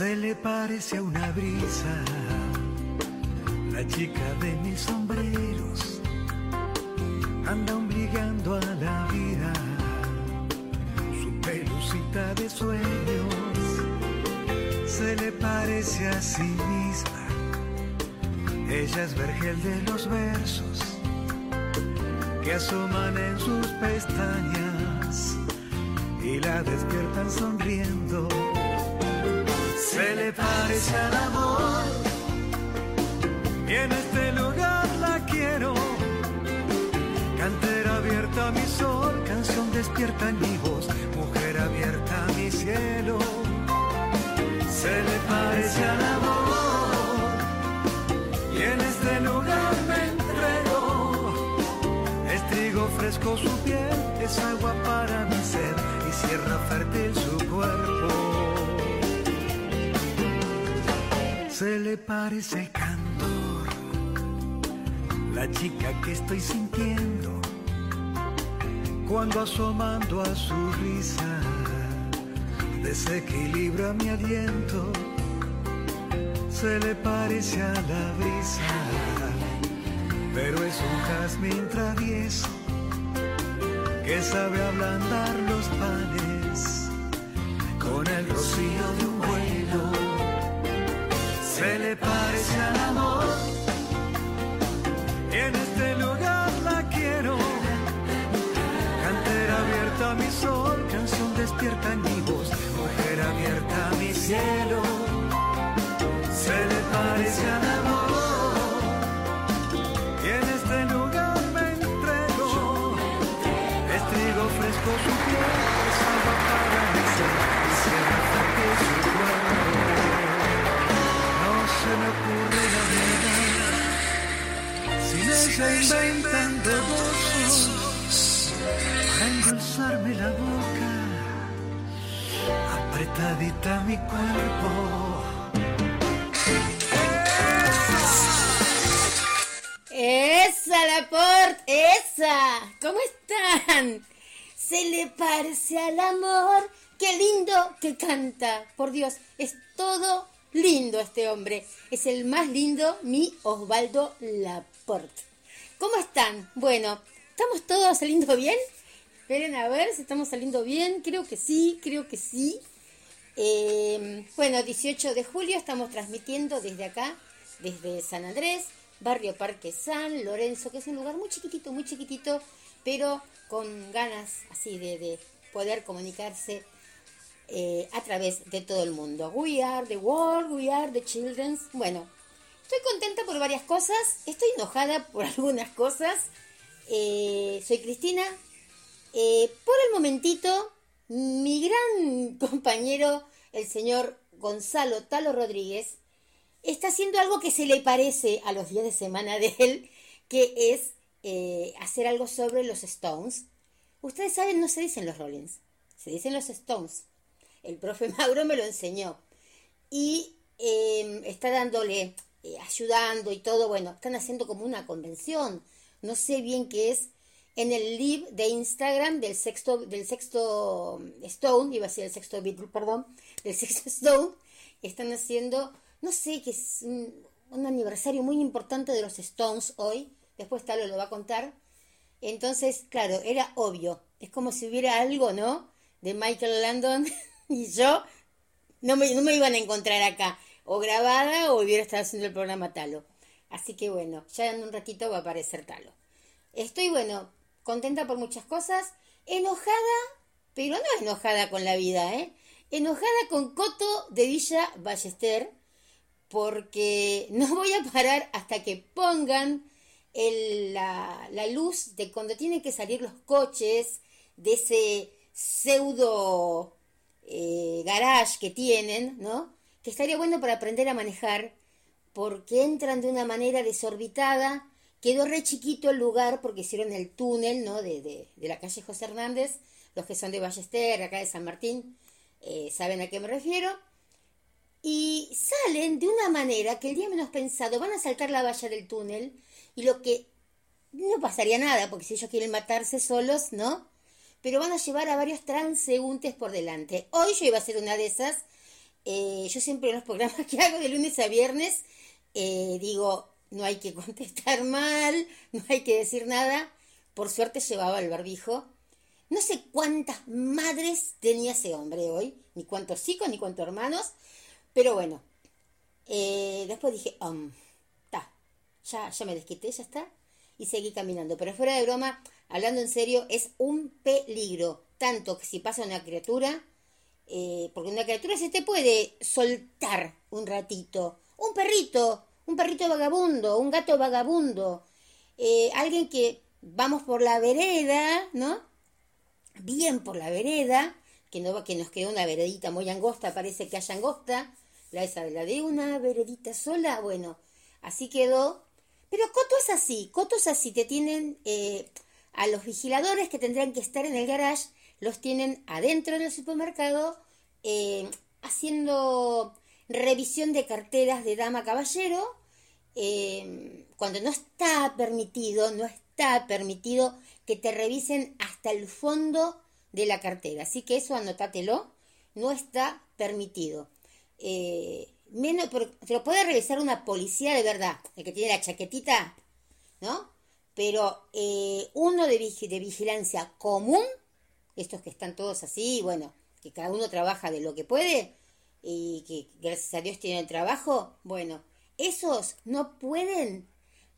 Se le parece a una brisa, la chica de mis sombreros anda obligando a la vida, su pelucita de sueños se le parece a sí misma. Ella es vergel de los versos que asoman en sus pestañas y la despiertan sonriendo. Se le parece al amor y en este lugar la quiero. Cantera abierta mi sol, canción despierta en mi voz, mujer abierta mi cielo. Se le parece al amor y en este lugar me entrego. Es trigo fresco su piel, es agua para mi sed y sierra fértil su cuerpo. Se le parece candor, la chica que estoy sintiendo cuando asomando a su risa desequilibra mi aliento. Se le parece a la brisa, pero es un jazmín travieso que sabe ablandar los panes de para endulzarme la boca, apretadita mi cuerpo. ¡Esa, Laporte! ¡Esa! ¿Cómo están? Se le parece al amor. ¡Qué lindo que canta! Por Dios, es todo lindo este hombre. Es el más lindo, mi Osvaldo Laporte. ¿Cómo están? Bueno, ¿estamos todos saliendo bien? Esperen a ver si estamos saliendo bien. Creo que sí, creo que sí. Eh, bueno, 18 de julio estamos transmitiendo desde acá, desde San Andrés, barrio Parque San Lorenzo, que es un lugar muy chiquitito, muy chiquitito, pero con ganas así de, de poder comunicarse eh, a través de todo el mundo. We are the world, we are the children. Bueno, estoy contenta por varias cosas, estoy enojada por algunas cosas. Eh, soy Cristina. Eh, por el momentito, mi gran compañero, el señor Gonzalo Talo Rodríguez, está haciendo algo que se le parece a los días de semana de él, que es eh, hacer algo sobre los Stones. Ustedes saben, no se dicen los Rollins, se dicen los Stones. El profe Mauro me lo enseñó. Y está dándole, eh, ayudando y todo. Bueno, están haciendo como una convención. No sé bien qué es. En el live de Instagram del sexto, del sexto Stone, iba a decir el sexto Beatle, perdón, del sexto Stone, están haciendo no sé, que es un, un, aniversario muy importante de los Stones hoy, después Talo lo va a contar. Entonces, claro, era obvio, es como si hubiera algo, ¿no? De Michael Landon y yo, no me, no me iban a encontrar acá, o grabada o hubiera estado haciendo el programa Talo. Así que bueno, ya en un ratito va a aparecer Talo. Estoy, bueno, contenta por muchas cosas, enojada, pero no enojada con la vida, ¿eh? Enojada con Coto de Villa Ballester, porque no voy a parar hasta que pongan el, la, la, luz de cuando tienen que salir los coches de ese pseudo eh, garage que tienen, ¿no? Que estaría bueno para aprender a manejar, porque entran de una manera desorbitada. Quedó re chiquito el lugar porque hicieron el túnel, ¿no? De, de, de la calle José Hernández. Los que son de Ballester, acá de San Martín, eh, saben a qué me refiero y salen de una manera que el día menos pensado van a saltar la valla del túnel y lo que no pasaría nada, porque si ellos quieren matarse solos, ¿no? Pero van a llevar a varios transeúntes por delante. Hoy yo iba a ser una de esas, eh, yo siempre en los programas que hago de lunes a viernes eh, digo, no hay que contestar mal, no hay que decir nada. Por suerte llevaba el barbijo. No sé cuántas madres tenía ese hombre hoy, ni cuántos hijos, ni cuántos hermanos, pero bueno. Eh, después dije, um, ya, ya me desquité, ya está. Y seguí caminando. Pero fuera de broma, hablando en serio, es un peligro. Tanto que si pasa una criatura, eh, porque una criatura se te puede soltar un ratito. Un perrito, un perrito vagabundo, un gato vagabundo. Eh, alguien que vamos por la vereda, ¿no? Bien por la vereda, que, no, que nos quedó una veredita muy angosta, parece que haya angosta. La esa la de una veredita sola, bueno, así quedó. Pero Coto es así, Coto es así, te tienen eh, a los vigiladores que tendrían que estar en el garage, los tienen adentro del supermercado eh, haciendo revisión de carteras de dama caballero, eh, cuando no está permitido, no está permitido que te revisen hasta el fondo de la cartera. Así que eso anótatelo, no está permitido. menos, te lo puede revisar una policía de verdad, el que tiene la chaquetita, ¿no? Pero eh, uno de, de vigilancia común, estos que están todos así, bueno, que cada uno trabaja de lo que puede y que gracias a Dios tienen trabajo, bueno, esos no pueden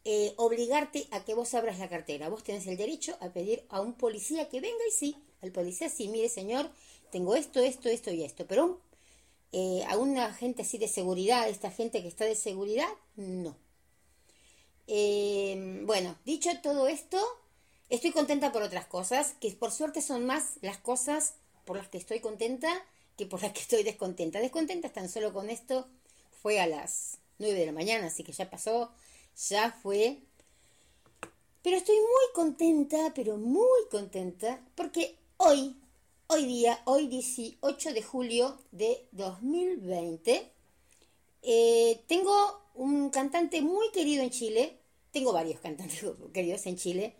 eh, obligarte a que vos abras la cartera. Vos tenés el derecho a pedir a un policía que venga y sí, al policía sí, mire señor, tengo esto, esto, esto y esto, pero eh, a una gente así de seguridad, esta gente que está de seguridad, no. Eh, bueno, dicho todo esto, estoy contenta por otras cosas, que por suerte son más las cosas por las que estoy contenta que por las que estoy descontenta. Descontenta tan solo con esto fue a las 9 de la mañana, así que ya pasó, ya fue. Pero estoy muy contenta, pero muy contenta, porque hoy, hoy día, hoy 18 de julio de 2020, eh, tengo un cantante muy querido en Chile, tengo varios cantantes queridos en Chile,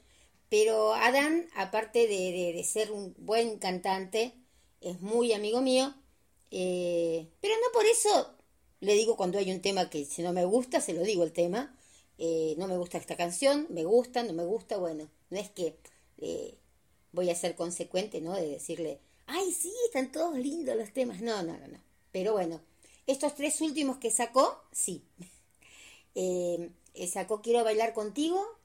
pero Adán, aparte de, ser un buen cantante, es muy amigo mío, eh, pero no por eso le digo cuando hay un tema que si no me gusta, se lo digo el tema, eh, no me gusta esta canción, me gusta, no me gusta, bueno, no es que eh, voy a ser consecuente, ¿no? De decirle, ay, sí, están todos lindos los temas, no, no, no, no, pero bueno, estos tres últimos que sacó, sí. sacó Quiero bailar contigo.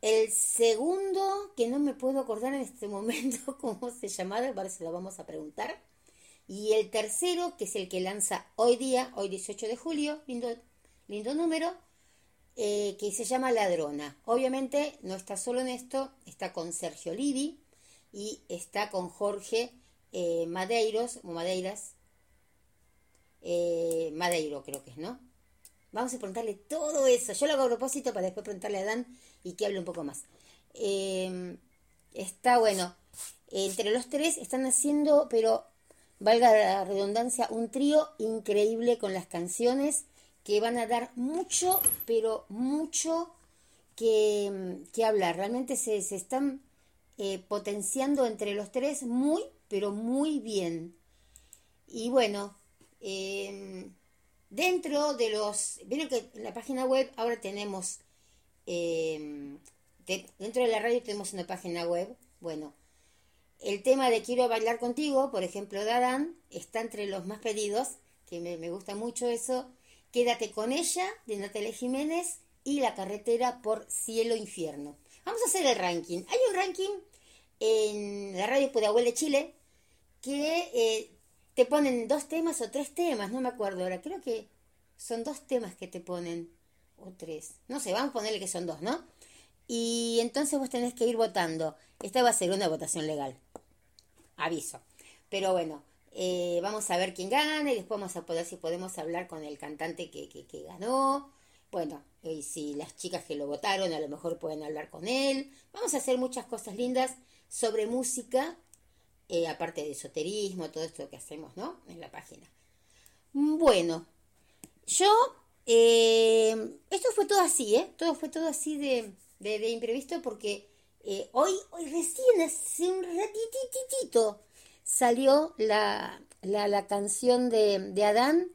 El segundo, que no me puedo acordar en este momento cómo se llamaba, parece que lo vamos a preguntar. Y el tercero, que es el que lanza hoy día, hoy 18 de julio, lindo, lindo número, eh, que se llama Ladrona. Obviamente no está solo en esto, está con Sergio Livi y está con Jorge eh, Madeiros, o Madeiras, eh, Madeiro creo que es, ¿no? Vamos a preguntarle todo eso. Yo lo hago a propósito para después preguntarle a Dan y que hable un poco más. Em, está bueno. Entre los tres están haciendo, pero valga la redundancia, un trío increíble con las canciones que van a dar mucho, pero mucho que, hablar. Realmente se, están eh, potenciando entre los tres muy, pero muy bien. Y bueno, eh, Dentro de los, miren que en la página web ahora tenemos, em, dentro de la radio tenemos una página web, bueno, el tema de Quiero bailar contigo, por ejemplo, de Adán, está entre los más pedidos, que me, gusta mucho eso, Quédate con ella, de Natalia Jiménez, y La carretera por cielo infierno. Vamos a hacer el ranking. Hay un ranking en la radio Pudahuel de Chile que eh, te ponen dos temas o tres temas, no me acuerdo ahora, creo que son dos temas que te ponen, o tres, no sé, vamos a ponerle que son dos, ¿no? Y entonces vos tenés que ir votando. Esta va a ser una votación legal, aviso. Pero bueno, eh, vamos a ver quién gana y después vamos a poder si podemos hablar con el cantante que, que, ganó. Bueno, y si las chicas que lo votaron a lo mejor pueden hablar con él. Vamos a hacer muchas cosas lindas sobre música eh, aparte de esoterismo, todo esto que hacemos, ¿no? En la página. Bueno, yo, eh, esto fue todo así, ¿eh? Todo fue todo así de, imprevisto porque eh, hoy, hoy recién, hace un ratititito, salió la, la, la canción de, de Adán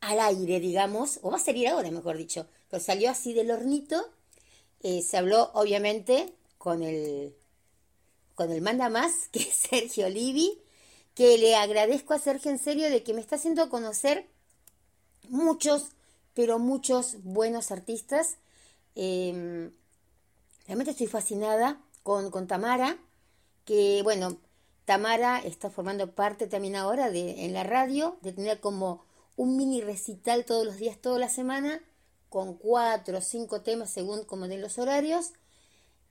al aire, digamos, o va a salir ahora, mejor dicho, pero salió así del hornito. Eh, se habló, obviamente, con el, con el manda más, que es Sergio Olivi, que le agradezco a Sergio en serio de que me está haciendo conocer muchos, pero muchos buenos artistas. Eh, realmente estoy fascinada con, con Tamara, que bueno, Tamara está formando parte también ahora de, en la radio, de tener como un mini recital todos los días, toda la semana, con cuatro o cinco temas según como den los horarios.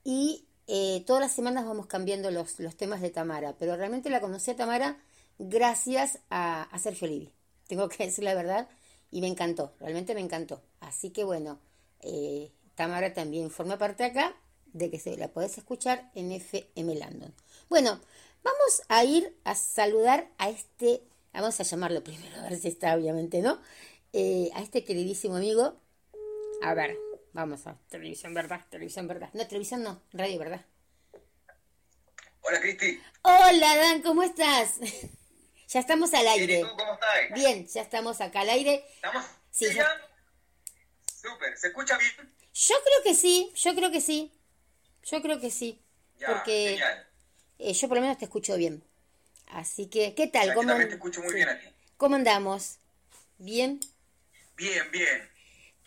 Y eh, todas las semanas vamos cambiando los, los, temas de Tamara. Pero realmente la conocí a Tamara gracias a, a Sergio Livi. Tengo que decir la verdad. Y me encantó, realmente me encantó. Así que bueno, eh, Tamara también forma parte acá de que se la podés escuchar en FM Landon. Bueno, vamos a ir a saludar a este Vamos a llamarlo primero, a ver si está, obviamente, ¿no? Eh, a este queridísimo amigo. A ver, vamos a. Televisión, ¿verdad? Televisión, ¿verdad? No, televisión no, radio, ¿verdad? Hola, Cristi. Hola, Dan, ¿cómo estás? Ya estamos al aire. Bien, ¿y tú cómo estás? Bien, ya estamos acá al aire. ¿Estamos? Sí, ¿Sí ya-? Súper, ¿se escucha bien? Yo creo que sí, yo creo que sí. Yo creo que sí. Ya, porque eh, yo por lo menos te escucho bien. Así que, ¿qué tal? ¿Cómo, también te escucho muy sí. bien a ti. ¿Cómo andamos? ¿Bien? Bien, bien.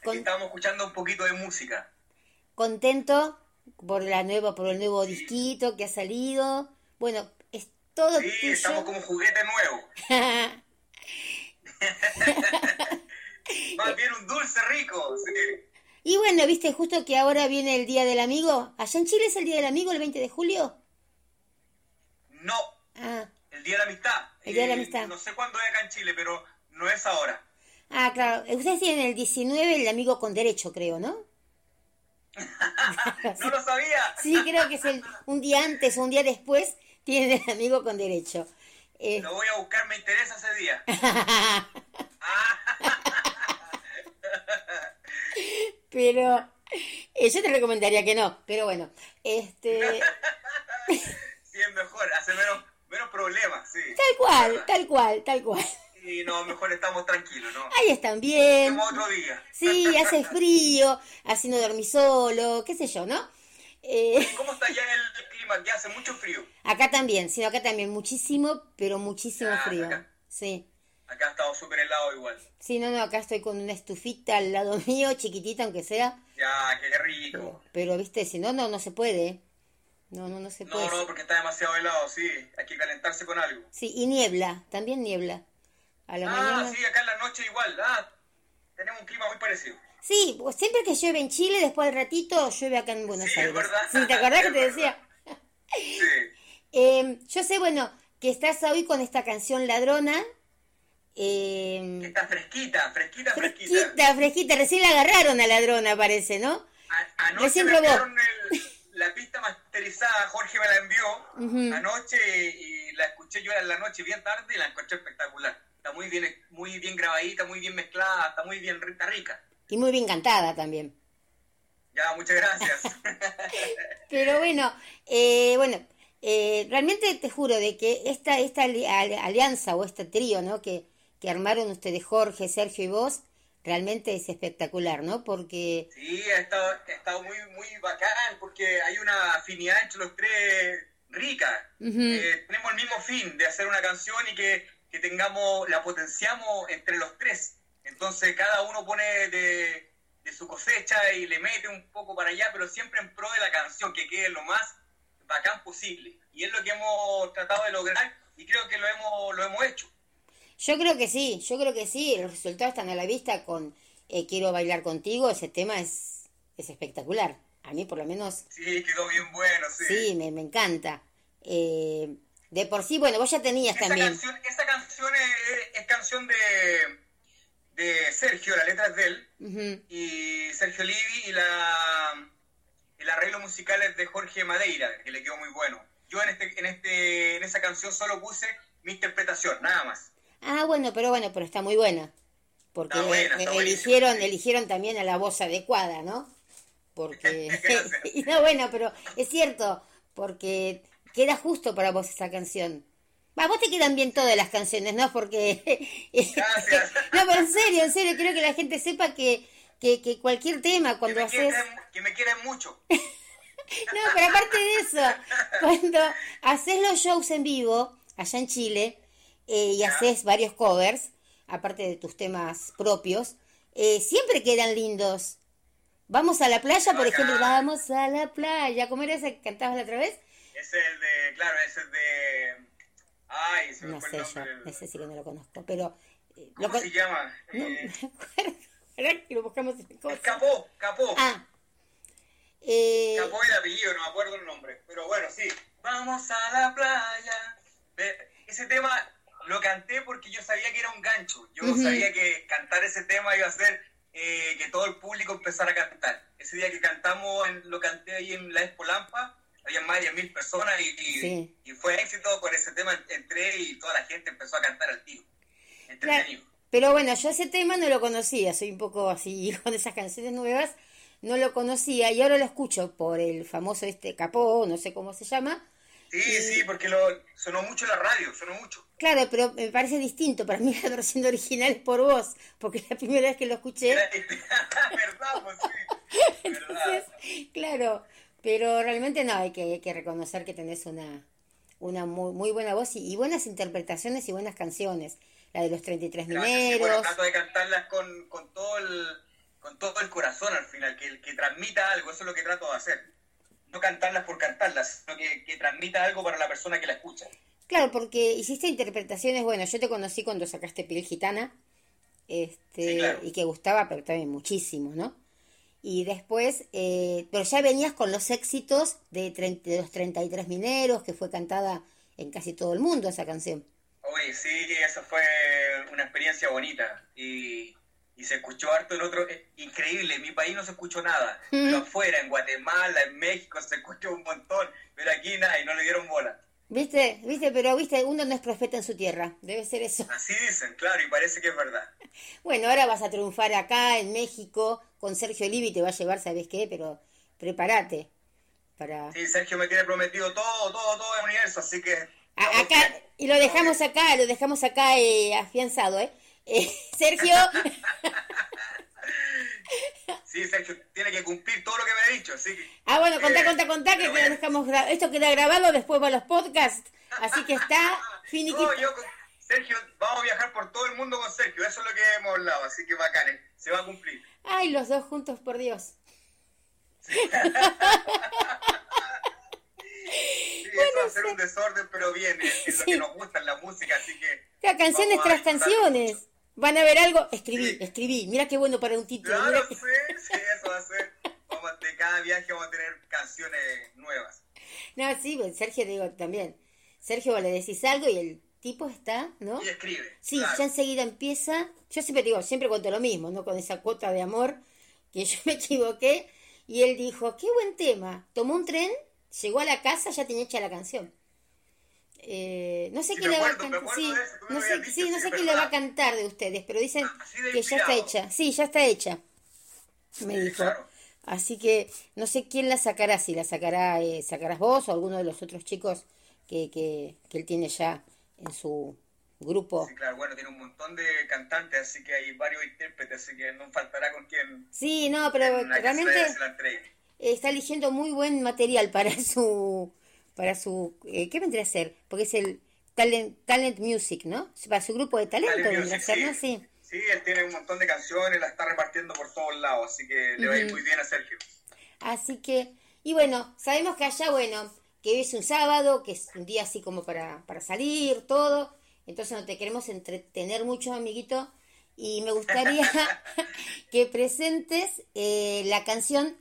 Con- estamos escuchando un poquito de música. contento por la nueva por el nuevo disquito que ha salido bueno todo Sí, tuyo estamos como juguete nuevo. Más bien un dulce rico. Sí. y bueno viste justo que ahora viene el día del amigo allá en Chile es el día del amigo el 20 de julio No, ah el Día de la Amistad. El Día de la Eh, Amistad. No sé cuándo es acá en Chile, pero no es ahora. ah claro ustedes tienen el 19 el amigo con derecho creo no No lo sabía. sí creo que es el un día antes o un día después tienen el amigo con derecho Eh, Lo voy a buscar, me interesa ese día. pero eh, yo te recomendaría que no pero bueno este Sí, es mejor, hace menos, menos problemas, sí. tal cual tal cual tal cual Y no, mejor estamos tranquilos, ¿no? Ahí están bien. Como otro día. Sí, hace frío, así no dormí solo, qué sé yo, ¿no? Eh, ¿Cómo está ya el clima? Ya hace mucho frío. acá también, sí, acá también, muchísimo, pero muchísimo Ah, frío. acá. Sí. Acá ha estado súper helado igual. Sí, no, no, acá estoy con una estufita al lado mío, chiquitita aunque sea, Ya, qué rico. pero, viste, si no, no, no se puede. No, no, no se puede. No, no, porque está demasiado helado, sí. Hay que calentarse con algo. Sí, y niebla, también niebla. A la Ah, mañana. sí, acá en la noche igual. Ah, tenemos un clima muy parecido. Sí, pues siempre que llueve en Chile, después del ratito llueve acá en Buenos Sí, es Aires. verdad. Sí, ¿te acordás que Es te verdad. decía? Sí. Eh, yo sé, bueno, que estás hoy con esta canción ladrona. Eh, Está fresquita, fresquita, fresquita. fresquita, fresquita. Recién la agarraron a ladrona, parece, ¿no? A- anoche Recién me el- la pista masterizada, Jorge me la envió anoche y la escuché yo en la noche bien tarde y la encontré espectacular. Está muy bien, muy bien grabadita, muy bien mezclada, está muy bien rica, rica. Y muy bien cantada también. Ya, muchas gracias. Pero bueno, eh, bueno, eh, realmente te juro de que esta, esta ali- ali- alianza o este trío, ¿no? Que, que armaron ustedes, Jorge, Sergio y vos, realmente es espectacular, ¿no? Porque Sí, ha estado, ha estado muy, muy bacán porque hay una afinidad entre los tres rica. Eh, tenemos el mismo fin de hacer una canción y que, que tengamos, la potenciamos entre los tres. Entonces cada uno pone de, de su cosecha y le mete un poco para allá, pero siempre en pro de la canción, que quede lo más bacán posible. Y es lo que hemos tratado de lograr y creo que lo hemos, lo hemos hecho. Yo creo que sí, yo creo que sí, los resultados están a la vista con eh, Quiero bailar contigo, ese tema es, es espectacular. A mí por lo menos Sí, quedó bien bueno, sí. sí, me, me encanta. Eh, de por sí, bueno, vos ya tenías Esa también. canción, esa canción es, es canción de, de Sergio, la letra es de él, y Sergio Livi, y la el arreglo musical es de Jorge Madeira, que le quedó muy bueno. Yo en este, en este, en esa canción solo puse mi interpretación, nada más. Ah, bueno, pero bueno, pero está muy buena. Porque Está buena, está buenísima, eligieron, eligieron también a la voz adecuada, ¿no? Porque no bueno, pero es cierto, porque queda justo para vos esa canción. Va, vos te quedan bien todas las canciones, ¿no? Porque... Gracias. no, pero en serio, en serio, quiero que la gente sepa que, que, que cualquier tema, Que cuando me, haces... quieren, que me quieren mucho. No, pero aparte de eso, cuando haces los shows en vivo, allá en Chile, eh, y haces varios covers, aparte de tus temas propios, eh, siempre quedan lindos. Vamos a la playa, por Bacán. ejemplo, vamos a la playa. ¿Cómo era ese que cantabas la otra vez? Es el de, claro, es de... Ay, se me No fue sé el yo, nombre. ese sí que no lo conozco, pero... eh, ¿Cómo se llama? No, Eh, me acuerdo. Esperá que lo buscamos en. Capó, Capó. Ah. Eh, Capó el apellido, no me acuerdo el nombre. Pero bueno, sí. Vamos a la playa. Ese tema lo canté porque yo sabía que era un gancho. Yo sabía que cantar ese tema iba a hacer eh, que todo el público empezara a cantar. Ese día que cantamos, en- lo canté ahí en la Expo Lampa, había más de 10.000 personas y, y- Sí. y fue éxito con ese tema. Entré y toda la gente empezó a cantar al tiro. Claro, pero bueno, yo ese tema no lo conocía, soy un poco así con esas canciones nuevas, no lo conocía y ahora lo escucho por el famoso este capó, no sé cómo se llama. Sí, Y- sí, porque lo, sonó mucho la radio, sonó mucho. Claro, pero me parece distinto, para mí la versión original es por vos, porque la primera vez que lo escuché, ¿Verdad? Pues sí. entonces, ¿Verdad? claro, pero realmente no, hay que, hay que reconocer que tenés una, una muy, muy buena voz y, y buenas interpretaciones y buenas canciones, la de los 33 Gracias, sí, mineros. bueno, trato de cantarlas con, con todo el con todo el corazón al final, que, que transmita algo, eso es lo que trato de hacer. No cantarlas por cantarlas, sino que, que transmita algo para la persona que la escucha. Claro, porque hiciste interpretaciones, bueno, yo te conocí cuando sacaste Piel Gitana, este, Sí, claro. y que gustaba, pero también muchísimo, ¿no? Y después, eh, pero ya venías con los éxitos de, trein- de los 33 mineros, que fue cantada en casi todo el mundo esa canción. Oye, sí, eso fue una experiencia bonita y, y se escuchó harto en otro... eh, increíble, en mi país no se escuchó nada, pero afuera, en Guatemala, en México, se escuchó un montón, pero aquí nada, y no le dieron bola. ¿Viste? ¿Viste? Pero, ¿viste? Uno no es profeta en su tierra, debe ser eso. Así dicen, claro, y parece que es verdad. Bueno, ahora vas a triunfar acá en México con Sergio Livi, te va a llevar, ¿sabes qué? Pero prepárate para... Sí, Sergio me tiene prometido todo, todo, todo el universo, así que... A- acá, y lo dejamos acá, lo dejamos acá eh, afianzado, ¿eh? Eh, Sergio, Sí, Sergio tiene que cumplir todo lo que me ha dicho, así que... ah bueno, contá, Eh, contá, contá, que bueno. dejamos esto queda grabado, después va a los podcasts, así que está finiquito. No, yo con Sergio, vamos a viajar por todo el mundo con Sergio, eso es lo que hemos hablado, así que bacán, eh, se va a cumplir. Ay, los dos juntos, por Dios. Sí, eso va a ser un desorden, pero bien, es, lo que nos gusta en la música, así que... Canciones tras canciones. Van a ver algo, escribí, Sí. escribí. Mira qué bueno para un título. Claro, mira sí, sí, eso va a ser... Vamos, de cada viaje vamos a tener canciones nuevas. No, sí, pues, Sergio digo también. Sergio le decís algo y el tipo está, ¿no? Y escribe. Sí, claro. ya enseguida empieza. Yo siempre digo, siempre cuento lo mismo, ¿no? Con esa cuota de amor, que yo me equivoqué. Y él dijo, qué buen tema. Tomó un tren, llegó a la casa, ya tenía hecha la canción. Eh, no sé Sí, quién le va a cantar. Sí, de eso, tú me no habías sé, dicho, sí, no sí, sé es quién le va a verdad. cantar de ustedes, pero dicen que ya está hecha. Sí, ya está hecha. Me dijo. claro. Así que no sé quién la sacará, si la sacará, eh, sacarás vos o alguno de los otros chicos que, que, que él tiene ya en su grupo. Sí, claro, bueno, tiene un montón de cantantes, así que hay varios intérpretes, así que no faltará con quien Sí, no, pero realmente está eligiendo muy buen material para su, para su, eh, ¿qué vendría a ser? Porque es el talent, talent music, ¿no? Para su grupo de talento Talent vendría a Music, ser, sí. ¿no? Sí. Sí, él tiene un montón de canciones, la está repartiendo por todos lados, así que le va a ir muy bien a Sergio. Así que, y bueno, sabemos que allá, bueno, que hoy es un sábado, que es un día así como para, para salir, todo. Entonces no te queremos entretener mucho, amiguito. Y me gustaría que presentes eh, la canción.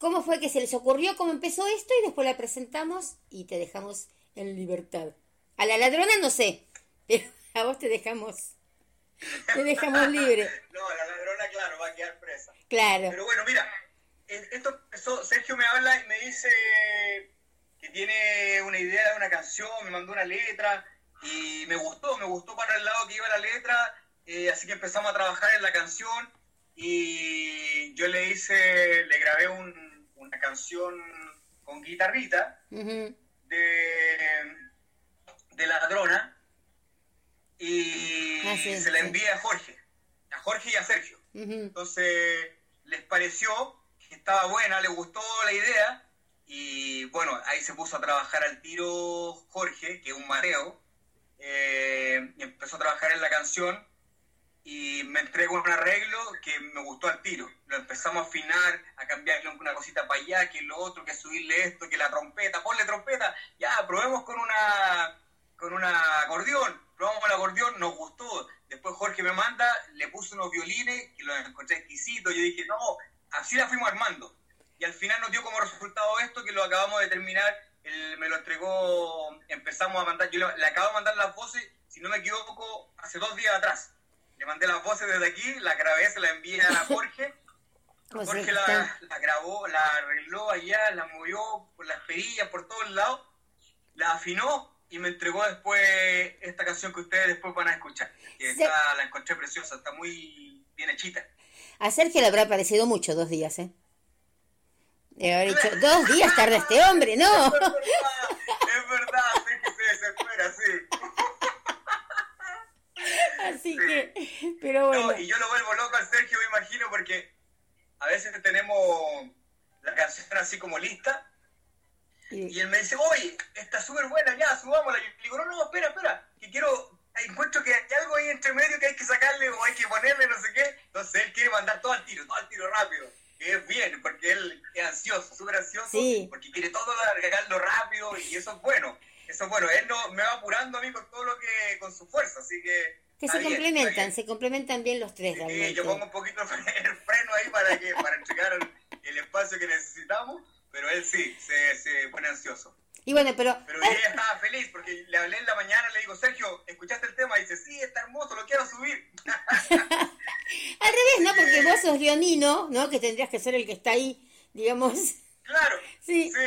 ¿Cómo fue que se les ocurrió? ¿Cómo empezó esto? Y después la presentamos y te dejamos en libertad. A la ladrona no sé, pero a vos te dejamos, te dejamos libre. No, la ladrona, claro, va a quedar presa. Claro. Pero bueno, mira, esto empezó, Sergio me habla y me dice que tiene una idea de una canción, me mandó una letra y me gustó, me gustó para el lado que iba la letra, eh, así que empezamos a trabajar en la canción y yo le hice, le grabé un- una canción con guitarrita Ujú. de, de ladrona y Ah, sí, se la envié a Jorge, a Jorge y a Sergio. Entonces les pareció que estaba buena, les gustó la idea y bueno, ahí se puso a trabajar al tiro Jorge, que es un mareo, eh, y empezó a trabajar en la canción y me entregó un arreglo que me gustó al tiro. Lo empezamos a afinar, a cambiarle una cosita para allá, que lo otro, que subirle esto, que la trompeta, ponle trompeta, ya, probemos con una con una acordeón, probamos el acordeón, nos gustó. Después Jorge me manda, le puso unos violines, que los encontré exquisitos, yo dije, no, así la fuimos armando. Y al final nos dio como resultado esto, que lo acabamos de terminar, él me lo entregó, empezamos a mandar, yo le, le acabo de mandar las voces, si no me equivoco, hace dos días atrás. Le mandé las voces desde aquí, la grabé, se la envié a Jorge. Sea, Jorge la, grabó, la arregló allá, la movió por las perillas, por todos lados, la afinó y me entregó después esta canción que ustedes después van a escuchar. Que está- la encontré preciosa, está muy bien hechita. A Sergio le habrá parecido mucho dos días, ¿eh? De haber dicho, dos días tarda este hombre, no. Es verdad, es verdad, sí que se desespera, sí. Así Sí. que, pero bueno. No, y yo lo vuelvo loco al Sergio, me imagino, porque a veces tenemos la canción así como lista Y- Y él me dice, oye, está súper buena, ya, subámosla. Y yo le digo, no, no, espera, espera, que quiero, encuentro que hay algo ahí entre medio que hay que sacarle o hay que ponerle, no sé qué. Entonces él quiere mandar todo al tiro, todo al tiro rápido. Que es bien, porque él es ansioso, súper ansioso, Sí. porque quiere todo largarlo rápido y eso es bueno. Eso es bueno, él no, me va apurando a mí con todo lo que, con su fuerza, así que... Que está se bien, complementan, se complementan bien los tres Sí, yo pongo un poquito el freno ahí para que para entregar el, el espacio que necesitamos, pero él sí, se, se pone ansioso. Y bueno, pero Pero ella estaba feliz porque le hablé en la mañana, le digo, Sergio, ¿escuchaste el tema? Y dice, sí, está hermoso, lo quiero subir. al revés, ¿no? Porque vos sos leonino, ¿no? Que tendrías que ser el que está ahí, digamos. claro, Sí. sí,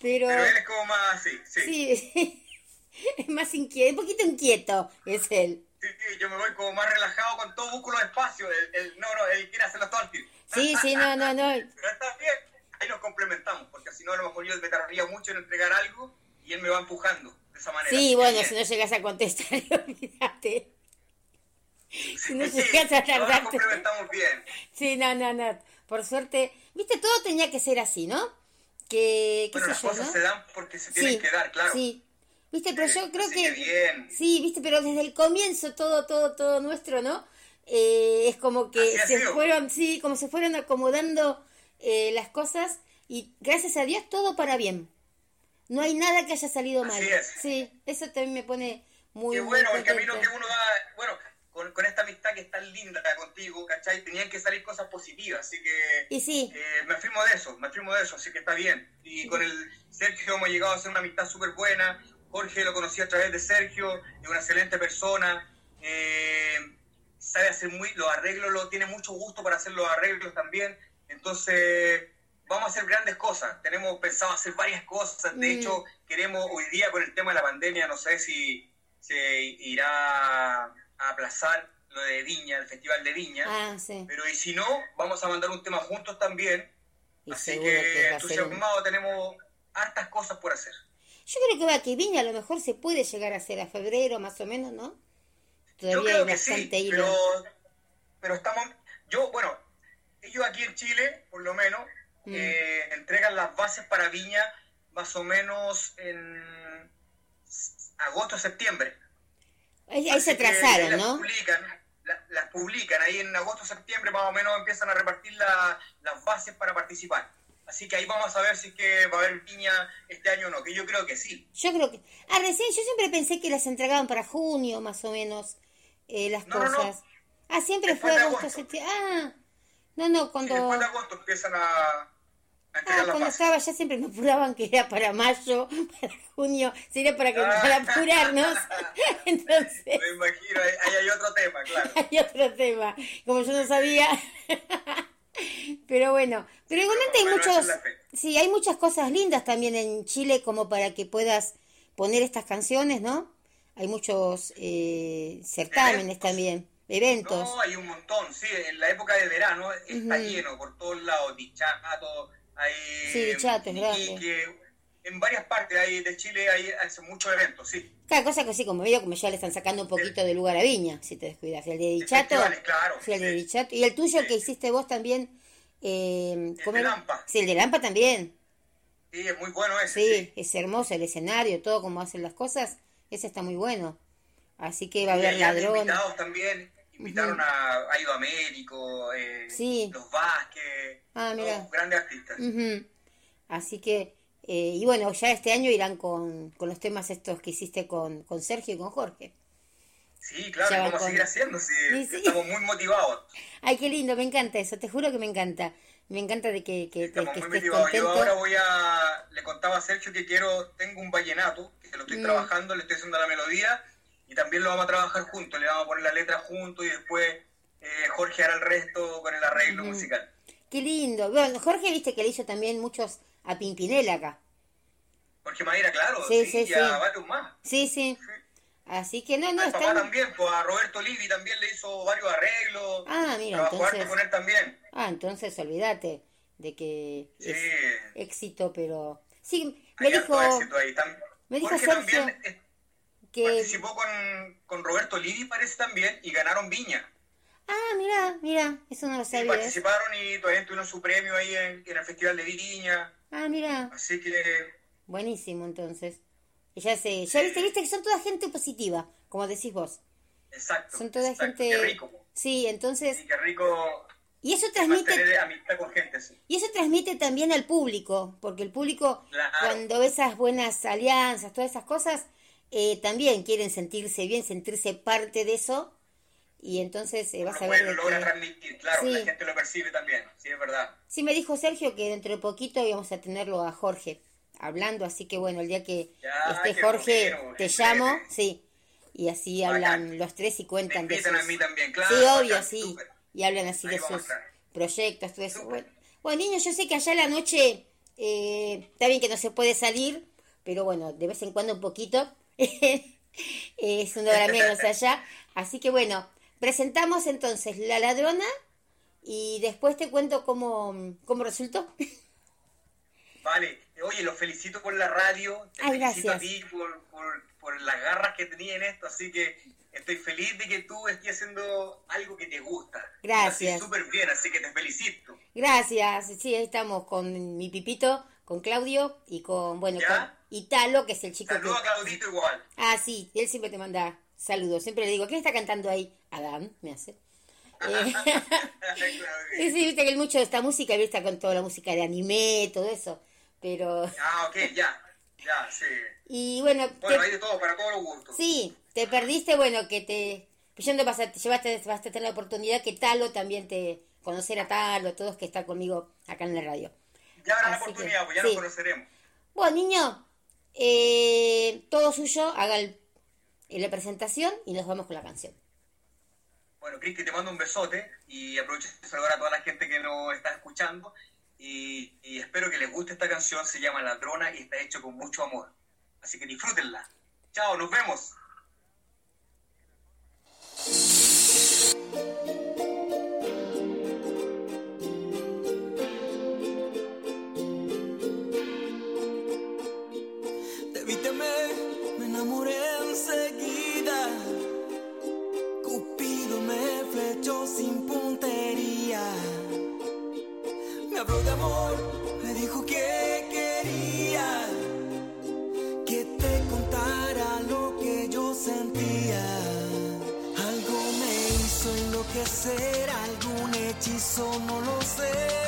Pero, pero él es como más así, sí. Sí, sí, es más inquieto, un poquito inquieto es él. sí, yo me voy como más relajado con todo, busco los espacios. Él, él- no, no, él quiere hacerlo todo al tiro. Sí, sí, no, no, no. Pero está bien, ahí nos complementamos, porque si no, a lo mejor yo me tardaría mucho en entregar algo y él me va empujando de esa manera. Sí, bueno, que si bien. no llegas a contestar, olvídate. Si no Sí, llegas a nos tardarte. complementamos bien. Sí, no, no, no. Por suerte, viste, todo tenía que ser así, ¿no? Que, qué Bueno, sé las yo, cosas ¿no? se dan porque se tienen Sí, que dar, claro. sí. Viste, pero yo creo que... bien. Sí, viste, pero desde el comienzo todo, todo, todo nuestro, ¿no? Eh, es como que se sido. fueron, sí, como se fueron acomodando eh, las cosas y gracias a Dios todo para bien. No hay nada que haya salido mal. Así es. Sí, eso también me pone muy, Qué muy bueno, el camino que uno va, bueno, con, con esta amistad que es tan linda contigo, ¿cachai? Tenían que salir cosas positivas, así que Y sí, eh, me afirmo de eso, me afirmo de eso, así que está bien. Y con el Sergio hemos llegado a hacer una amistad súper buena, Jorge lo conocí a través de Sergio, es una excelente persona, eh, sabe hacer muy, los arreglos, lo, tiene mucho gusto para hacer los arreglos también, entonces vamos a hacer grandes cosas, tenemos pensado hacer varias cosas, de Mm. hecho queremos hoy día con el tema de la pandemia, no sé si se irá a aplazar lo de Viña, el Festival de Viña, ah, sí. pero y si no, vamos a mandar un tema juntos también, Y así que, que ser un- entusiasmado tenemos hartas cosas por hacer. Yo creo que va que Viña a lo mejor se puede llegar a hacer a febrero más o menos, ¿no? Yo Todavía creo hay que sí, bastante hilo. pero, pero estamos, yo, bueno, ellos aquí en Chile, por lo menos, Mm. eh, entregan las bases para Viña más o menos en agosto, septiembre. Ahí, ahí se que trazaron, las ¿no? Publican, la- las publican, ahí en agosto, septiembre más o menos empiezan a repartir la- las bases para participar. Así que ahí vamos a ver si es que va a haber Viña este año o no, que yo creo que sí. Yo creo que... Ah, recién yo siempre pensé que las entregaban para junio, más o menos, eh, las No, no, no. cosas. Ah, siempre Después fue de agosto, agosto. Ah, no, no, Sí, cuando... después de agosto empiezan a, Ah, cuando estaba ya siempre me apuraban que era para mayo, para junio, sería para, que, para apurarnos. Entonces, Me imagino, ahí hay otro tema, claro. hay otro tema. Como yo no sabía. Pero bueno, pero igualmente hay muchos, sí, hay muchas cosas lindas también en Chile como para que puedas poner estas canciones, ¿no? Hay muchos eh, certámenes también, eventos. No, hay un montón, sí, en la época de verano está lleno por todos lados, Dichato, hay Sí, Dichato es grande. En varias partes hay de Chile hay muchos eventos, sí. Cada cosa que así como medio como ya le están sacando un poquito de lugar a Viña, si te descuidas. El de Dichato. Claro, sí, el de sí. Dichato. Y el tuyo Sí. que hiciste vos también. Eh, ¿cómo de? Lampa. Sí, el de Lampa también. Sí, es muy bueno ese. Sí, sí. es hermoso el escenario, todo como hacen las cosas. Ese está muy bueno. Así que va a haber ladrones. invitados también, invitaron a, Ido Américo, eh, Sí. los Vázquez, Ah, mira. todos grandes artistas. Así que, eh, y bueno, ya este año irán con, con los temas estos que hiciste con, con Sergio y con Jorge. Sí, claro, vamos a seguir haciendo, sí, Sí, sí. estamos muy motivados. Ay, qué lindo, me encanta eso, te juro que me encanta. Me encanta de que, que, Estamos que muy estés motivados. Yo contento. ahora voy a, le contaba a Sergio que quiero, tengo un vallenato, que lo estoy Mm. trabajando, le estoy haciendo la melodía, y también lo vamos a trabajar juntos, le vamos a poner la letra juntos, y después eh, Jorge hará el resto con el arreglo musical. Qué lindo. Bueno, Jorge, viste que le hizo también muchos a Pimpinela acá. Jorge Madera, claro, Sí, sí, sí, y a varios más. Sí, sí. Así que no, no, Al papá también, pues a Roberto Livi también le hizo varios arreglos. Ah, mira, Trabajó entonces- harto con él también. Ah, entonces olvídate de que Sí. es éxito, pero... Sí, me Hay dijo éxito ahí. Me dijo Jorge Sergio también que... participó con, con Roberto Livi, parece también, y ganaron Viña. Ah, mira, mira, eso no lo sabía. ¿eh? participaron y todavía tuvieron su premio ahí en, en el Festival de Viña. Ah, mira, Así que buenísimo entonces. Y ya sé, ya viste, viste que son toda gente positiva, como decís vos. Exacto. Son toda exacto. gente... Qué rico. Sí, entonces... Sí, qué rico Y eso transmite... amistad con gente así. Y eso transmite también al público, porque el público, Claro. cuando ve esas buenas alianzas, todas esas cosas, eh, también quieren sentirse bien, sentirse parte de eso, y entonces eh, vas Lo, a ver... lo de logra que- transmitir, claro, Sí. la gente lo percibe también, sí, es verdad. Sí, me dijo Sergio que dentro de poquito íbamos a tenerlo a Jorge hablando, así que bueno, el día que Ya, esté Jorge, te llamo, sí, y así hablan los tres y Me cuentan de sus... a mí también, claro. Sí, obvio, sí. Y hablan así Ahí de sus proyectos, todo eso. Bueno, niños, yo sé que allá a la noche eh, está bien que no se puede salir, pero bueno, de vez en cuando un poquito. es una hora menos allá. Así que bueno, presentamos entonces La Ladrona y después te cuento cómo, cómo resultó. Vale, oye, los felicito por la radio, te Ay, felicito a ti por, por, por las garras que tenía en esto, así que estoy feliz de que tú estés haciendo algo que te gusta. Gracias. Súper bien, así que te felicito. Gracias, sí, ahí estamos con mi Pipito, con Claudio y con, bueno, ¿Ya? con Italo, que es el chico Saludos a. Claudito igual. Ah, sí, él siempre te manda saludos. Siempre le digo, ¿quién está cantando ahí? Adán, me hace. Eh, sí, viste que él mucho de esta música, él está con toda la música de anime, todo eso. Pero, Ah, ok, ya, ya, sí. y bueno, Bueno, te- hay de todo, para todos los gustos. sí, te perdiste, bueno, que te, que ya no vas a, te llevaste, vas a tener la oportunidad que Talo también te, conocer a Talo, todos que están conmigo acá en la radio. Ya habrá la que, oportunidad, pues ya sí. nos conoceremos. Bueno, niño, eh, todo suyo, haga el- la presentación y nos vamos con la canción. Bueno, Cristi, te mando un besote y aprovecho de saludar a toda la gente que nos está escuchando y, espero que les guste esta canción, se llama Ladrona y está hecho con mucho amor. Así que disfrútenla. Chao, nos vemos. Te vi temer, me enamoré enseguida. Cupido me flechó sin puntería. Habló de amor, me dijo que quería que te contara lo que yo sentía. Algo me hizo enloquecer, algún hechizo, no lo sé.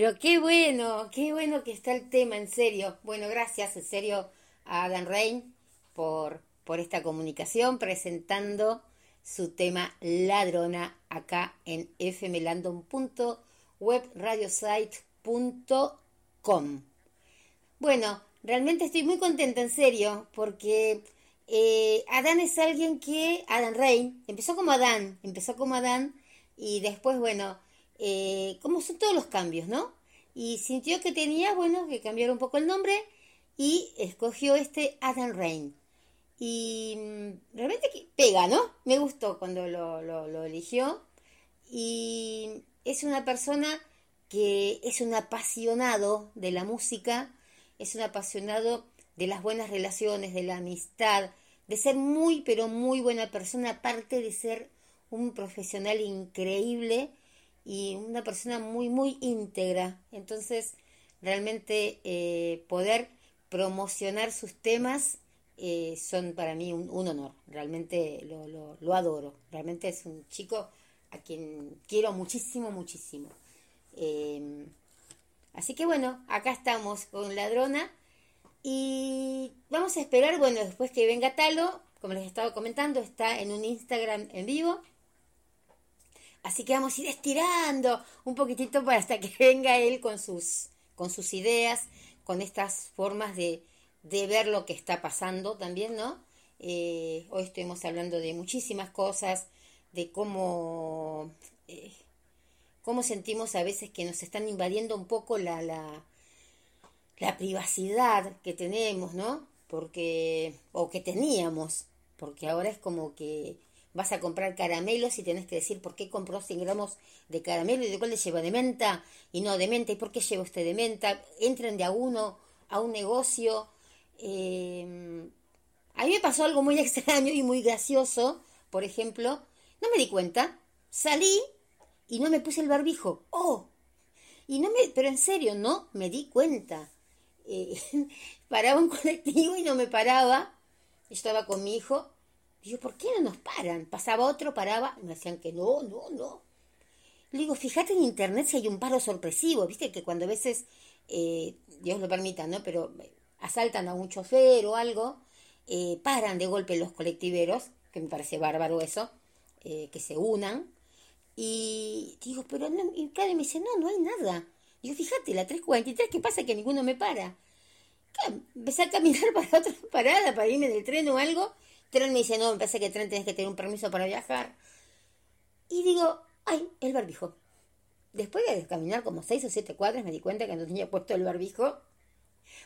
Pero qué bueno, qué bueno que está el tema, en serio. Bueno, gracias, en serio, a Adam Rain por, por esta comunicación presentando su tema Ladrona acá en fmlandon.webradiosite.com. Bueno, realmente estoy muy contenta, en serio, porque eh, Adán es alguien que, Adán Rain, empezó como Adán, empezó como Adán y después, bueno, eh, como son todos los cambios, ¿no? Y sintió que tenía, bueno, que cambiar un poco el nombre y escogió este Adam Rain. Y mm, realmente pega, ¿no? Me gustó cuando lo eligió. Y es una persona que es un apasionado de la música, es un apasionado de las buenas relaciones, de la amistad, de ser muy, pero muy buena persona, aparte de ser un profesional increíble y una persona muy, muy íntegra. Entonces, realmente eh, poder promocionar sus temas eh, son para mí un, honor. Realmente lo, lo, adoro. Realmente es un chico a quien quiero muchísimo, muchísimo. Eh, así que bueno, acá estamos con Ladrona y vamos a esperar, bueno, después que venga Talo, como les estaba comentando, está en un Instagram en vivo. Así que vamos a ir estirando un poquitito para hasta que venga él con sus, con sus ideas, con estas formas de, de ver lo que está pasando también, ¿no? Eh, hoy estuvimos hablando de muchísimas cosas, de cómo, eh, cómo sentimos a veces que nos están invadiendo un poco la, la, la privacidad que tenemos, ¿no? Porque, o que teníamos, porque ahora es como que vas a comprar caramelos y tenés que decir por qué compró 100 gramos de caramelo y de cuál le lleva de menta y no de menta y por qué lleva usted de menta. Entren de a uno a un negocio. Eh, a mí me pasó algo muy extraño y muy gracioso, por ejemplo, no me di cuenta, salí y no me puse el barbijo. ¡Oh! Y no me, pero en serio, no me di cuenta. Eh, paraba un colectivo y no me paraba. Estaba con mi hijo Digo, ¿por qué no nos paran? Pasaba otro, paraba, me decían que no, no, no. Le digo, fíjate en internet si hay un paro sorpresivo, viste que cuando a veces, eh, Dios lo permita, ¿no? Pero asaltan a un chofer o algo, eh, paran de golpe los colectiveros, que me parece bárbaro eso, eh, que se unan. Y digo, pero no, y me dice, no, no hay nada. Digo, fíjate, la 343, ¿qué pasa? Que ninguno me para. Claro, empecé a caminar para otra parada, para irme del tren o algo, tren, me dice, no, me parece que tren tenés que tener un permiso para viajar. Y digo, ay, el barbijo. Después de caminar como seis o siete cuadras me di cuenta que no tenía puesto el barbijo.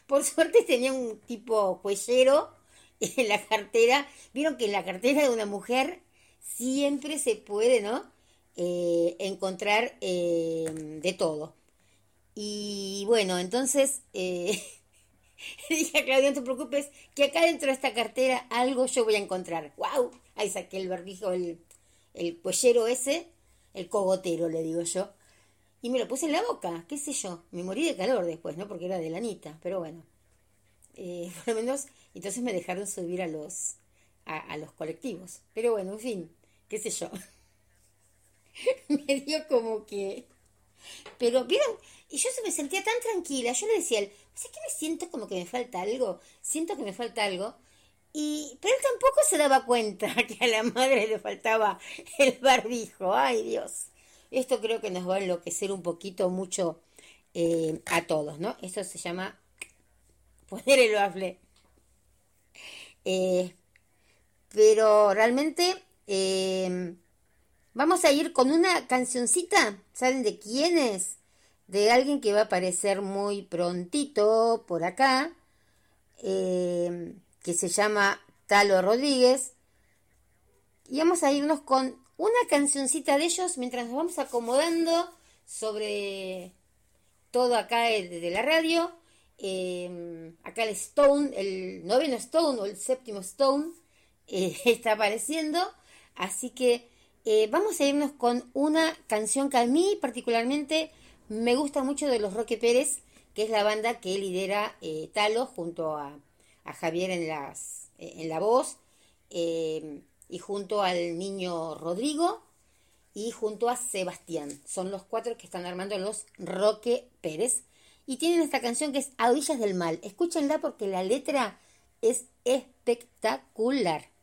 Por suerte tenía un tipo cuellero en la cartera. Vieron que en la cartera de una mujer siempre se puede, ¿no? Eh, encontrar eh, de todo. Y bueno, entonces eh, dije a Claudia, no te preocupes, que acá dentro de esta cartera algo yo voy a encontrar. ¡Wow! Ahí saqué el barbijo, el, el cuellero ese, el cogotero, le digo yo. Y me lo puse en la boca, qué sé yo. Me morí de calor después, ¿no? Porque era de lanita, pero bueno. Eh, por lo menos, entonces me dejaron subir a los, a, los colectivos. Pero bueno, en fin, qué sé yo. me dio como que... Pero, ¿vieron? Y yo se me sentía tan tranquila. Yo le decía, ¿sé que me siento como que me falta algo? Siento que me falta algo. Y, pero él tampoco se daba cuenta que a la madre le faltaba el barbijo. Ay, Dios. Esto creo que nos va a enloquecer un poquito mucho eh, a todos, ¿no? Esto se llama poner el bafle. Eh, pero realmente eh, vamos a ir con una cancioncita. ¿Saben de quién es? De alguien que va a aparecer muy prontito por acá, que se llama Talo Rodríguez. Y vamos a irnos con una cancioncita de ellos mientras nos vamos acomodando sobre todo acá de, la radio. Em, acá el Stone, el noveno Stone o el séptimo Stone eh, está apareciendo. Así que eh, vamos a irnos con una canción que a mí particularmente me gusta mucho de los Roque Pérez, que es la banda que lidera eh, Talo junto a, a Javier en, las, en la voz. Em, y junto al niño Rodrigo y junto a Sebastián. Son los cuatro que están armando los Roque Pérez. Y tienen esta canción que es A del Mal. Escúchenla porque la letra es espectacular.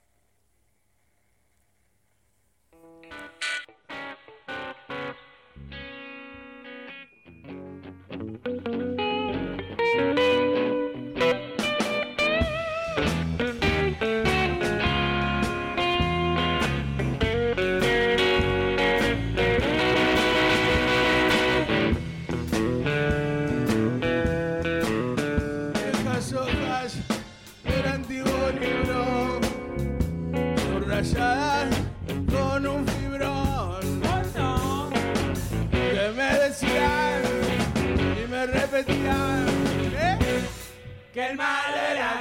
Que el mal era yo,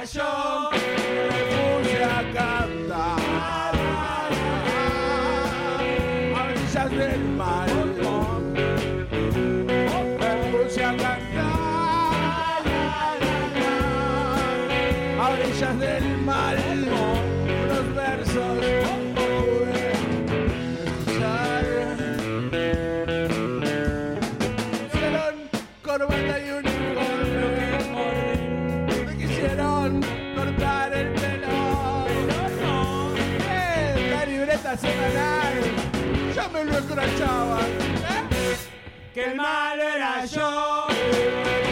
me lo escrachaba. ¿eh? Que malo era yo.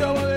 Un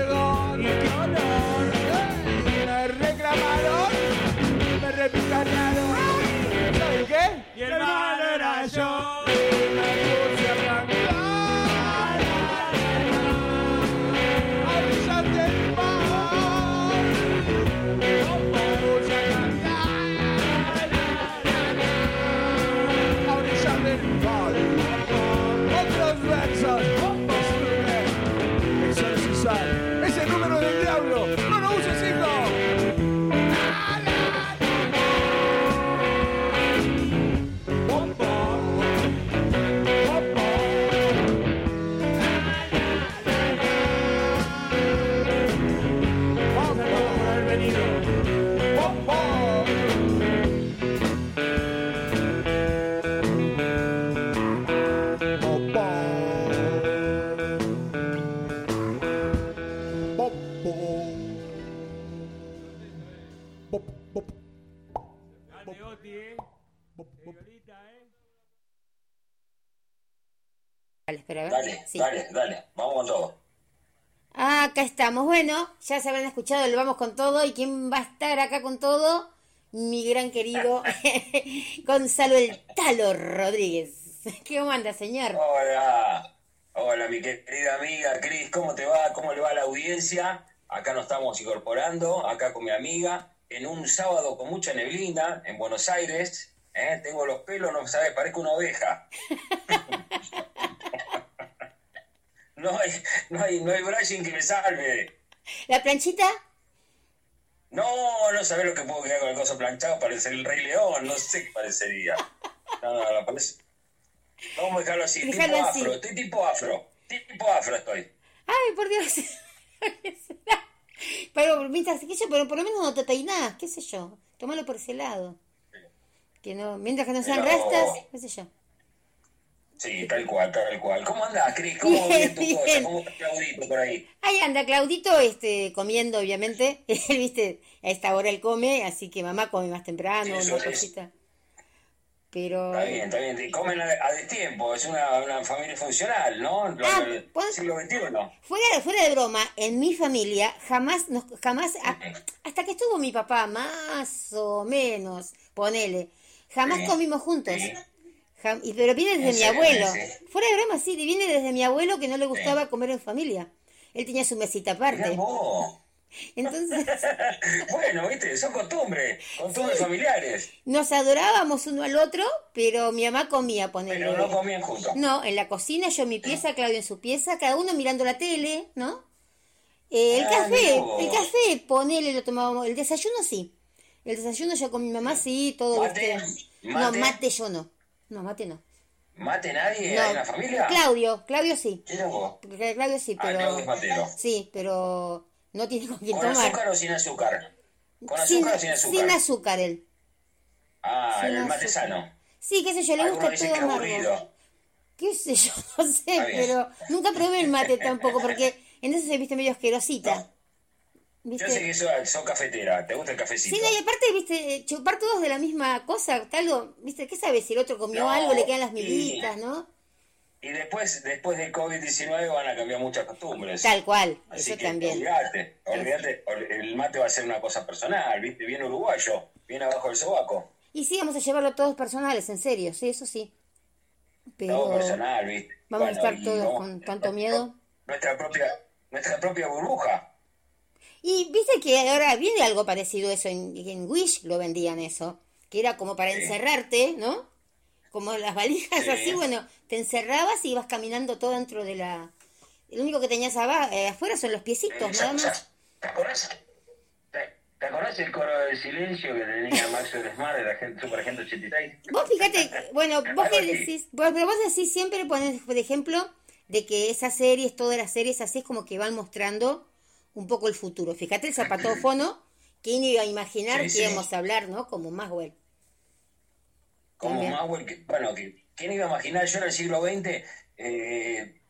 espera, a ver. Dale, Sí. dale, dale, vamos con todo. Ah, acá estamos. Bueno, ya se habrán escuchado, le vamos con todo. ¿Y quién va a estar acá con todo? Mi gran querido Gonzalo el Talo Rodríguez. ¿Qué anda, señor? Hola, hola mi querida amiga Cris, ¿cómo te va? ¿Cómo le va a la audiencia? Acá nos estamos incorporando, acá con mi amiga, en un sábado con mucha neblina en Buenos Aires. ¿eh? Tengo los pelos, no sabes, parezco una oveja. no hay, no hay, no hay brushing que me salve. ¿La planchita? No, no sabés lo que puedo quedar con el coso planchado, parece el Rey León, no sé qué parecería. No, no, no, parece... Vamos a dejarlo así, Déjalo tipo así. afro, estoy tipo afro, tipo afro estoy. Ay, por Dios. pero, mientras que yo, pero por lo menos no te peinás, qué sé yo. Tómalo por ese lado. Que no, mientras que no sean Pero- rastas, qué sé yo. Sí, tal cual, tal cual. ¿Cómo andás, Cris? ¿Cómo Bien, tu cosa? ¿Cómo está Claudito por ahí? Ahí anda Claudito, este, comiendo, obviamente. Él, viste, a esta hora él come, así que mamá come más temprano, Sí, una es. Pero. Está bien, está bien. Comen a, a destiempo, es una, una familia funcional, ¿no? Lo- Ah, siglo XXI. Fuera, fuera de broma, en mi familia jamás, nos, jamás, a- hasta que estuvo mi papá, más o menos, ponele, jamás Sí, comimos juntos. sí. Pero viene desde ¿En mi serio? abuelo. Fuera de broma, sí, viene desde mi abuelo que no le gustaba comer en familia. Él tenía su mesita aparte. Entonces, bueno, viste, son costumbres, costumbres familiares. nos adorábamos uno al otro, pero mi mamá comía, ponele. Pero no comían juntos. No, en la cocina, yo en mi pieza, Claudio en su pieza, cada uno mirando la tele, ¿no? Eh, el Ah, café, el café, ponele, lo tomábamos. El desayuno sí. El desayuno yo con mi mamá sí, todo. ¿Mate? ¿viste? No, ¿Mate? mate yo no. No, mate no. ¿Mate nadie No. en la familia? Claudio, Claudio sí. Porque Claudio sí, Ah, pero. Claudio es matero. Sí, pero no tiene con quién ¿Con tomar. azúcar o sin azúcar? ¿Con sin, azúcar o sin azúcar? sin azúcar él. Ah, sin el mate sano. Sí, qué sé yo, le gusta todo amargo. qué sé yo, no sé, pero nunca probé el mate tampoco, porque en eso se viste medio asquerosita. No. ¿Viste? Yo sé que sos, sos cafetera, ¿te gusta el cafecito? Sí, no, y aparte, viste, chupar todos de la misma cosa, viste, ¿qué sabes? Si el otro comió No, algo, le quedan las miguitas, ¿no? Y después, después del COVID-19 van a cambiar muchas costumbres. Tal cual, Así eso que también. olvídate, olvídate, ol- el mate va a ser una cosa personal, ¿viste? Bien uruguayo, bien abajo del sobaco. Y sí, vamos a llevarlo todos personales, en serio, sí, eso sí. Pero Todo personal, ¿viste? vamos a estar todos vamos- con tanto miedo. Nuestra propia, nuestra propia burbuja. Y viste que ahora viene algo parecido eso, en, en Wish lo vendían eso, que era como para Sí. encerrarte, ¿no? Como las valijas Sí. así, bueno, te encerrabas y ibas caminando todo dentro de la... Lo único que tenías aba- eh, afuera son los piecitos, nada más. ¿Te acordás? ¿Te, acordás el coro del silencio que tenía Maxwell Smart de la gente, Super Agente 86? Vos fíjate, bueno, vos que decís, vos- pero vos decís siempre, pones por ejemplo, de que esas series, todas las series así es como que van mostrando un poco el futuro. Fíjate el zapatófono, ¿quién iba a imaginar Sí, que íbamos a hablar, ¿no? Como Maswell. Como También. Maxwell, que, bueno, que, ¿quién iba a imaginar yo en el siglo XX? Eh,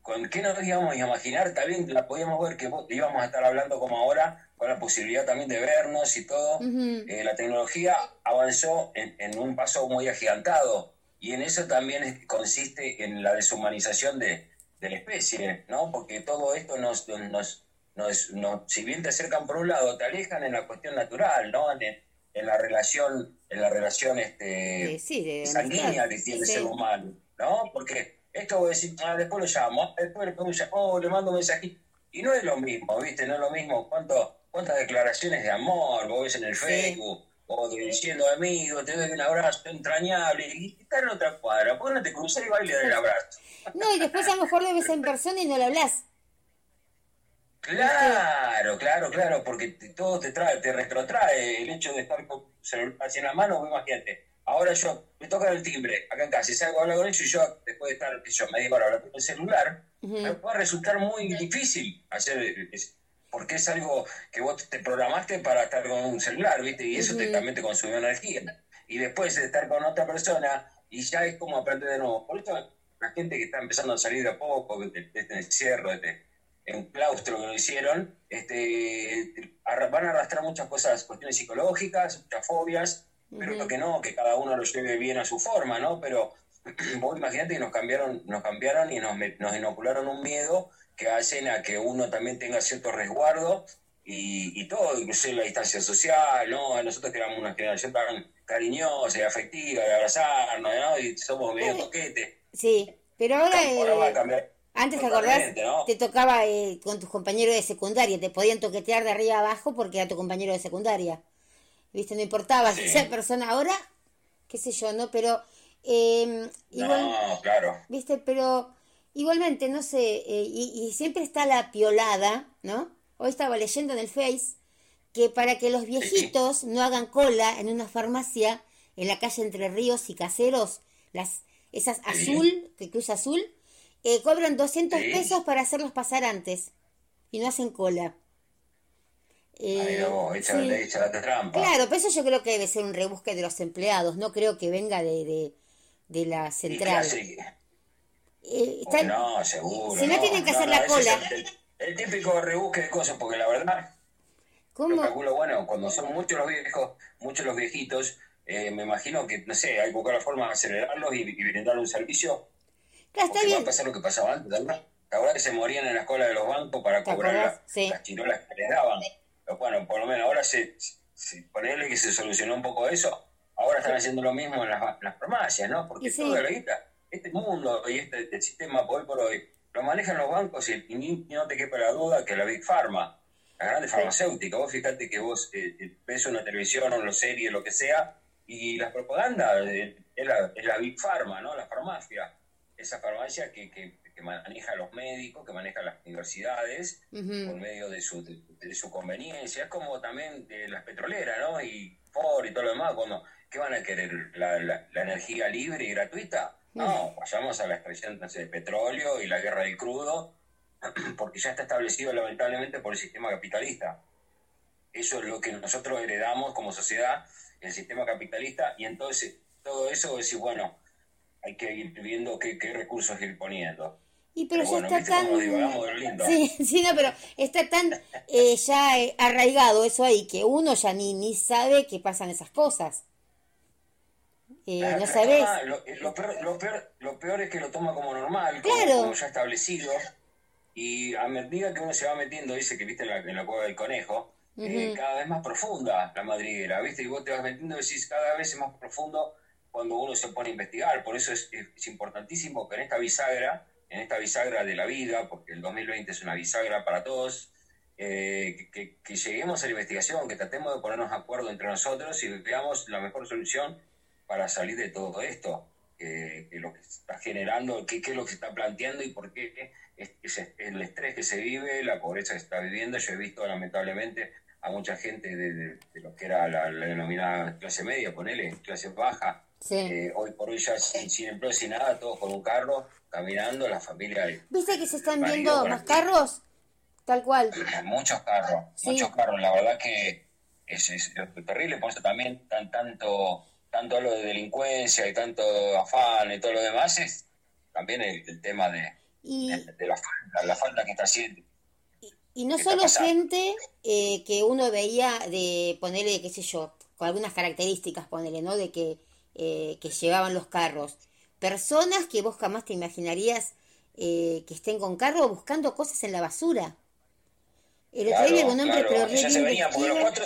¿Con qué nos íbamos a imaginar? También la podíamos ver que íbamos a estar hablando como ahora, con la posibilidad también de vernos y todo. Eh, la tecnología avanzó en, en un paso muy agigantado y en eso también consiste en la deshumanización de, de la especie, ¿no? Porque todo esto nos, nos, nos, nos- si bien te acercan por un lado, te alejan en la cuestión natural, ¿no? En, en la relación, en la relación este, sí, de sanguínea que tiene el ser humano, ¿no? Porque esto vos decís, ah, después lo llamo, después le pongo un llamado, le mando un mensajito. Y no es lo mismo, ¿viste? No es lo mismo cuánto, cuántas declaraciones de amor vos ves en el. Facebook, o diciendo amigo, te doy un abrazo entrañable, y está en otra cuadra, ¿por qué no te cruzás y baile del abrazo? No, y después a lo mejor lo ves en persona y no le hablas. Claro, claro, claro, porque te- todo te trae, te retrotrae el hecho de estar con celular así en la mano, imagínate. Ahora yo me toca el timbre acá en casa y salgo a hablar con ellos y yo, después de estar, yo, media hora hablando con el celular, Ujú. me puede resultar muy difícil hacer, es- porque es algo que vos te programaste para estar con un celular, ¿viste? Y eso te, también te consumió energía. Y después de estar con otra persona y ya es como aprender de nuevo. Por eso la gente que está empezando a salir de a poco, de este encierro, de este, en claustro que lo hicieron, este, van a arrastrar muchas cosas, cuestiones psicológicas, muchas fobias, pero que no, que cada uno lo lleve bien a su forma, ¿no? Pero vos imagínate que nos cambiaron, nos cambiaron y nos, nos inocularon un miedo que hacen a que uno también tenga cierto resguardo y, y todo, incluso la distancia social, ¿no? Nosotros tenemos una generación tan cariñosa y afectiva de abrazarnos, ¿no? Y somos medio toquetes. Sí, pero ahora... Eh, antes te acordás, te tocaba eh, con tus compañeros de secundaria, te podían toquetear de arriba abajo porque era tu compañero de secundaria. ¿Viste? No importaba si esa persona ahora, qué sé yo, ¿no? Pero... Eh, no, claro. ¿Viste? Pero igualmente, no sé, eh, y, y siempre está la piolada, ¿no? Hoy estaba leyendo en el Face que para que los viejitos no hagan cola en una farmacia en la calle Entre Ríos y Caseros, las esas azul, que cruza azul, eh, cobran 200 pesos para hacerlos pasar antes y no hacen cola. Eh, no, echa, la trampa. Claro, pero eso yo creo que debe ser un rebusque de los empleados, no creo que venga de, de, la central. Eh, no, seguro. Si no, tienen que hacer la cola. el, típico rebusque de cosas, porque la verdad, ¿Cómo? calculo, bueno, cuando son muchos los viejos, muchos los viejitos, eh, me imagino que, no sé, hay que buscar la forma de acelerarlos y, y brindarle un servicio Claro, está bien. va a pasar lo que pasaba antes, ¿verdad? Ahora que se morían en la cola de los bancos para cobrar las chirolas que les daban. Pero bueno, por lo menos ahora se, se, ponerle que se solucionó un poco eso. Ahora están haciendo lo mismo en las, las farmacias, ¿no? Porque toda la guita, este mundo y este, este, sistema hoy por hoy lo manejan los bancos y, no te quepa la duda que la Big Pharma, la grande farmacéutica, vos fíjate que vos eh, eh, ves una televisión o una serie, lo que sea, y las propagandas eh, es, la, es la Big Pharma, ¿no? La farmacia esa farmacia que, que, maneja a los médicos, que maneja las universidades, por medio de su, de, su conveniencia. Es como también de las petroleras, ¿no? Y Ford y todo lo demás, cuando, ¿qué van a querer? ¿La, la, energía libre y gratuita? No, vayamos a la extracción de petróleo y la guerra del crudo, porque ya está establecido lamentablemente por el sistema capitalista. Eso es lo que nosotros heredamos como sociedad, el sistema capitalista, y entonces todo eso es decir, bueno, hay que ir viendo qué, recursos ir poniendo. Y pero, ya está tan... Sí, sí, no, pero está tan eh, ya eh, arraigado eso ahí que uno ya ni, ni sabe que pasan esas cosas. Eh, no sabes. lo, peor, lo, peor, es que lo toma como normal, como, ya establecido. Y a medida que uno se va metiendo, dice que viste la, en la cueva del conejo, cada vez más profunda la madriguera, ¿viste? Y vos te vas metiendo y decís, cada vez es más profundo cuando uno se pone a investigar. Por eso es, importantísimo que en esta bisagra, en esta bisagra de la vida, porque el 2020 es una bisagra para todos, eh, que, lleguemos a la investigación, que tratemos de ponernos de acuerdo entre nosotros y veamos la mejor solución para salir de todo esto, que lo que está generando, qué es lo que se está planteando y por qué es, el estrés que se vive, la pobreza que se está viviendo. Yo he visto lamentablemente a mucha gente de, lo que era la, la, denominada clase media, ponele, clase baja, eh, hoy por hoy ya sin, empleo, sin nada, todos con un carro, caminando, la familia. ¿Viste que se están viendo más carros? Tal cual. Muchos carros, muchos carros. La verdad que es, terrible, por eso también tan, tanto, tanto lo de delincuencia y tanto afán y todo lo demás es también el, tema de, la, falta, la falta que está haciendo. Y, no solo gente eh, que uno veía de ponerle, qué sé yo, con algunas características, ponerle, ¿no? De que eh, que llevaban los carros. Personas que vos jamás te imaginarías eh, que estén con carro buscando cosas en la basura. El claro, pero los cuatro,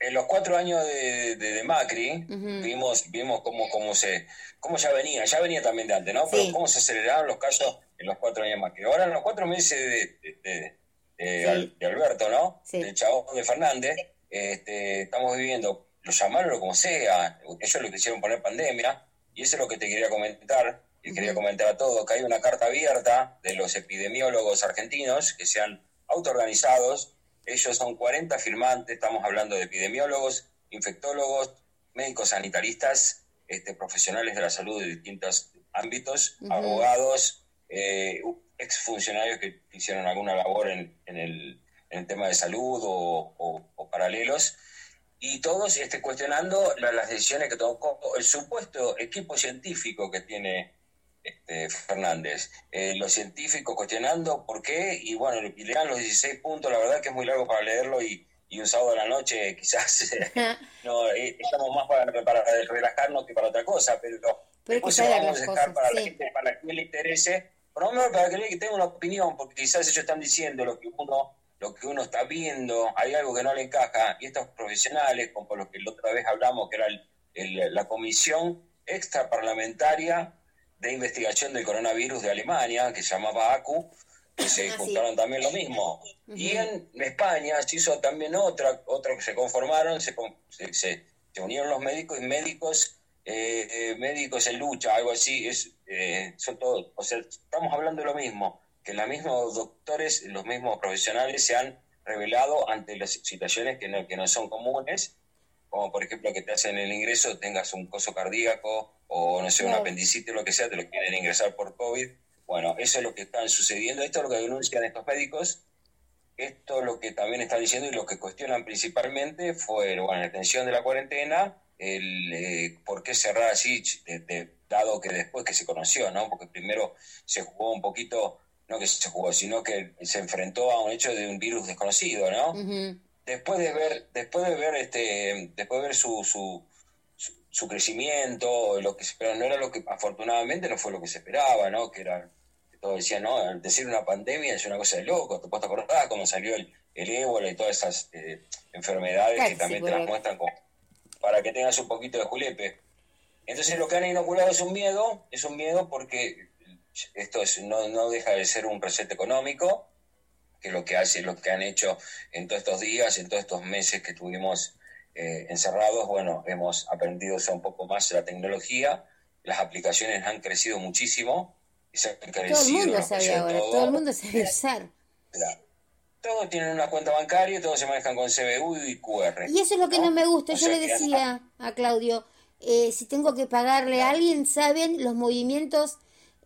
en los cuatro años de, Macri vimos, vimos cómo, cómo, se, cómo ya venía, ya venía también de antes, ¿no? Pero cómo se aceleraron los casos en los cuatro años de Macri. Ahora en los cuatro meses de, de, Alberto, ¿no? El chabón de Fernández, este, estamos viviendo lo llamarlo como sea, ellos lo quisieron poner pandemia, y eso es lo que te quería comentar, y quería comentar a todos, que hay una carta abierta de los epidemiólogos argentinos que se han autoorganizados, ellos son 40 firmantes, estamos hablando de epidemiólogos, infectólogos, médicos sanitaristas, este, profesionales de la salud de distintos ámbitos, abogados, eh, exfuncionarios que hicieron alguna labor en, el, tema de salud o paralelos, y todos este, cuestionando las decisiones que tomó el supuesto equipo científico que tiene este, Fernández. Eh, los científicos cuestionando por qué, y bueno, le dan los 16 puntos, la verdad que es muy largo para leerlo y, y un sábado a la noche quizás no eh, estamos más para, para, relajarnos que para otra cosa, pero, pero después se vamos a dejar para la gente, para que le interese, por lo para que tenga una opinión, porque quizás ellos están diciendo lo que uno lo que uno está viendo, hay algo que no le encaja, y estos profesionales, como por lo que la otra vez hablamos, que era el, la comisión extraparlamentaria de investigación del coronavirus de Alemania, que se llamaba ACU, que se ah, juntaron también lo mismo. Y en España se hizo también otra, otra que se conformaron, se, se, se unieron los médicos y médicos, eh, eh, médicos en lucha, algo así, es, eh, son todos, o sea, estamos hablando de lo mismo, que los mismos doctores, los mismos profesionales se han revelado ante las situaciones que no, que no son comunes, como por ejemplo que te hacen el ingreso, tengas un coso cardíaco o no sé, un apendicitis o lo que sea, te lo quieren ingresar por COVID. Bueno, eso es lo que está sucediendo, esto es lo que denuncian estos médicos, esto es lo que también están diciendo y lo que cuestionan principalmente fue, bueno, la extensión de la cuarentena, el eh, por qué cerrar así, dado que después que se conoció, ¿no? Porque primero se jugó un poquito, no que se jugó, sino que se enfrentó a un hecho de un virus desconocido, ¿no? Después de ver, después de ver este, después de ver su, su, su, crecimiento, lo que pero no era lo que afortunadamente no fue lo que se esperaba, ¿no? Que era todos decían, no, decir una pandemia es una cosa de loco, te puedes acordar cómo salió el, el ébola y todas esas eh, enfermedades que también te las muestran para que tengas un poquito de julepe. Entonces lo que han inoculado es un miedo, es un miedo porque esto es, no, no deja de ser un presente económico, que lo que hace, lo que han hecho en todos estos días, en todos estos meses que estuvimos eh, encerrados, bueno, hemos aprendido un poco más la tecnología, las aplicaciones han crecido muchísimo, todo el mundo sabe ahora, todo. el mundo sabe usar. Todos tienen una cuenta bancaria, todos se manejan con CBU y QR. Y eso es lo que no, me gusta. Yo le decía a Claudio, eh, si tengo que pagarle a alguien, saben los movimientos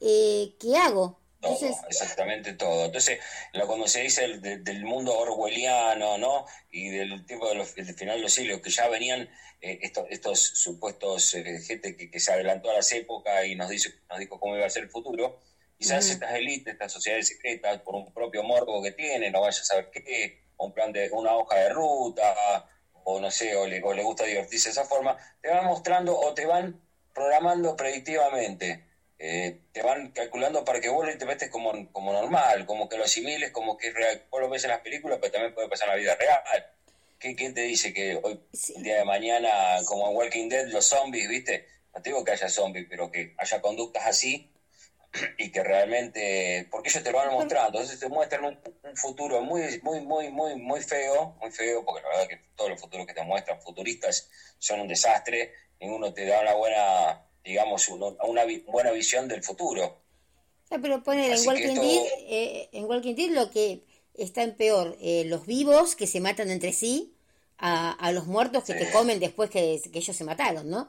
eh, que hago. Todo, exactamente todo. Entonces, lo, cuando se dice del mundo orwelliano, ¿no? Y del tiempo del final de los siglos, que ya venían eh, estos, estos supuestos eh, gente que, se adelantó a las épocas y nos, dice, nos dijo cómo iba a ser el futuro, quizás estas élites, estas sociedades secretas, por un propio morbo que tienen, no vaya a saber qué, un plan de una hoja de ruta, o no sé, o le, o le gusta divertirse de esa forma, te van mostrando o te van programando predictivamente eh, te van calculando para que vos lo interpretes como, como normal, como que lo asimiles, como que es real. Vos lo ves en las películas, pero también puede pasar en la vida real. ¿Quién te dice que hoy, el día de mañana, como en Walking Dead, los zombies, viste? No te digo que haya zombies, pero que haya conductas así y que realmente, porque ellos te lo van mostrando, entonces te muestran un, futuro muy, muy, muy, muy, muy feo, muy feo, porque la verdad que todos los futuros que te muestran futuristas son un desastre, ninguno te da una buena digamos, una buena visión del futuro. Ah, pero poner en Walking, Dead, eh, en Walking Dead lo que está en peor, eh, los vivos que se matan entre sí, a, los muertos que te comen después que, ellos se mataron, ¿no?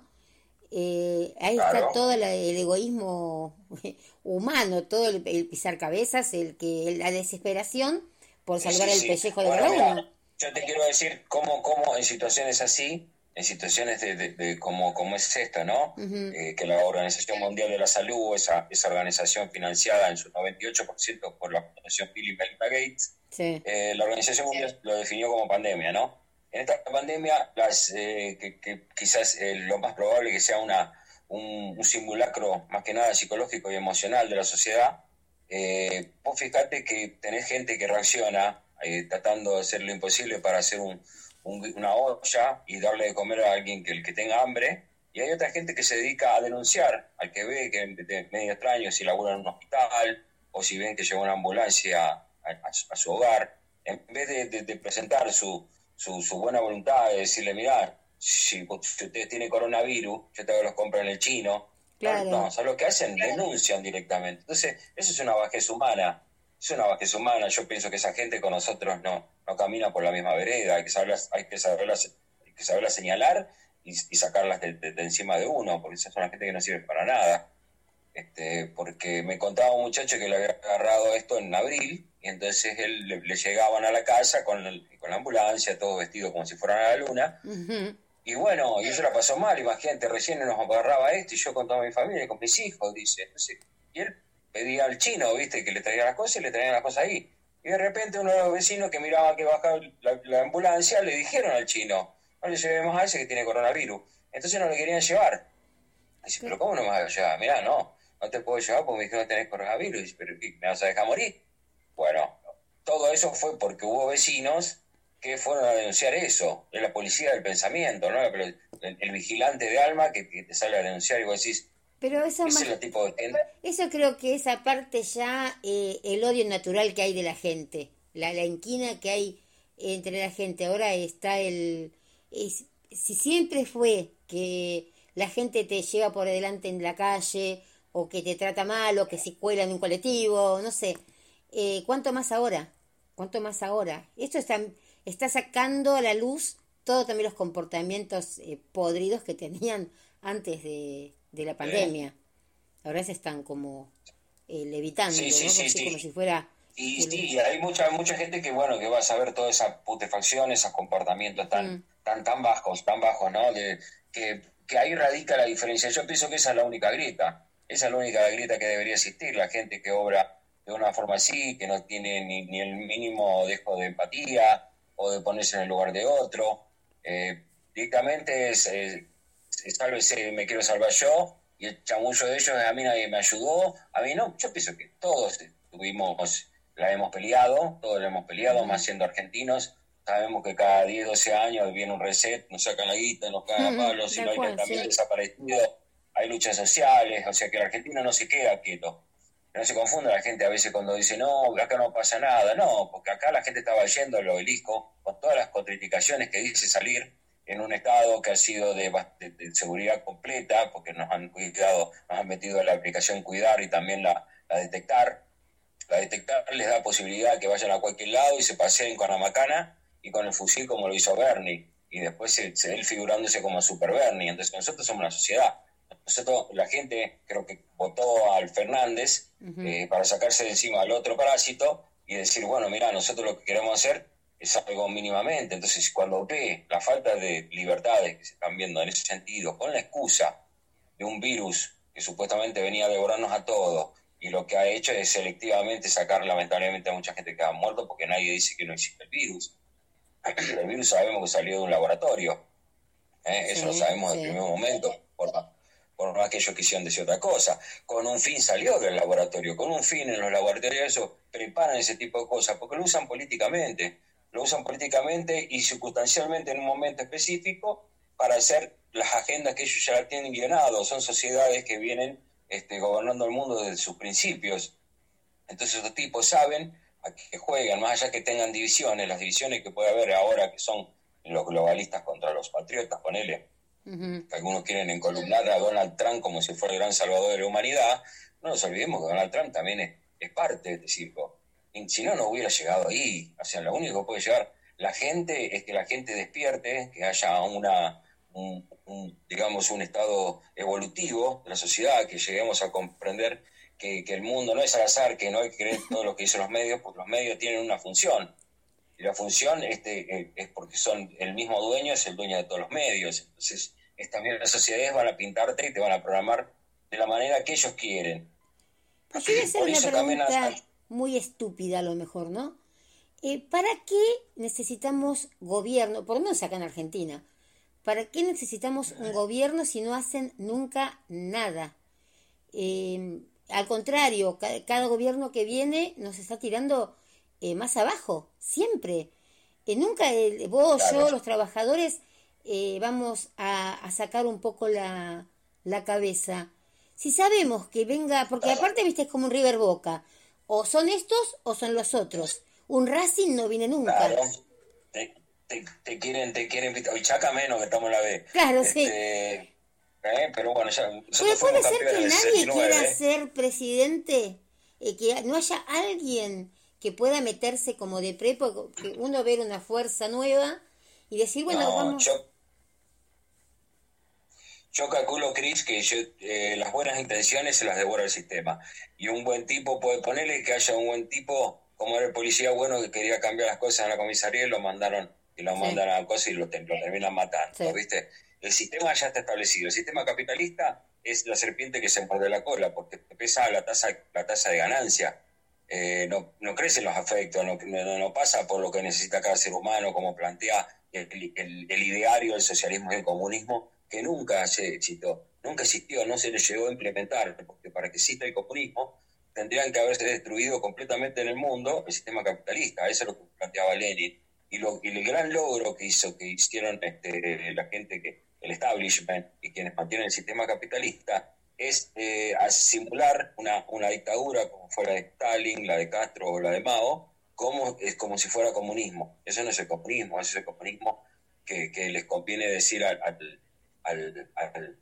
Eh, ahí está todo el, egoísmo humano, todo el, pisar cabezas, el que la desesperación por salvar el pellejo de bueno, Yo te quiero decir cómo, cómo en situaciones así en situaciones de, como, como es esta, ¿no? Eh, que la Organización Mundial de la Salud, esa, esa organización financiada en su 98% por la Fundación Bill y Melinda Gates, eh, la Organización Mundial lo definió como pandemia, ¿no? En esta pandemia, las, eh, que, quizás lo más probable que sea una, un, simulacro más que nada psicológico y emocional de la sociedad, vos fíjate que tenés gente que reacciona tratando de hacer lo imposible para hacer un, una olla y darle de comer a alguien que el que tenga hambre. Y hay otra gente que se dedica a denunciar al que ve que es medio extraño si labura en un hospital o si ven que llegó una ambulancia a, su hogar. En vez de, presentar su, su, buena voluntad, de decirle, mirá, si, usted tiene coronavirus, yo te los compro en el chino. Claro. No, o sea, lo que hacen, denuncian directamente. Entonces, eso es una bajeza humana es una bajeza humana. Yo pienso que esa gente con nosotros no, no camina por la misma vereda. Hay que saberlas, hay que saberlas, hay que saberlas señalar y, sacarlas de, encima de uno, porque esas son la gente que no sirve para nada. Este, porque me contaba un muchacho que le había agarrado esto en abril, y entonces él le, llegaban a la casa con, con, la ambulancia, todo vestido como si fueran a la luna. Y bueno, y eso la pasó mal, imagínate, recién nos agarraba esto y yo con toda mi familia, con mis hijos, dice. Entonces, Y él pedía al chino, ¿viste? Que le traía las cosas y le traían las cosas ahí. Y de repente uno de los vecinos que miraba que bajaba la, la ambulancia le dijeron al chino, no le llevemos a ese que tiene coronavirus. Entonces no le querían llevar. Dice, pero ¿cómo no me vas a llevar? Mirá, no, no te puedo llevar porque me dijeron que tenés coronavirus. Dice, pero ¿qué, ¿me vas a dejar morir? Bueno, todo eso fue porque hubo vecinos que fueron a denunciar eso. Es la policía del pensamiento, ¿no? El, el vigilante de alma que, que, te sale a denunciar y vos decís, pero eso, más, tipo de... eso creo que es aparte ya eh, el odio natural que hay de la gente, la, la inquina que hay entre la gente. Ahora está el... Es, si siempre fue que la gente te lleva por delante en la calle o que te trata mal o que se cuela en un colectivo, no sé, eh, ¿cuánto más ahora? ¿Cuánto más ahora? Esto está, está sacando a la luz todos también los comportamientos eh, podridos que tenían antes de, de la pandemia. Ahora se están como eh, levitando, Sí, sí, ¿no? sí, Así como si fuera... Y hay mucha mucha gente que bueno que va a saber toda esa putefacción, esos comportamientos tan Mm. tan tan bajos, tan bajos, ¿no? De, que, que ahí radica la diferencia. Yo pienso que esa es la única grieta, esa es la única grieta que debería existir, la gente que obra de una forma así, que no tiene ni, ni el mínimo dejo de empatía o de ponerse en el lugar de otro. Eh, directamente es, sálvese, me quiero salvar yo, y el chamullo de ellos, a mí nadie me ayudó, a mí no, yo pienso que todos tuvimos, la hemos peleado, todos la hemos peleado, más siendo argentinos, sabemos que cada 10, 12 años viene un reset, nos sacan la guita, nos cagan palos, si no hay también desaparecido, hay luchas sociales, o sea que el argentino no se queda quieto. No se confunda la gente a veces cuando dice, no, acá no pasa nada. No, porque acá la gente estaba yendo al obelisco con todas las contraindicaciones que dice salir en un estado que ha sido de, de- de seguridad completa, porque nos han cuidado, nos han metido la aplicación Cuidar y también la, la Detectar. La Detectar les da posibilidad que vayan a cualquier lado y se paseen con la macana y con el fusil como lo hizo Bernie. Y después se, se- él figurándose como Super Bernie. Entonces nosotros somos una sociedad. Nosotros, la gente creo que votó al Fernández eh, para sacarse de encima al otro parásito y decir, bueno, mira, nosotros lo que queremos hacer es algo mínimamente. Entonces, cuando ve la falta de libertades que se están viendo en ese sentido, con la excusa de un virus que supuestamente venía a devorarnos a todos, y lo que ha hecho es selectivamente sacar lamentablemente a mucha gente que ha muerto porque nadie dice que no existe el virus. El virus sabemos que salió de un laboratorio. ¿eh? Eso lo sabemos sí. desde el primer momento, por, por más que ellos quisieran decir otra cosa. Con un fin salió del laboratorio, con un fin en los laboratorios eso preparan ese tipo de cosas, porque lo usan políticamente, lo usan políticamente y circunstancialmente en un momento específico para hacer las agendas que ellos ya tienen guionado. Son sociedades que vienen este, gobernando el mundo desde sus principios. Entonces estos tipos saben a qué juegan, más allá que tengan divisiones, las divisiones que puede haber ahora que son los globalistas contra los patriotas, ponele, que algunos quieren encolumnar a Donald Trump como si fuera el gran salvador de la humanidad, no nos olvidemos que Donald Trump también es, es parte de este circo. Si no, no hubiera llegado ahí. O sea, lo único que puede llegar la gente es que la gente despierte, que haya una, un, un, digamos, un estado evolutivo de la sociedad, que lleguemos a comprender que, que el mundo no es al azar, que no hay que creer todo lo que dicen los medios, porque los medios tienen una función. Y la función este, eh, es porque son el mismo dueño, es el dueño de todos los medios. Entonces, es también las sociedades van a pintarte y te van a programar de la manera que ellos quieren. Por eso también muy estúpida a lo mejor, ¿no? Eh, ¿Para qué necesitamos gobierno, por lo menos acá en Argentina, ¿para qué necesitamos un gobierno si no hacen nunca nada? Eh, al contrario, ca- cada gobierno que viene nos está tirando eh, más abajo, siempre. Eh, nunca el- vos, Claro. yo, los trabajadores eh, vamos a, a sacar un poco la, la cabeza. Si sabemos que venga, porque aparte, viste, es como un River Boca. O son estos o son los otros. Un Racing no viene nunca. Claro. Te, te, te quieren, te quieren. Hoy Chaca menos que estamos en la B. Claro, sí. Este, eh, pero bueno, ya. Pero puede ser que nadie 69, quiera ¿eh? ser presidente, eh, que no haya alguien que pueda meterse como de prepo, que uno ver una fuerza nueva y decir, bueno, No, vamos. yo, yo calculo, Chris, que yo, eh, las buenas intenciones se las devora el sistema. Y un buen tipo puede ponerle que haya un buen tipo, como era el policía bueno que quería cambiar las cosas en la comisaría y lo mandaron y lo Sí. mandan a cosas y lo, lo terminan matando, Sí. ¿viste? El sistema ya está establecido. El sistema capitalista es la serpiente que se muerde la cola, porque pesa la tasa, la tasa de ganancia. Eh, no, no crecen los afectos, no, no, pasa por lo que necesita cada ser humano, como plantea el, el, el ideario del socialismo y el comunismo, que nunca se éxito, nunca existió, no se le llegó a implementar, porque para que exista el comunismo tendrían que haberse destruido completamente en el mundo el sistema capitalista, eso es lo que planteaba Lenin. Y, lo, y el gran logro que hizo, que hicieron este, la gente que, el establishment y quienes mantienen el sistema capitalista, es eh, simular una, una dictadura como fuera de Stalin, la de Castro o la de Mao, como, es como si fuera comunismo. Eso no es el comunismo, eso es el comunismo que, les conviene decir al, a,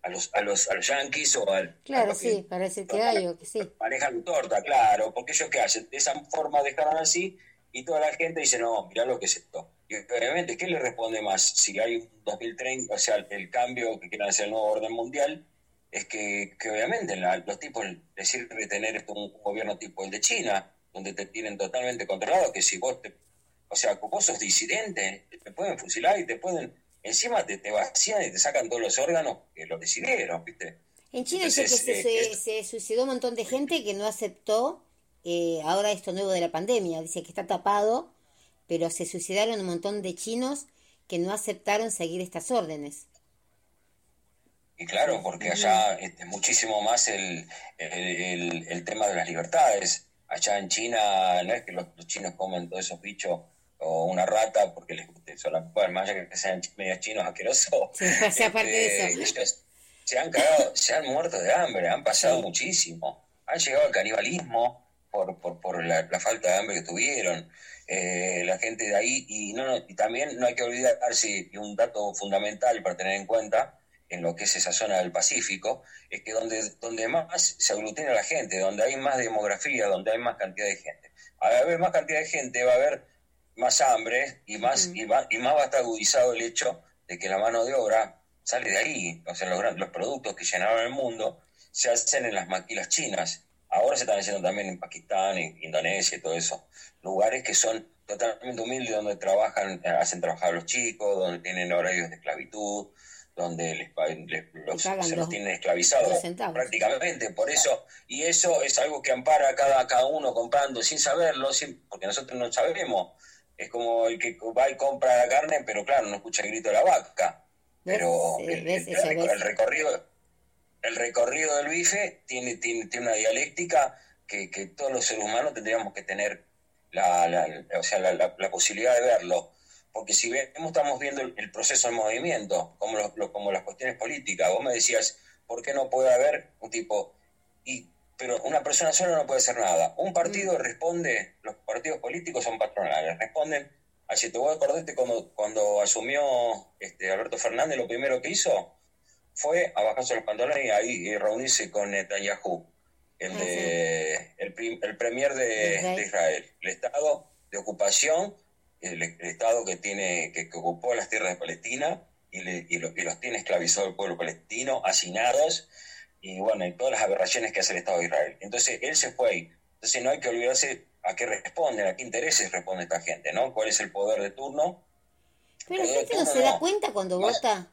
los, a, los, a los yanquis o al... Claro, sí, parece que hay o que sí. Manejan torta, claro, porque ellos qué hacen, de esa forma dejaron así y toda la gente dice, no, mira lo que es esto. Y obviamente, ¿qué le responde más? Si hay un 2030, o sea, el cambio que quieran hacer el nuevo orden mundial, es que, que obviamente los tipos les sirve tener un, gobierno tipo el de China, donde te tienen totalmente controlado, que si vos te, o sea, vos sos disidente, te pueden fusilar y te pueden, encima te, te vacían y te sacan todos los órganos que lo decidieron, ¿viste? En China dice que se, se, suicidó un montón de gente que no aceptó eh, ahora esto nuevo de la pandemia, dice que está tapado, pero se suicidaron un montón de chinos que no aceptaron seguir estas órdenes. Y claro, porque allá es este, muchísimo más el, el, tema de las libertades. Allá en China no es que los, chinos comen todos esos bichos o una rata porque les guste eso. Bueno, más allá que sean medios chinos asquerosos. Sí, aparte de eso. Este, se han cagado, se han muerto de hambre, han pasado muchísimo. Han llegado al canibalismo por, por, por la, falta de hambre que tuvieron. Eh, la gente de ahí, y, no, y también no hay que olvidarse, y un dato fundamental para tener en cuenta, en lo que es esa zona del Pacífico, es que donde, donde más se aglutina la gente, donde hay más demografía, donde hay más cantidad de gente. Al haber más cantidad de gente va a haber más hambre y más, y, va, y más va a estar agudizado el hecho de que la mano de obra sale de ahí. O sea, los, los productos que llenaron el mundo se hacen en las maquilas chinas. Ahora se están haciendo también en Pakistán, en Indonesia y todo eso. Lugares que son totalmente humildes, donde trabajan, hacen trabajar a los chicos, donde tienen horarios de esclavitud, donde les, los, se los tienen esclavizados prácticamente. Por eso, y eso es algo que ampara a cada, cada uno comprando sin saberlo, porque nosotros no sabemos. Es como el que va y compra la carne, pero claro, no escucha el grito de la vaca. Pero el, recorrido el recorrido del bife tiene, tiene, tiene una dialéctica que, que, todos los seres humanos tendríamos que tener la, la, o sea, la, la posibilidad de verlo porque si vemos, estamos viendo el, proceso del movimiento, como, como las cuestiones políticas. Vos me decías, ¿por qué no puede haber un tipo? Y, pero una persona sola no puede hacer nada. Un partido mm. responde, los partidos políticos son patronales, responden. Así te voy a acordarte cuando, cuando asumió este, Alberto Fernández, lo primero que hizo fue a bajarse los pantalones y ahí reunirse con Netanyahu, el, de, el, el premier de Israel, el Estado de ocupación el, Estado que, tiene, que, ocupó las tierras de Palestina y, le, y, lo, los tiene esclavizado el pueblo palestino, hacinados, y bueno, y todas las aberraciones que hace el Estado de Israel. Entonces, él se fue ahí. Entonces, no hay que olvidarse a qué responden, a qué intereses responde esta gente, ¿no? ¿Cuál es el poder de turno? Pero la gente no se da cuenta cuando vota.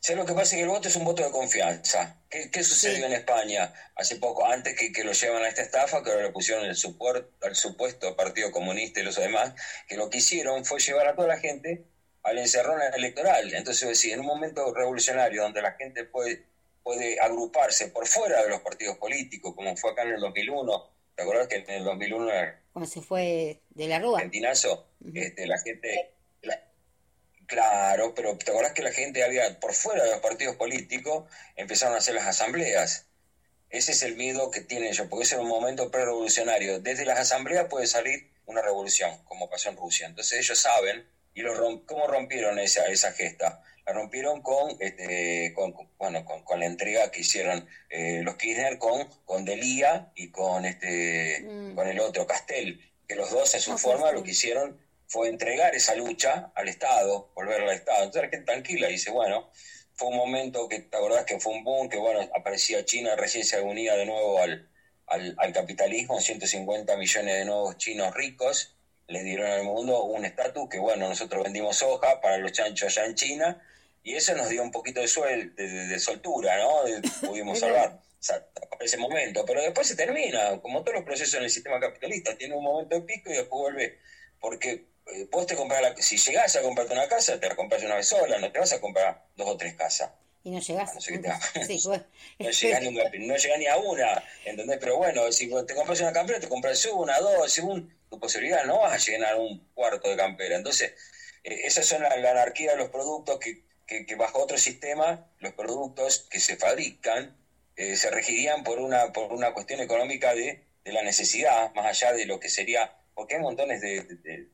¿Sabes lo que pasa? Que el voto es un voto de confianza. ¿Qué, sucedió en España hace poco? Antes que, que, lo llevan a esta estafa, que ahora le pusieron el al supuesto Partido Comunista y los demás, que lo que hicieron fue llevar a toda la gente al encerrón electoral. Entonces, si en un momento revolucionario donde la gente puede, puede agruparse por fuera de los partidos políticos, como fue acá en el 2001, ¿te acuerdas que en el 2001... Cuando se fue de la Rúa. Argentinazo, este, la gente... Claro, pero ¿te acordás que la gente había, por fuera de los partidos políticos, empezaron a hacer las asambleas? Ese es el miedo que tienen ellos, porque es un momento pre-revolucionario. Desde las asambleas puede salir una revolución, como pasó en Rusia. Entonces ellos saben, y lo ¿cómo rompieron esa, esa gesta? La rompieron con, este, con, bueno, con, la entrega que hicieron eh, los Kirchner con, con Delía y con, este, mm. con el otro, Castel, que los dos en su forma lo que hicieron fue entregar esa lucha al Estado, volver al Estado. Entonces la gente tranquila dice, bueno, fue un momento que, ¿te acordás que fue un boom? Que bueno, aparecía China, recién se unía de nuevo al, al, capitalismo, 150 millones de nuevos chinos ricos, le dieron al mundo un estatus que, bueno, nosotros vendimos soja para los chanchos allá en China, y eso nos dio un poquito de, suel, de, de- de soltura, ¿no? De- pudimos salvar ese momento, pero después se termina, como todos los procesos en el sistema capitalista, tiene un momento de pico y después vuelve, porque eh, vos te compras la, si llegás a comprarte una casa, te la compras una vez sola, no te vas a comprar dos o tres casas. Y no llegás. No sé te. Sí. No llega, ni, no a una, ¿entendés? Pero bueno, si te compras una campera, te compras una, dos, según tu posibilidad, no vas a llenar un cuarto de campera. Entonces, eh, esas son la, la anarquía de los productos que, que, que bajo otro sistema, los productos que se fabrican eh, se regirían por una, por una cuestión económica de, de la necesidad, más allá de lo que sería, porque hay montones de-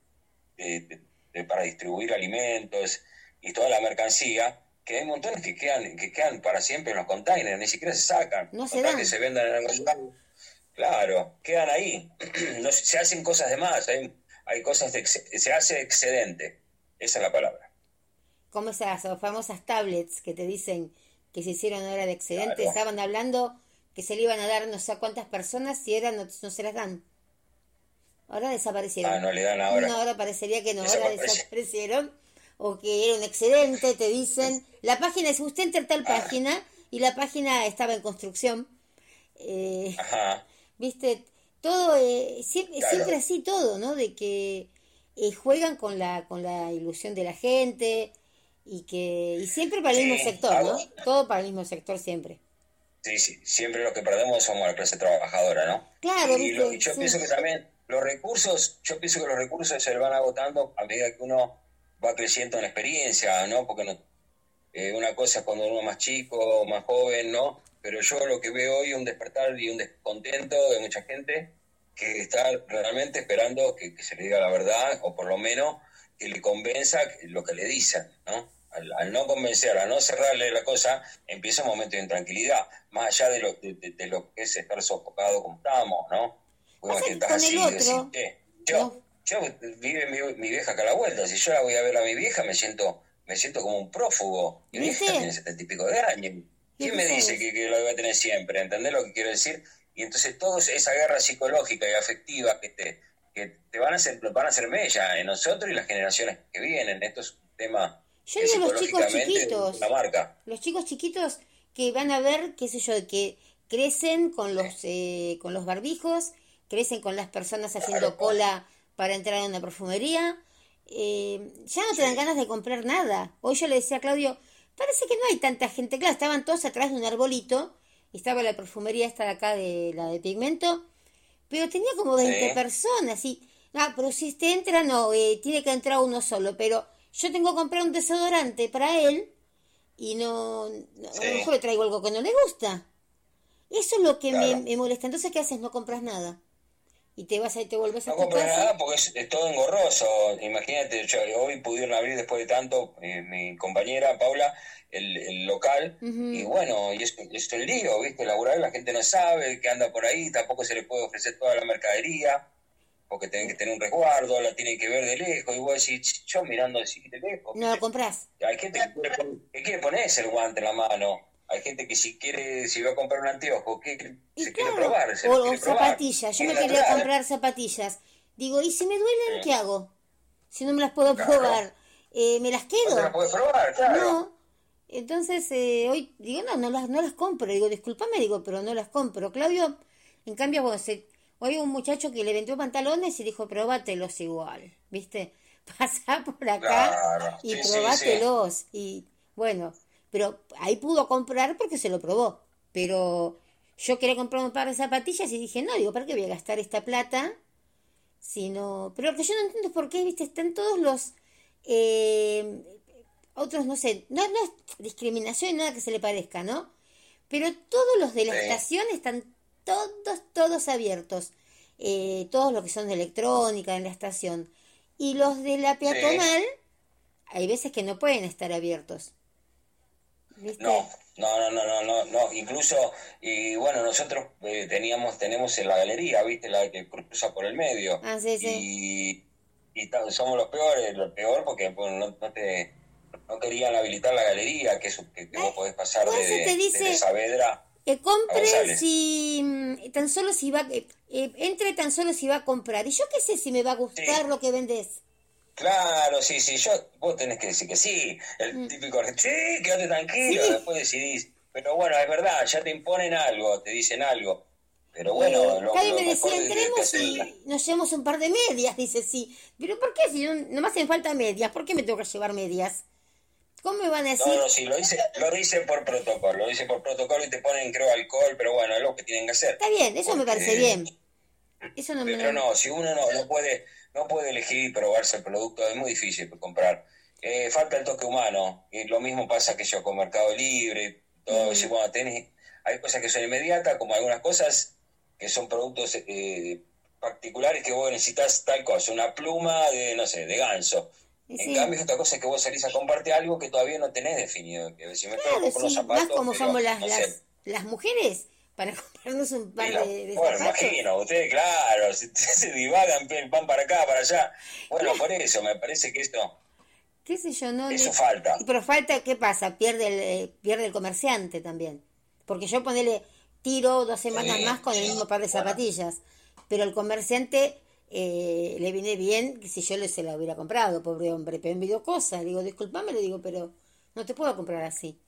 para distribuir alimentos y toda la mercancía, que hay montones que quedan, que quedan para siempre en los containers, ni siquiera se sacan. No se dan. que se vendan en algún lado. Claro, quedan ahí. No, se hacen cosas de más, hay, hay cosas de se hace excedente. Esa es la palabra. Como esas famosas tablets que te dicen que se hicieron ahora de excedente, Claro. estaban hablando que se le iban a dar no sé a cuántas personas y ahora no, no se las dan. Ahora desaparecieron. Ah, no le dan ahora. No, ahora parecería que no, ahora desaparecieron. O que era un excedente, te dicen. La página es usted entra tal página y la página estaba en construcción. Eh, Ajá. Viste, todo, eh, siempre, Claro. siempre así todo, ¿no? De que eh, juegan con la, con la ilusión de la gente y que y siempre para el Sí, mismo sector, ¿no? Todo para el mismo sector siempre. Sí, sí, siempre lo que perdemos somos la clase trabajadora, ¿no? Claro, y, lo- y yo sí. pienso que también los recursos, yo pienso que los recursos se van agotando a medida que uno va creciendo en experiencia, ¿no? Porque no, eh, una cosa es cuando uno es más chico, más joven, ¿no? Pero yo lo que veo hoy es un despertar y un descontento de mucha gente que está realmente esperando que, que se le diga la verdad, o por lo menos que le convenza lo que le dicen, ¿no? Al, al no convencer, al no cerrarle la cosa, empieza un momento de intranquilidad, más allá de lo, de, de- de lo que es estar sofocado como estamos, ¿no? Pasa que estás con así, decís, otro, "Che, yo. Yo vive mi, mi vieja acá a la vuelta, si yo la voy a ver a mi vieja me siento, me siento como un prófugo, mi vieja tiene setenta y pico de años, ¿quién me ¿Qué dice que, que lo voy a tener siempre? ¿Entendés lo que quiero decir? Y entonces toda esa guerra psicológica y afectiva que te, que te van a hacer, van a hacer mella en nosotros y las generaciones que vienen, esto es un tema Yo que digo los chicos chiquitos. la marca. Los chicos chiquitos que van a ver, qué sé yo, que crecen con los, eh, con los barbijos, crecen con las personas haciendo Claro. cola para entrar a una perfumería, eh, ya no te dan ganas de comprar nada. Hoy yo le decía a Claudio, parece que no hay tanta gente, claro, estaban todos atrás de un arbolito, estaba la perfumería esta de acá, de la de pigmento, pero tenía como 20 Sí. personas, y, ah, pero si este entra, no, eh, tiene que entrar uno solo, pero yo tengo que comprar un desodorante para él, y no, no- a lo mejor le traigo algo que no le gusta. Eso es lo que me, me molesta. Entonces, ¿qué haces? No compras nada. Y te vas a, te vuelves a No tu casa. nada porque es, es todo engorroso. Imagínate, yo- hoy pudieron abrir después de tanto eh, mi compañera Paula el, el local y bueno, y es, es el lío, ¿viste? Laboral, la gente no sabe que anda por ahí, tampoco se le puede ofrecer toda la mercadería porque tienen que tener un resguardo, la tienen que ver de lejos y vos decís, yo mirando así de lejos. No lo compras. Hay gente que quiere, que quiere ponerse el guante en la mano. Hay gente que si quiere, si va a comprar un anteojo, que se quiere probar. Se o, probar. zapatillas. Yo Es me quería comprar zapatillas. Digo, ¿y si me duelen, Sí. qué hago? Si no me las puedo Claro. probar, eh, ¿me las No te la quedo? puedes probar, claro. No. Entonces, eh, hoy digo, no, no las, no las compro. Digo, discúlpame, digo, pero no las compro. Claudio, en cambio, vos, se- hoy un muchacho que le vendió pantalones y dijo, probátelos igual, ¿viste? Pasá por acá Claro, y sí, sí, probátelos. Y bueno, pero ahí pudo comprar porque se lo probó. Pero yo quería comprar un par de zapatillas y dije, no, digo, ¿para qué voy a gastar esta plata? Sino, pero lo que yo no entiendo es por qué, ¿viste? Están todos los... eh, otros, no sé, no, no es discriminación ni nada que se le parezca, ¿no? Pero todos los de la estación están todos, todos abiertos. Eh, todos los que son de electrónica en la estación. Y los de la peatonal, hay veces que no pueden estar abiertos. ¿Viste? No, no, no, no, no, no, no. Incluso, y bueno, nosotros eh, teníamos, tenemos en la galería, ¿viste? La que cruza por el medio. Ah, sí, sí. Y, y somos los peores, lo peor porque bueno, no, no te no querían habilitar la galería, que, es, que, que vos podés pasar de, te dice- desde Saavedra. Que compre si mm, tan solo si va eh, eh, entre tan solo si va a comprar. Y yo qué sé si me va a gustar Sí. lo que vendes. Claro, sí, sí, yo, vos tenés que decir que sí, el Mm. típico, sí, quédate tranquilo, Sí. después decidís. Pero bueno, es verdad, ya te imponen algo, te dicen algo. Pero bueno, Eh, lo, Cari lo me decía, de- de entremos y la- nos llevamos un par de medias, dice sí. Pero ¿por qué si no, nomás hacen falta medias? ¿Por qué me tengo que llevar medias? ¿Cómo me van a decir? No, no, sí, lo dice, lo dice por protocolo, lo dice por protocolo y te ponen, creo, alcohol, pero bueno, es lo que tienen que hacer. Está bien, eso me parece bien. Eso no me... Pero no, si uno no, no puede no puede elegir y probarse el producto, es muy difícil comprar. Eh, falta el toque humano, y lo mismo pasa que yo con Mercado Libre, todo, bueno, tenés, hay cosas que son inmediatas, como algunas cosas que son productos eh, particulares que vos necesitas tal cosa, una pluma de, no sé, de ganso. En cambio, otra cosa es que vos salís a comprarte algo que todavía no tenés definido. Que si me tengo Claro, que comprar unos sí, zapatos, más como pero, somos las, no las, sé, las mujeres para comprarnos un par la- de, de bueno, imagino, ustedes, claro, se, se divagan, van para acá, para allá. Bueno, por eso, me parece que esto, ¿Qué sé yo? No, eso falta. Pero falta, ¿qué pasa? Pierde el, eh, pierde el comerciante también. Porque yo ponele, tiro dos semanas Sí, más con el sí, mismo par de bueno. zapatillas. Pero el comerciante eh, le viene bien que si yo le se la hubiera comprado, pobre hombre. Pero envidió cosas. Digo, disculpame, le digo, pero no te puedo comprar así.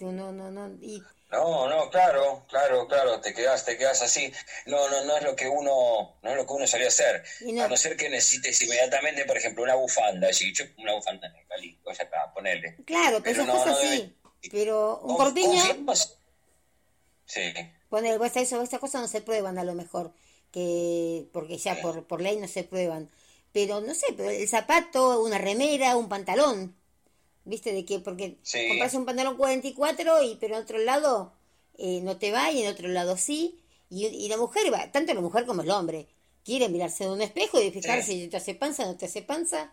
No, no, no. Y No, no, claro, claro, claro, te quedas, te quedas así. No, no, no es lo que uno, no es lo que uno solía hacer. No. A no ser que necesites inmediatamente, por ejemplo, una bufanda, una bufanda negra, listo, ya está, ponele. claro, pero esas no, cosas no sí. debe- Pero un corpiño, Sí. Poner, vos eso, esas cosas no se prueban a lo mejor, que porque ya por, por ley no se prueban. Pero no sé, pero el zapato, una remera, un pantalón. ¿Viste de qué? Porque Sí. compras un pantalón 44 y pero en otro lado eh, no te va y en otro lado sí. Y, y la mujer va, tanto la mujer como el hombre, quiere mirarse en un espejo y fijarse Sí. si te hace panza, no te hace panza.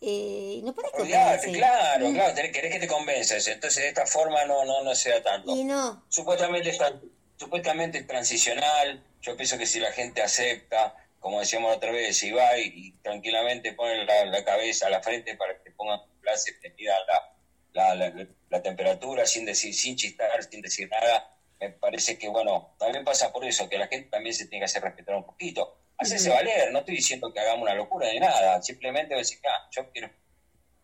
Eh, no podés así. claro, Mm. claro, tenés- querés que te convences. Entonces, de esta forma no, no, no sea tanto. Y no, Supuestamente está, supuestamente es transicional. Yo pienso que si la gente acepta, como decíamos otra vez, si va y, y tranquilamente pone la, la cabeza a la frente para que te pongan clase, te midan la, la, la, la temperatura sin decir, sin chistar, sin decir nada, me parece que, bueno, también pasa por eso, que la gente también se tiene que hacer respetar un poquito. Hacerse valer, no estoy diciendo que hagamos una locura ni nada, simplemente decir, ah, yo quiero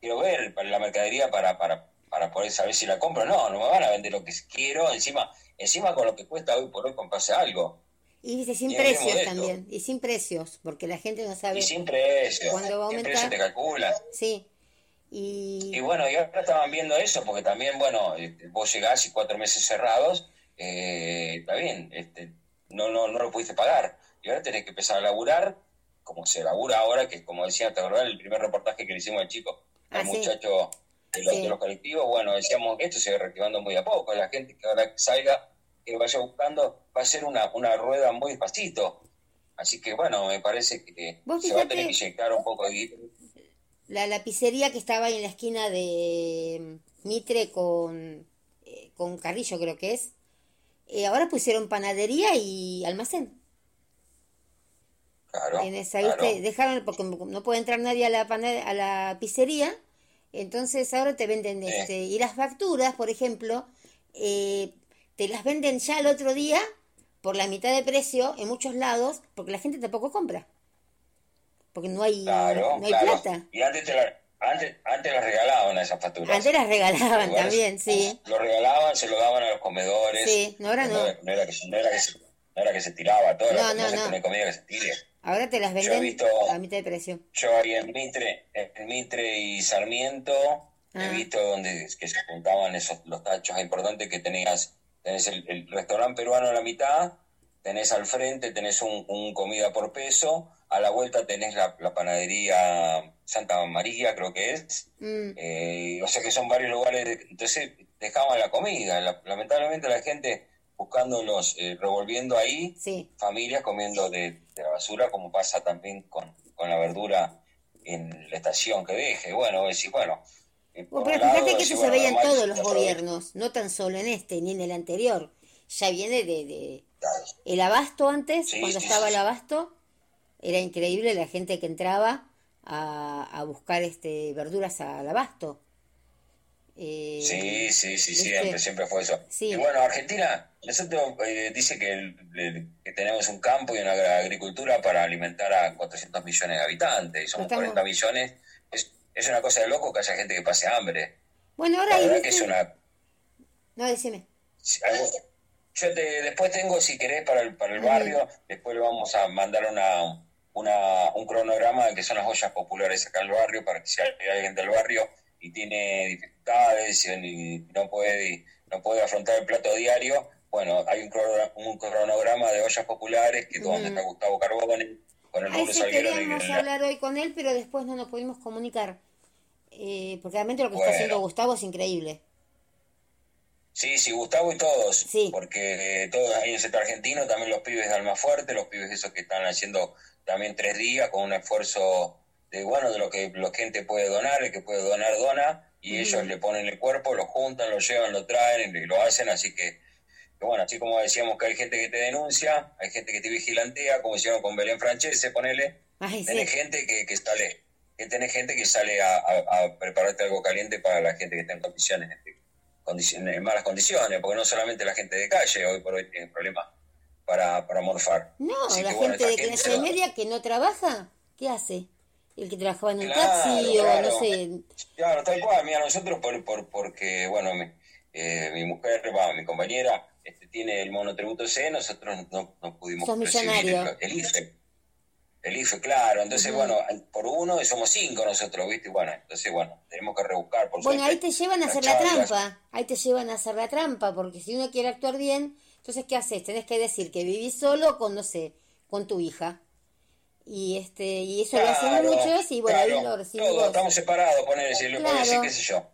quiero ver para la mercadería para, para, para poder saber si la compro. No, no me van a vender lo que quiero, encima, encima con lo que cuesta hoy por hoy comprarse algo. y viste, sin Y precios de también, y sin precios, porque la gente no sabe. Y sin precio. ¿Cuándo va a ¿Qué aumentar? precio te calcula? Sí. Y, Y bueno, y ahora estaban viendo eso, porque también, bueno, este, vos llegás y cuatro meses cerrados, eh, está bien, este, no, no, no lo pudiste pagar. Y ahora tenés que empezar a laburar, como se labura ahora, que como decía, te acordás el primer reportaje que le hicimos al chico, al Ah, sí. muchacho de los, Sí. de los colectivos, bueno, decíamos que esto se va reactivando muy a poco, la gente que ahora salga, que vaya buscando, va a ser una, una rueda muy despacito. Así que bueno, me parece que se va a tener que inyectar un poco de. La lapicería que estaba ahí en la esquina de mm, Mitre con, eh, con Carrillo, creo que es. eh, ahora pusieron panadería y almacén. Claro, En esa. Dejaron, porque no puede entrar nadie a la, a la pizzería. Entonces ahora te venden este. Y las facturas, por ejemplo, eh, te las venden ya el otro día por la mitad de precio en muchos lados, porque la gente tampoco compra. Porque no hay, Claro, no hay claro. plata. Y antes, te la- antes, antes las regalaban a esas facturas. Antes las regalaban Lugares- también, sí. Lo regalaban, se lo daban a los comedores. Sí, no, ahora no. no era que, no era que se, no era que se tiraba todo, No, no, no, comida que se tire. Ahora te las Yo he venden visto- a mitad de precio. Yo ahí en Mitre, en Mitre y Sarmiento, Ah. he visto donde que se juntaban esos los tachos importantes que tenías, tenés el, el restaurante peruano a la mitad, tenés al frente, tenés un, un comida por peso, a la vuelta tenés la, la panadería Santa María, creo que es, Mm, Eh, o sea que son varios lugares, de- entonces dejaban la comida. La- lamentablemente la gente buscándolos, eh, revolviendo ahí, sí. familias comiendo de, de la basura, como pasa también con, con la verdura en la estación que deje. Bueno, decís, bueno. eh, Bueno, pero fíjate que eso se veía en todos los gobiernos, no tan solo en este ni en el anterior. Ya viene de, de- el abasto antes, Sí, cuando sí, estaba el abasto, era increíble la gente que entraba a, a buscar este verduras al abasto. Eh, Sí, sí, sí, ¿viste? siempre, siempre fue eso. Sí. Y bueno, Argentina, nosotros eh, dice que, el- el- que tenemos un campo y una agricultura para alimentar a 400 millones de habitantes, y somos Estamos- 40 millones es, es una cosa de loco que haya gente que pase hambre. Bueno, ahora La ahí verdad que viste- es una... No, decime. algo- yo te, después tengo, si querés, para el, para el barrio, después le vamos a mandar una, una, un cronograma de que son las ollas populares acá en el barrio, para que si hay alguien del barrio y tiene dificultades y no puede, no puede afrontar el plato diario, bueno, hay un, un cronograma de ollas populares que donde está Gustavo Carbone, con el Salguero queríamos hablar hoy con él, pero después no nos pudimos comunicar. Eh, porque realmente lo que está Bueno. haciendo Gustavo es increíble. Sí, sí, Gustavo y todos, Sí. porque eh, todos ahí en el centro argentino, también los pibes de Almafuerte, los pibes esos que están haciendo también tres días con un esfuerzo de, bueno, de lo que la gente puede donar, el que puede donar, dona, y ellos le ponen el cuerpo, lo juntan, lo llevan, lo traen y lo hacen, así que, que bueno, así como decíamos que hay gente que te denuncia, hay gente que te vigilantea, como decíamos con Belén Francese, ponele, Ay, sí. tenés gente que, que sale, que tenés gente que sale a, a- a prepararte algo caliente para la gente que está en condiciones, en condiciones, en malas condiciones, porque no solamente la gente de calle hoy por hoy tiene problemas para, para morfar. No, Así la que, bueno, gente de clase gente- media que no trabaja, ¿qué hace? El que trabajaba en un Claro, taxi o no sé. Claro, tal cual, mira, nosotros por, por, porque, bueno, mi, eh, mi mujer, va, mi compañera, este, tiene el monotributo C, nosotros no, no pudimos recibir el, el IFE. El IFE, claro, entonces, bueno, por uno y somos cinco nosotros, ¿viste? Bueno, entonces, bueno, tenemos que rebuscar, por Bueno, ahí te llevan a hacer la trampa. Ahí te llevan a hacer la trampa, porque si uno quiere actuar bien, entonces ¿qué haces? Tenés que decir que vivís solo con, no sé, con tu hija. Y este y eso lo hacen Claro, muchos y bueno, claro, ahí lo recibís todos, estamos separados, poner lo Claro. decir, qué sé yo.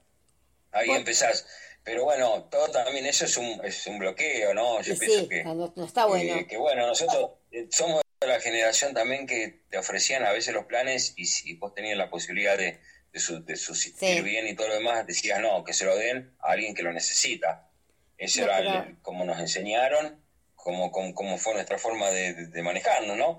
Ahí Bueno. empezás. Pero bueno, todo también eso es un, es un bloqueo, ¿no? Yo Y pienso sí, que, no, no está bueno. que, que, bueno, nosotros eh, somos la generación también que te ofrecían a veces los planes y si vos tenías la posibilidad de, de, su- de subsistir Sí. bien y todo lo demás, decías no, que se lo den a alguien que lo necesita. Eso No, era pero- el- como nos enseñaron, como, como, como fue nuestra forma de, de- manejarnos, ¿no?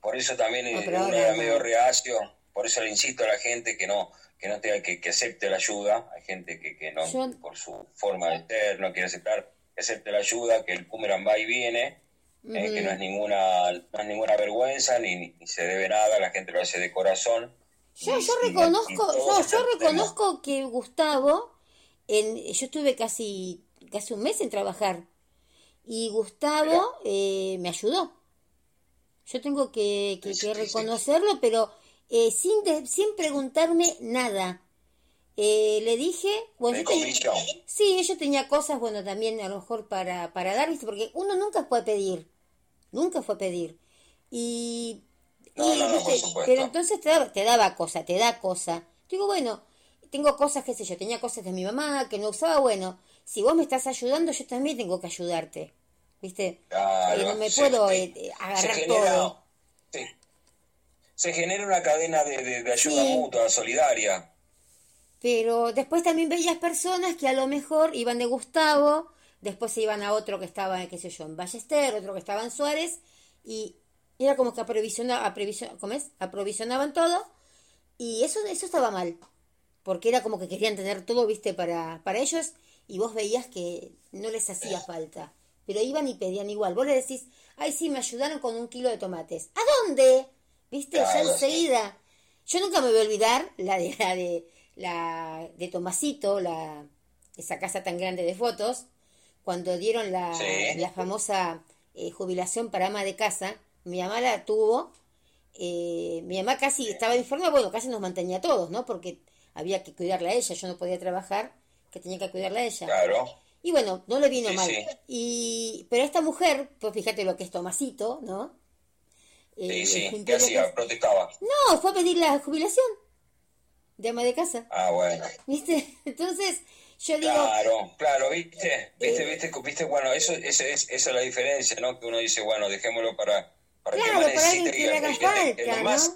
Por eso también No, eh, uno ahora era no. medio reacio, por eso le insisto a la gente que no que no tenga que, que acepte la ayuda, hay gente que, que no, Yo- por su forma de ser, no quiere aceptar, que acepte la ayuda, que el boomerang va y viene, eh, que no es ninguna no es ninguna vergüenza ni, se debe nada, la gente lo hace de corazón. Yo, Y- yo y- y reconozco, todos yo, reconozco que Gustavo, en, yo estuve casi, casi un mes en trabajar y Gustavo eh, me ayudó. Yo tengo que, que- Sí, que sí, sí. reconocerlo, pero eh, sin, de- sin preguntarme nada. Eh, le dije, bueno, yo tenía- sí, yo tenía cosas, bueno, también a lo mejor para, para dar, ¿viste? Porque uno nunca puede pedir, nunca fue pedir. Y, No, y, no, no, ¿viste? por supuesto. pero entonces te daba, te daba cosa, te da cosa. Digo, bueno, tengo cosas, qué sé yo, tenía cosas de mi mamá que no usaba, bueno, si vos me estás ayudando, yo también tengo que ayudarte, ¿viste? Claro, Eh, no me se- puedo eh, se agarrar genera- todo. sí. Se genera una cadena de, de- de ayuda Sí. mutua, solidaria. Pero después también veías personas que a lo mejor iban de Gustavo, después se iban a otro que estaba, qué sé yo, en Ballester, otro que estaba en Suárez, y era como que aprovisiona, aprovisiona- ¿cómo es? aprovisionaban todo, y eso, eso estaba mal, porque era como que querían tener todo, viste, para, para ellos, y vos veías que no les hacía falta, pero iban y pedían igual. Vos le decís, ay, sí, me ayudaron con un kilo de tomates. ¿A dónde? ¿Viste? ya enseguida. Yo nunca me voy a olvidar la de la de la de Tomasito, la esa casa tan grande de fotos, cuando dieron la, Sí. la famosa eh, jubilación para ama de casa, mi mamá la tuvo, eh, mi mamá casi estaba enferma, bueno, casi nos mantenía a todos, ¿no? Porque había que cuidarla a ella, yo no podía trabajar, que tenía que cuidarla a ella. Claro. Y bueno, no le vino Sí, mal. sí. Y, pero esta mujer, pues fíjate lo que es Tomasito, ¿no? Sí, Eh, sí. junté ¿Qué hacía? es- Protestaba. No, fue a pedir la jubilación de ama de casa, Ah, bueno. ¿viste? Entonces, yo digo, Claro, claro, viste, viste, Eh. viste, viste, bueno, eso, eso es, esa es la diferencia, ¿no? Que uno dice, bueno, dejémoslo para, para Claro, que más para necesite que el, más,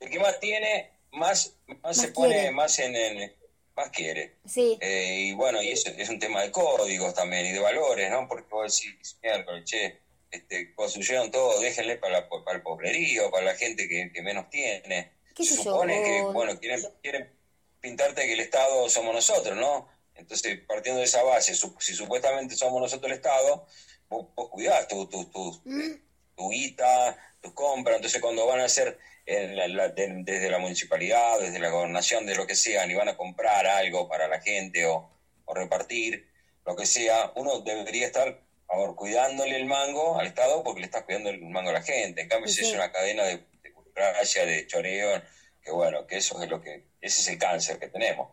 el que más tiene, más, más, se pone, quiere. más en, en- más quiere. sí, Eh, y bueno, y eso es un tema de códigos también y de valores, ¿no? Porque vos decís, miércoles, che, este, construyeron todo, déjenle para, la- para el pobrerío, para la gente que, que menos tiene. ¿Qué Se yo? supone que, bueno, quieren, quieren pintarte que el Estado somos nosotros, ¿no? Entonces, partiendo de esa base, su- si supuestamente somos nosotros el Estado, vos, vos cuidás tu, tu, tu, Mm. tu guita, tus compras. Entonces, cuando van a hacer en la- la- de- desde la municipalidad, desde la gobernación, de lo que sea, y van a comprar algo para la gente o, o repartir, lo que sea, uno debería estar cuidándole el mango al Estado porque le estás cuidando el mango a la gente. En cambio, si es una cadena de, de de choreo, que bueno, que eso es lo que, ese es el cáncer que tenemos.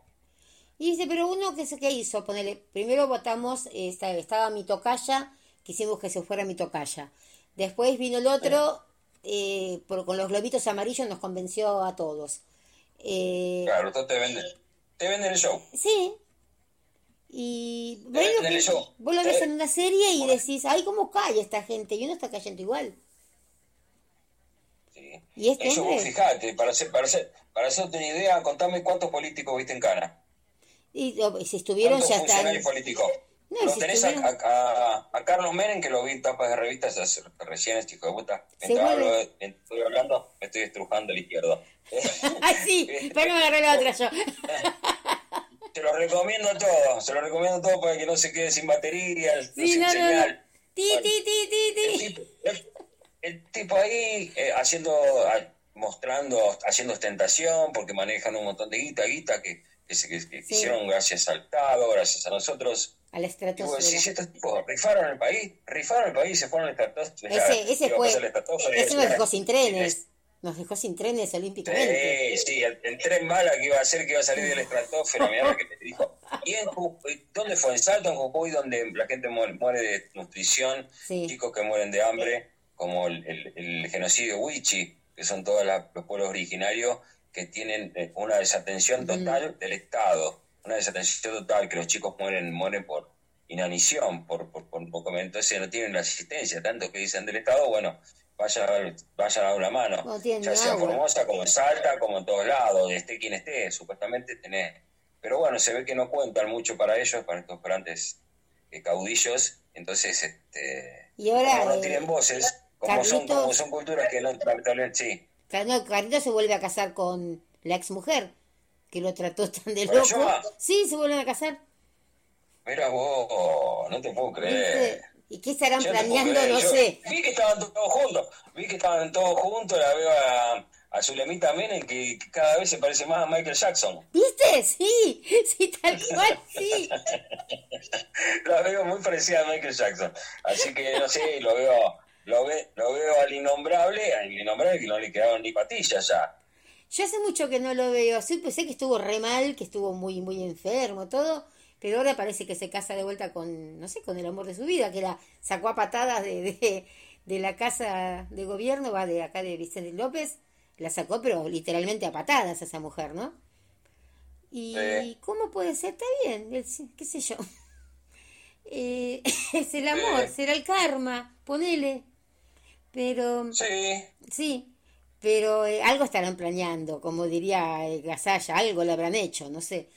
Y dice, pero uno, ¿qué, se- qué hizo? Ponele, primero votamos, esta- estaba mi tocaya, quisimos que se fuera mi tocaya. Después vino el otro, eh, por- con los globitos amarillos nos convenció a todos. Eh, Claro, te venden, te venden el show. Sí. Y que- vos lo ves Eh, en una serie y decís, ay, ¿cómo cae esta gente? Y uno está cayendo igual. Sí. Y este Eso hombre- vos fijate, para hacer, para hacer, para hacerte una idea, contame cuántos políticos viste en Cana. Y si estuvieron ¿Cuántos ya funcionarios políticos? No, lo tenés a, a- a- a Carlos Menem, que lo vi en tapas de revistas hace- recién, este hijo de puta. Mientras hablo, estoy hablando, me estoy estrujando el izquierdo. Ay, sí, pero me agarré la otra yo. Se lo recomiendo todo, se lo recomiendo todo para que no se quede sin batería, Sí, sin no, no, no. señal. Ti, ti, ti, ti, el, ti. tipo, el- el tipo ahí eh, haciendo, a- mostrando, haciendo ostentación, porque manejan un montón de guita, guita que, que se que, que Sí. hicieron gracias al Estado, gracias a nosotros. A la estratosfera. decís, estos tipos rifaron el país, rifaron el país, se fueron al estratosfera. Ese, ese a fue... la Ese nos dejó sin trenes. Nos dejó sin trenes olímpicamente. Sí, sí, el, el tren bala que iba a hacer que iba a salir de la estratosfera, mirá lo que te dijo. ¿Y en Jujuy? ¿Dónde fue? En Salto, en Jujuy, donde la gente muere, muere de nutrición, Sí. chicos que mueren de hambre, como el, el- el genocidio Wichi, que son todos la- los pueblos originarios que tienen eh, una desatención total del Estado, una desatención total, que los chicos mueren, mueren por inanición, por, por, por, por entonces no tienen la asistencia, tanto que dicen del Estado, bueno, vayan vayan a dar una mano, No ya sea en. Formosa como en Salta, como en todos lados, esté quien esté, supuestamente tenés. Pero bueno, se ve que no cuentan mucho para ellos, para estos grandes eh, caudillos, entonces, este, Y ahora, como no eh, tienen voces, como son, como son culturas que no, sí. Claro, se vuelve a casar con la ex mujer, que lo trató tan de ¿Con loco. Sí, se vuelven a casar. Mira vos, no te puedo creer. ¿Y qué estarán Yo planeando? No Yo sé. Vi que estaban todos juntos, vi que estaban todos juntos, la veo a, a Zulemita Menem, que, que cada vez se parece más a Michael Jackson. ¿Viste? Sí, sí, tal cual, sí. La veo muy parecida a Michael Jackson. Así que no sé, lo veo, lo ve, lo veo al innombrable, al innombrable que no le quedaron ni patillas ya. Yo hace mucho que no lo veo. Sí, pensé que estuvo re mal, que estuvo muy, muy enfermo, todo. Pero ahora parece que se casa de vuelta con, no sé, con el amor de su vida, que la sacó a patadas de, de, de la casa de gobierno, va de acá de Vicente López. La sacó, pero literalmente a patadas a esa mujer, ¿no? Y Sí. ¿cómo puede ser? Está bien, qué sé yo. Eh, es el amor, Sí. será el karma, ponele. Pero Sí, Sí, pero eh, algo estarán planeando, como diría eh, Gasalla, algo le habrán hecho, no sé.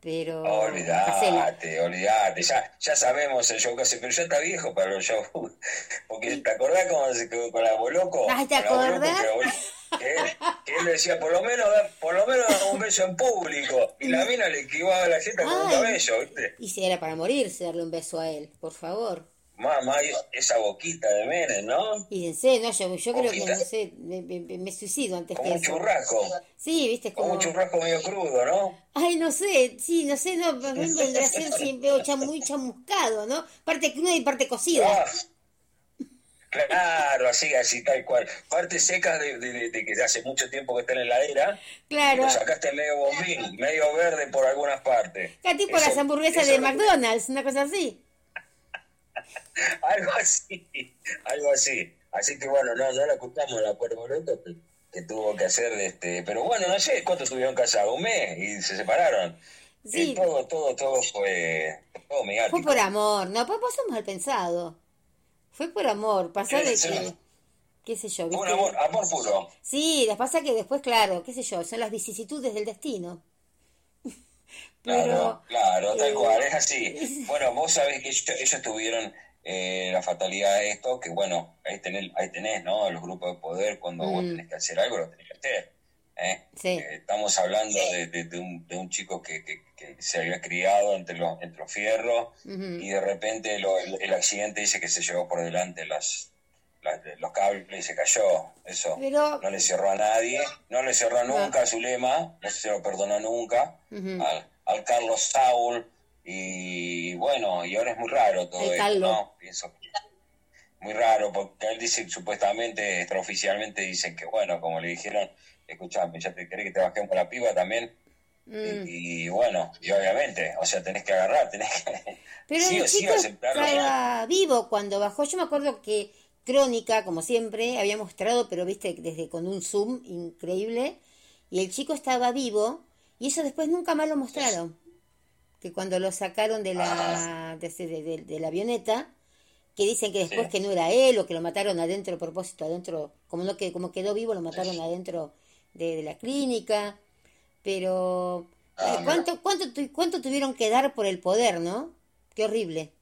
Pero. Olvídate, olvídate. Ya, ya sabemos el show que hace, pero ya está viejo para los shows. Porque te acordás cómo se quedó con la Boloco. Ay, ¿te acordás? que él, que él decía, por lo menos, por lo menos un beso en público. Y la mina le esquivaba a la gente con un cabello, ¿viste? Y si era para morirse, darle un beso a él, por favor. Mamá, esa boquita de Menem, ¿no? Y en serio, no, yo, yo creo que, no sé, me, me- suicido antes Como que un churrasco. Sí, viste, Como como... un churrasco medio crudo, ¿no? Ay, no sé, sí, no sé, no, para mí vendrá a ser siempre muy chamuscado, ¿no? Parte cruda y parte cocida. Ah, Claro, así, así, tal cual. Partes secas de, de- que hace mucho tiempo que está en la heladera. Claro. Lo sacaste medio bombín, medio verde por algunas partes. Tipo Eso- las hamburguesas de McDonald's, una cosa así. Algo así, algo así. Así que bueno, no, no la escuchamos la Puerto que, que tuvo que hacer, este, pero bueno, no sé cuánto estuvieron casados, un mes y se separaron. Sí. Eh, todo, todo, todo fue, todo Fue por amor, no, pues vos mal pensado. Fue por amor, pasó de Sí. que, qué sé yo, ¿viste? amor, amor puro. Sí, les pasa que después, claro, qué sé yo, son las vicisitudes del destino. Claro, claro, tal eh, cual, es así. Bueno, vos sabés que ellos, ellos tuvieron eh, la fatalidad de esto, que bueno, ahí tenés, ahí tenés, ¿no? Los grupos de poder, cuando vos Mm. tenés que hacer algo, lo tenés que hacer. ¿eh? Sí. Eh, estamos hablando de, de- de un, de un chico que, que- que se había criado entre los, entre los fierros y de repente lo- el, el accidente dice que se llevó por delante las, la- los cables y se cayó. Eso Pero- no le cerró a nadie, no le cerró nunca a Zulema, no se lo perdonó nunca al Carlos Saúl. Y bueno, y ahora es muy raro todo esto. ¿no? Pienso que muy raro, porque él dice, supuestamente, extraoficialmente dicen que, bueno, como le dijeron, escuchame, ya te querés que te bajemos la piba también. Mm. Y, y bueno, y obviamente, o sea, tenés que agarrar, tenés que Pero sí el sí chico aceptarlo. estaba vivo cuando bajó. Yo me acuerdo que Crónica, como siempre, había mostrado, pero viste, desde con un zoom increíble. Y el chico estaba vivo. Y eso después nunca más lo mostraron. Que cuando lo sacaron de la, de, de- de- de la avioneta, que dicen que después Sí. que no era él o que lo mataron adentro a propósito, adentro, como no que como quedó vivo, lo mataron adentro de, de la clínica. Pero, Ah, eh, ¿cuánto, cuánto, tu- ¿cuánto tuvieron que dar por el poder, no? Qué horrible.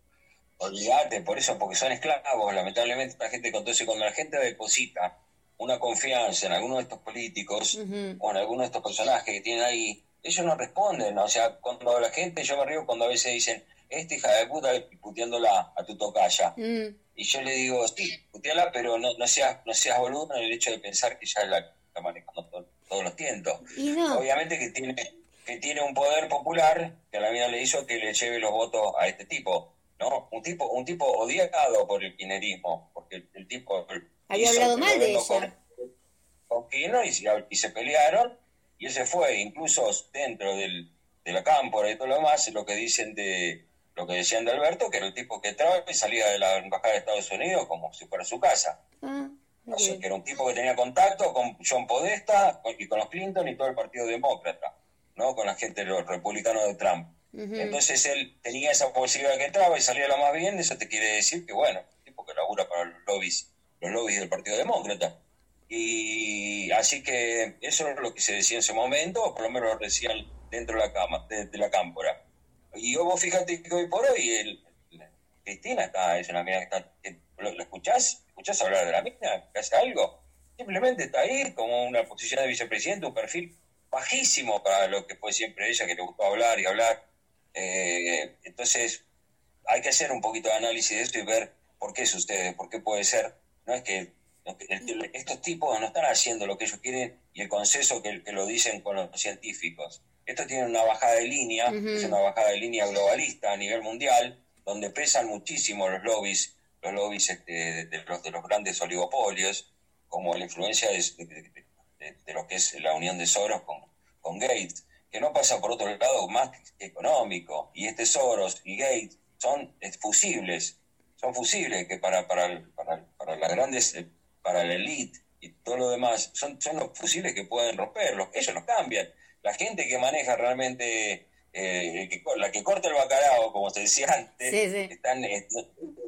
Olvídate, por eso, porque son esclavos, lamentablemente esta gente, entonces cuando la gente deposita una confianza en alguno de estos políticos o en alguno de estos personajes que tienen ahí, ellos no responden, o sea, cuando la gente, yo me río cuando a veces dicen, esta hija de puta puteándola a tu tocaya, Mm, y yo le digo, sí, puteala, pero no, no seas no seas boludo en el hecho de pensar que ya la está manejando to- todos los tientos. No, Obviamente que tiene, que tiene un poder popular que a la mina le hizo que le lleve los votos a este tipo, ¿no? Un tipo, un tipo odiado por el kirchnerismo, porque el, el tipo Había hablado el mal de ella. Con, con Kirchner y, se- y se pelearon y ese fue, incluso dentro del, de la cámpora y todo lo demás, lo que dicen de lo que decían de Alberto, que era el tipo que entraba y salía de la embajada de Estados Unidos como si fuera su casa. ah, O sea, ok. que era un tipo que tenía contacto con John Podesta y con los Clinton y todo el Partido Demócrata, ¿no? Con la gente, los republicanos de Trump. Entonces él tenía esa posibilidad que entraba y salía lo más bien, eso te quiere decir que, bueno, un tipo que labura para los lobbies, los lobbies del Partido Demócrata. Y así que eso es lo que se decía en ese momento, o por lo menos lo decían dentro de la cama, de, de la cámpora. Y vos fíjate que hoy por hoy el, Cristina está, es una mina que está, que- ¿lo, lo escuchás? ¿Escuchás hablar de la mina? ¿Que hace algo? Simplemente está ahí como una posición de vicepresidente, un perfil bajísimo para lo que fue siempre ella, que le gustó hablar y hablar. Eh, entonces, hay que hacer un poquito de análisis de esto y ver por qué sucede, por qué puede ser. No es que no, que el- estos tipos no están haciendo lo que ellos quieren y el consenso que, que lo dicen con los científicos. Esto tiene una bajada de línea, es una bajada de línea globalista a nivel mundial, donde pesan muchísimo los lobbies, los lobbies este, de, de los, de los grandes oligopolios, como la influencia de, de- de- de lo que es la unión de Soros con, con Gates, que no pasa por otro lado más que económico. Y este Soros y Gates son fusibles, son fusibles que para, para, el- para, las grandes, eh, para la elite y todo lo demás, son, son los fusibles que pueden romperlos, ellos los cambian. La gente que maneja realmente, eh, que la que corta el bacalao, como se decía antes, Sí, sí. están, eh,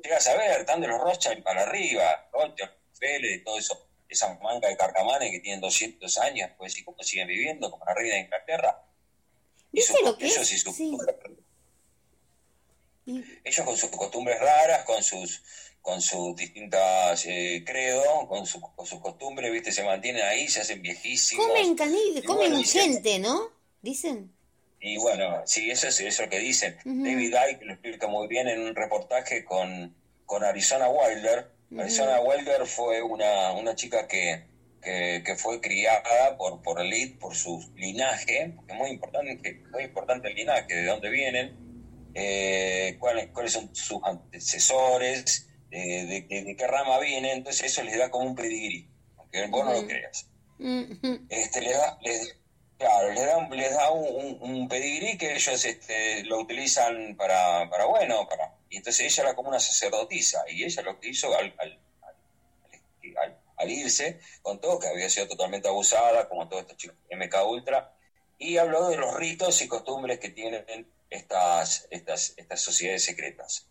llegas a ver, están de los Rothschild para arriba, Rothschild, Félix, todo eso, esa manga de carcamanes que tienen 200 años, pues, ¿y cómo siguen viviendo? Como la reina de Inglaterra. Y ¿Viste su- lo que ellos es? y sus- Sí. Ellos con sus costumbres raras, con sus con sus distintas eh, credos, con, su- con sus costumbres, viste, se mantienen ahí, se hacen viejísimos. Comen canil, comen bueno, dicen- gente, ¿no? Dicen. Y bueno, sí, eso es eso es lo que dicen. Ujú. David Icke lo explica muy bien en un reportaje con, con Arizona Wilder. Arizona Wilder fue una, una chica que, que, que fue criada por, por elite, por su linaje, porque es muy importante, que- muy importante el linaje, de dónde vienen, eh, cuáles, cuáles son sus antecesores, eh, de, de- de qué rama vienen, entonces eso les da como un pedigrí, aunque vos no lo creas. Este, les da, les, claro, les da, un- les da un, un- un pedigrí que ellos este, lo utilizan para, para bueno, para, y entonces ella era como una sacerdotisa, y ella lo que hizo al, al, al- al- irse, contó que había sido totalmente abusada, como todos estos chicos MK Ultra, y habló de los ritos y costumbres que tienen estas, estas, estas sociedades secretas.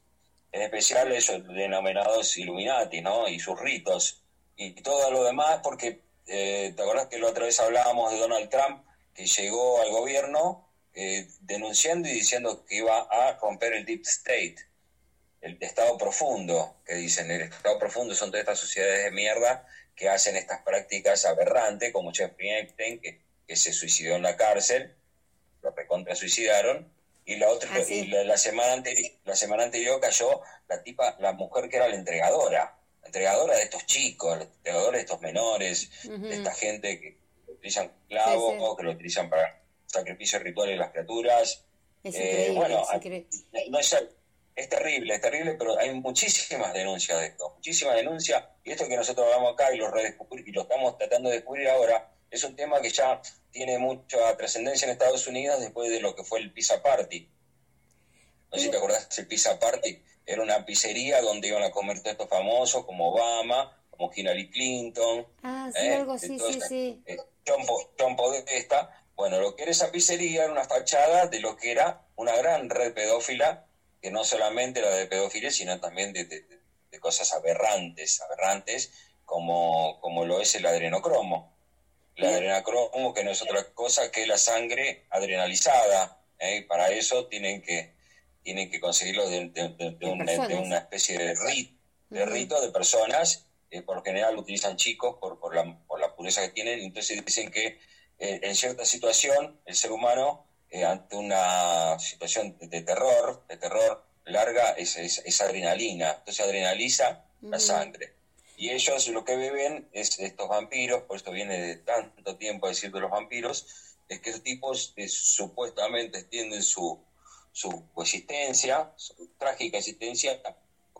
En especial esos denominados Illuminati, ¿no? Y sus ritos. Y todo lo demás, porque eh, ¿te acordás que la otra vez hablábamos de Donald Trump, que llegó al gobierno eh, denunciando y diciendo que iba a romper el Deep State, el Estado profundo, que dicen, el Estado profundo son todas estas sociedades de mierda que hacen estas prácticas aberrantes, como Jeffrey Epstein, que, que se suicidó en la cárcel, lo recontra suicidaron, y la otra y la, la semana anterior la semana anterior cayó la tipa la mujer que era la entregadora la entregadora de estos chicos, la entregadora de estos menores, de esta gente que utilizan clavos, que lo utilizan para sacrificio ritual de las criaturas. Es Eh, bueno, es no es, es terrible, es terrible, pero hay muchísimas denuncias de esto, muchísimas denuncias, y esto que nosotros hablamos acá y lo, redescubri- y lo estamos tratando de descubrir ahora, es un tema que ya tiene mucha trascendencia en Estados Unidos después de lo que fue el Pizza Party. No sé si te acordás, el Pizza Party era una pizzería donde iban a comer todos estos famosos como Obama, como Hillary Clinton, Ah, sí, ¿eh? algo sí, sí, Entonces, sí. eh, John, Po- John Podesta. Bueno, lo que era esa pizzería era una fachada de lo que era una gran red pedófila, que no solamente era de pedofilia, sino también de- de cosas aberrantes, aberrantes, como, como lo es el adrenocromo. El adrenocromo, que no es otra cosa que la sangre adrenalizada. ¿eh? Y Para eso tienen que, tienen que conseguirlo de, de- de- de una, especie de, rito de personas eh, por lo general utilizan chicos por, por, la, por la pureza que tienen, entonces dicen que eh, en cierta situación el ser humano, eh, ante una situación de, terror, de terror larga, es, es, es adrenalina, entonces adrenaliza la sangre. Y ellos lo que beben es estos vampiros, por esto viene de tanto tiempo decir de los vampiros, es que esos tipos eh, supuestamente extienden su, su existencia, su trágica existencia,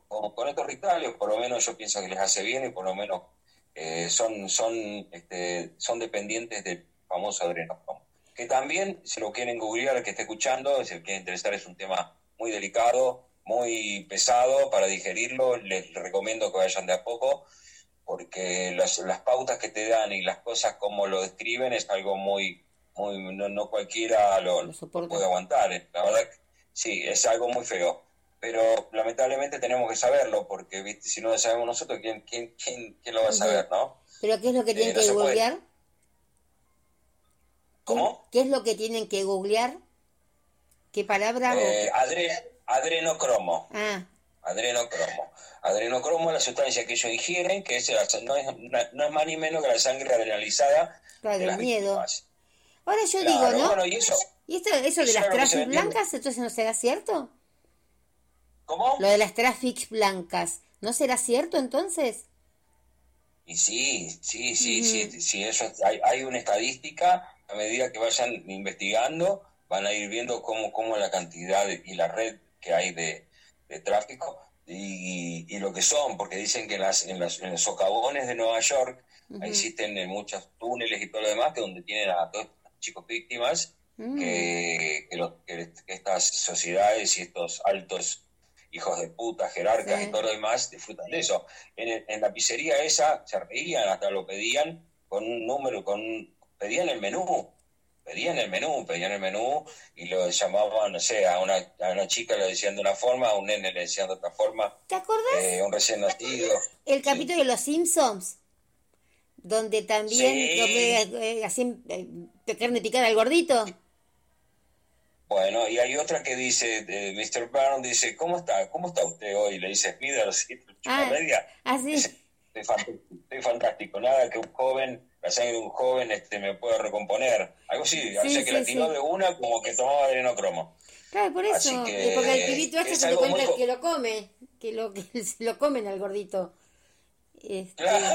con, estos rituales, por lo menos yo pienso que les hace bien y por lo menos eh, son, son, este, son dependientes del famoso adrenocromo. Que también, si lo quieren googlear, el que esté escuchando, si les quiere interesar, es un tema muy delicado, muy pesado para digerirlo, les recomiendo que vayan de a poco, porque las, las pautas que te dan y las cosas como lo describen es algo muy, muy no, no cualquiera lo, puede aguantar. eh. La verdad, que sí, es algo muy feo. Pero lamentablemente tenemos que saberlo, porque ¿viste? si no lo sabemos nosotros, ¿quién, quién, quién, quién lo va a saber, no? ¿Pero qué es lo que tienen Eh, no que googlear? ¿Cómo? ¿Qué es lo que tienen que googlear? ¿Qué palabra? Eh, adre- adrenocromo. Ah, Adrenocromo. Adrenocromo es la sustancia que ellos ingieren, que es, la- no, es, no es más ni menos que la sangre adrenalizada Claro, de el miedo. víctimas. ahora yo Claro, digo, ¿no? bueno, y eso, ¿Y esto, eso de las traffic blancas, entonces no será cierto? ¿Cómo? Lo de las traffic blancas, ¿no será cierto entonces? Y sí, sí, sí, sí, sí, eso hay, hay una estadística, a medida que vayan investigando, van a ir viendo cómo, cómo la cantidad de- y la red que hay de, de tráfico y, y lo que son, porque dicen que en, las, en, las- en los socavones de Nueva York existen en muchos túneles y todo lo demás, que donde tienen a todos estos chicos víctimas, Mm. que, que lo- que estas sociedades y estos altos hijos de puta, jerarcas Sí. y todo lo demás disfrutan de eso. En, en la pizzería esa se reían, hasta lo pedían con un número, con pedían el menú, pedían el menú, pedían el menú y lo llamaban, no sé, a una, a una chica le decían de una forma, a un nene le decían de otra forma, ¿Te acordás eh, un recién nacido. el capítulo de Los Simpsons? Donde también Sí. donde, eh, hacían eh, carne picada al gordito. Bueno, y hay otra que dice, eh, Mr. Brown dice, ¿cómo está? ¿Cómo está usted hoy? Le dice Smithers, y Ah, media. así. Dice, Estoy fantástico, estoy fantástico, nada que un joven, la sangre de un joven este, me pueda recomponer. Algo así, o Sí, sea que sí, la tiró sí. de una como que tomaba adrenocromo. Claro, por eso. Así que, porque el pibito este es se te cuenta muy que lo come. Que lo, que lo comen al gordito. Este, Claro,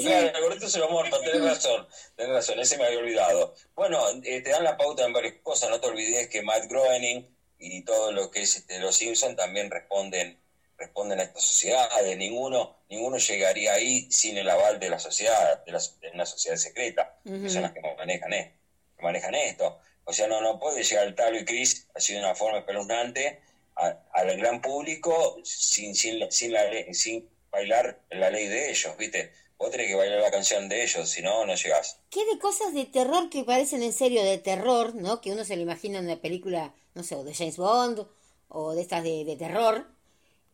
claro, el gordito se lo muerto, tenés razón, tenés razón, ese me había olvidado. Bueno, eh, te dan la pauta en varias cosas, no te olvides que Matt Groening y todo lo que es este, los Simpsons también responden responden a estas sociedades, ninguno ninguno llegaría ahí sin el aval de la sociedad, de, la- de una sociedad secreta, que son las que manejan, eh, que manejan esto. O sea, no, no puede llegar el Talo y Chris así de una forma espeluznante al gran público sin, sin, la- sin, la sin bailar la ley de ellos, ¿viste? Vos tenés que bailar la canción de ellos, si no, no llegás. ¿Qué de cosas de terror que parecen en serio de terror, ¿no? Que uno se lo imagina en una película, no sé, o de James Bond o de estas de, de terror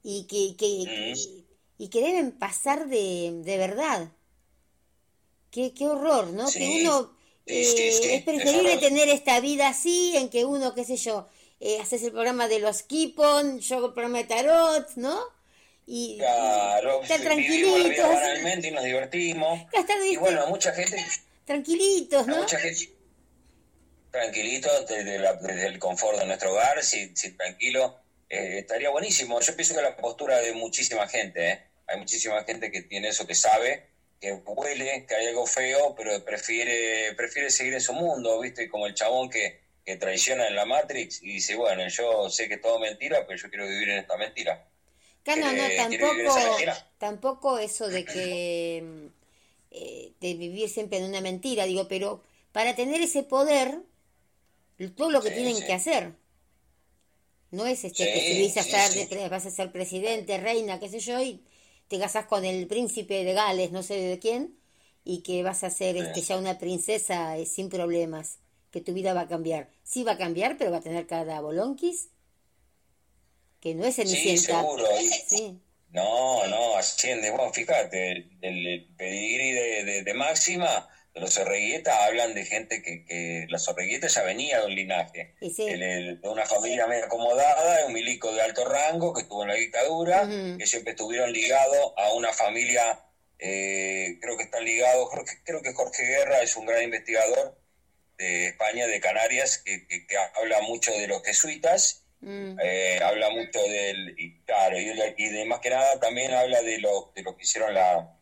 y que, que, Mm. y que deben pasar de, de verdad. Qué, qué horror, ¿no? Sí, que uno sí, sí, eh, sí, es preferible es tener esta vida así, en que uno, qué sé yo, eh, haces el programa de los Kipon, yo el programa de tarot, ¿no? Y, Claro, estar tranquilitos, y nos divertimos. Y bueno, a mucha gente, tranquilitos, a ¿no? mucha gente tranquilito desde, la- desde el confort de nuestro hogar, si, si tranquilo, eh, estaría buenísimo. Yo pienso que la postura de muchísima gente, ¿eh? hay muchísima gente que tiene eso, que sabe, que huele, que hay algo feo, pero prefiere, prefiere seguir en su mundo, ¿viste? Como el chabón que, que traiciona en la Matrix y dice, bueno, yo sé que es todo mentira, pero yo quiero vivir en esta mentira. Claro, no, ¿Quiere- quiere vivir esa tampoco, tampoco eso de que mm, eh, de vivir siempre en una mentira, digo, pero para tener ese poder, todo lo que Sí, tienen sí. que hacer. No es este que si a sí, estar sí. de pre- vas a ser presidente, reina, qué sé yo, y te casas con el príncipe de Gales, no sé de quién, y que vas a ser este ya una princesa eh, sin problemas, que tu vida va a cambiar. Sí va a cambiar, pero va a tener cada bolonquis, que no es Sí, cenicienta. seguro. Sí. No, no, asciende. Bueno, fíjate, el, el- pedigrí de, de, de Máxima, los Zorreguieta, hablan de gente que, que la Zorreguieta ya venía de un linaje, Y sí. El- el- de una familia medio acomodada, un milico de alto rango que estuvo en la dictadura, que siempre estuvieron ligados a una familia, eh, creo que están ligados, creo que Jorge Guerra es un gran investigador de España, de Canarias, que, que- que habla mucho de los jesuitas Mm. eh, habla mucho del y claro y, de- y de más que nada también habla de lo de lo que hicieron la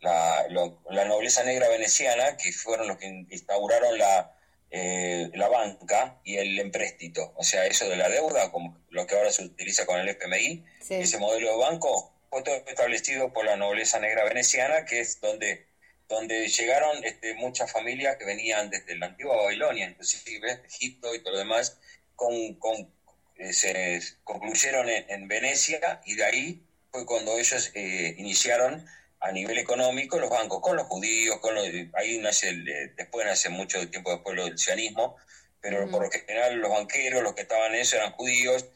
la, lo- la nobleza negra veneciana que fueron los que instauraron la eh, la banca y el empréstito o sea eso de la deuda como lo que ahora se utiliza con el FMI Sí. ese modelo de banco fue todo establecido por la nobleza negra veneciana que es donde donde llegaron este, muchas familias que venían desde la antigua Babilonia inclusive Egipto y todo lo demás con, con eh, se concluyeron en, en Venecia y de ahí fue cuando ellos eh, iniciaron a nivel económico los bancos con los judíos, con los, ahí nace el, eh, después nace mucho tiempo después lo del sionismo, pero por lo general los banqueros, los que estaban en eso eran judíos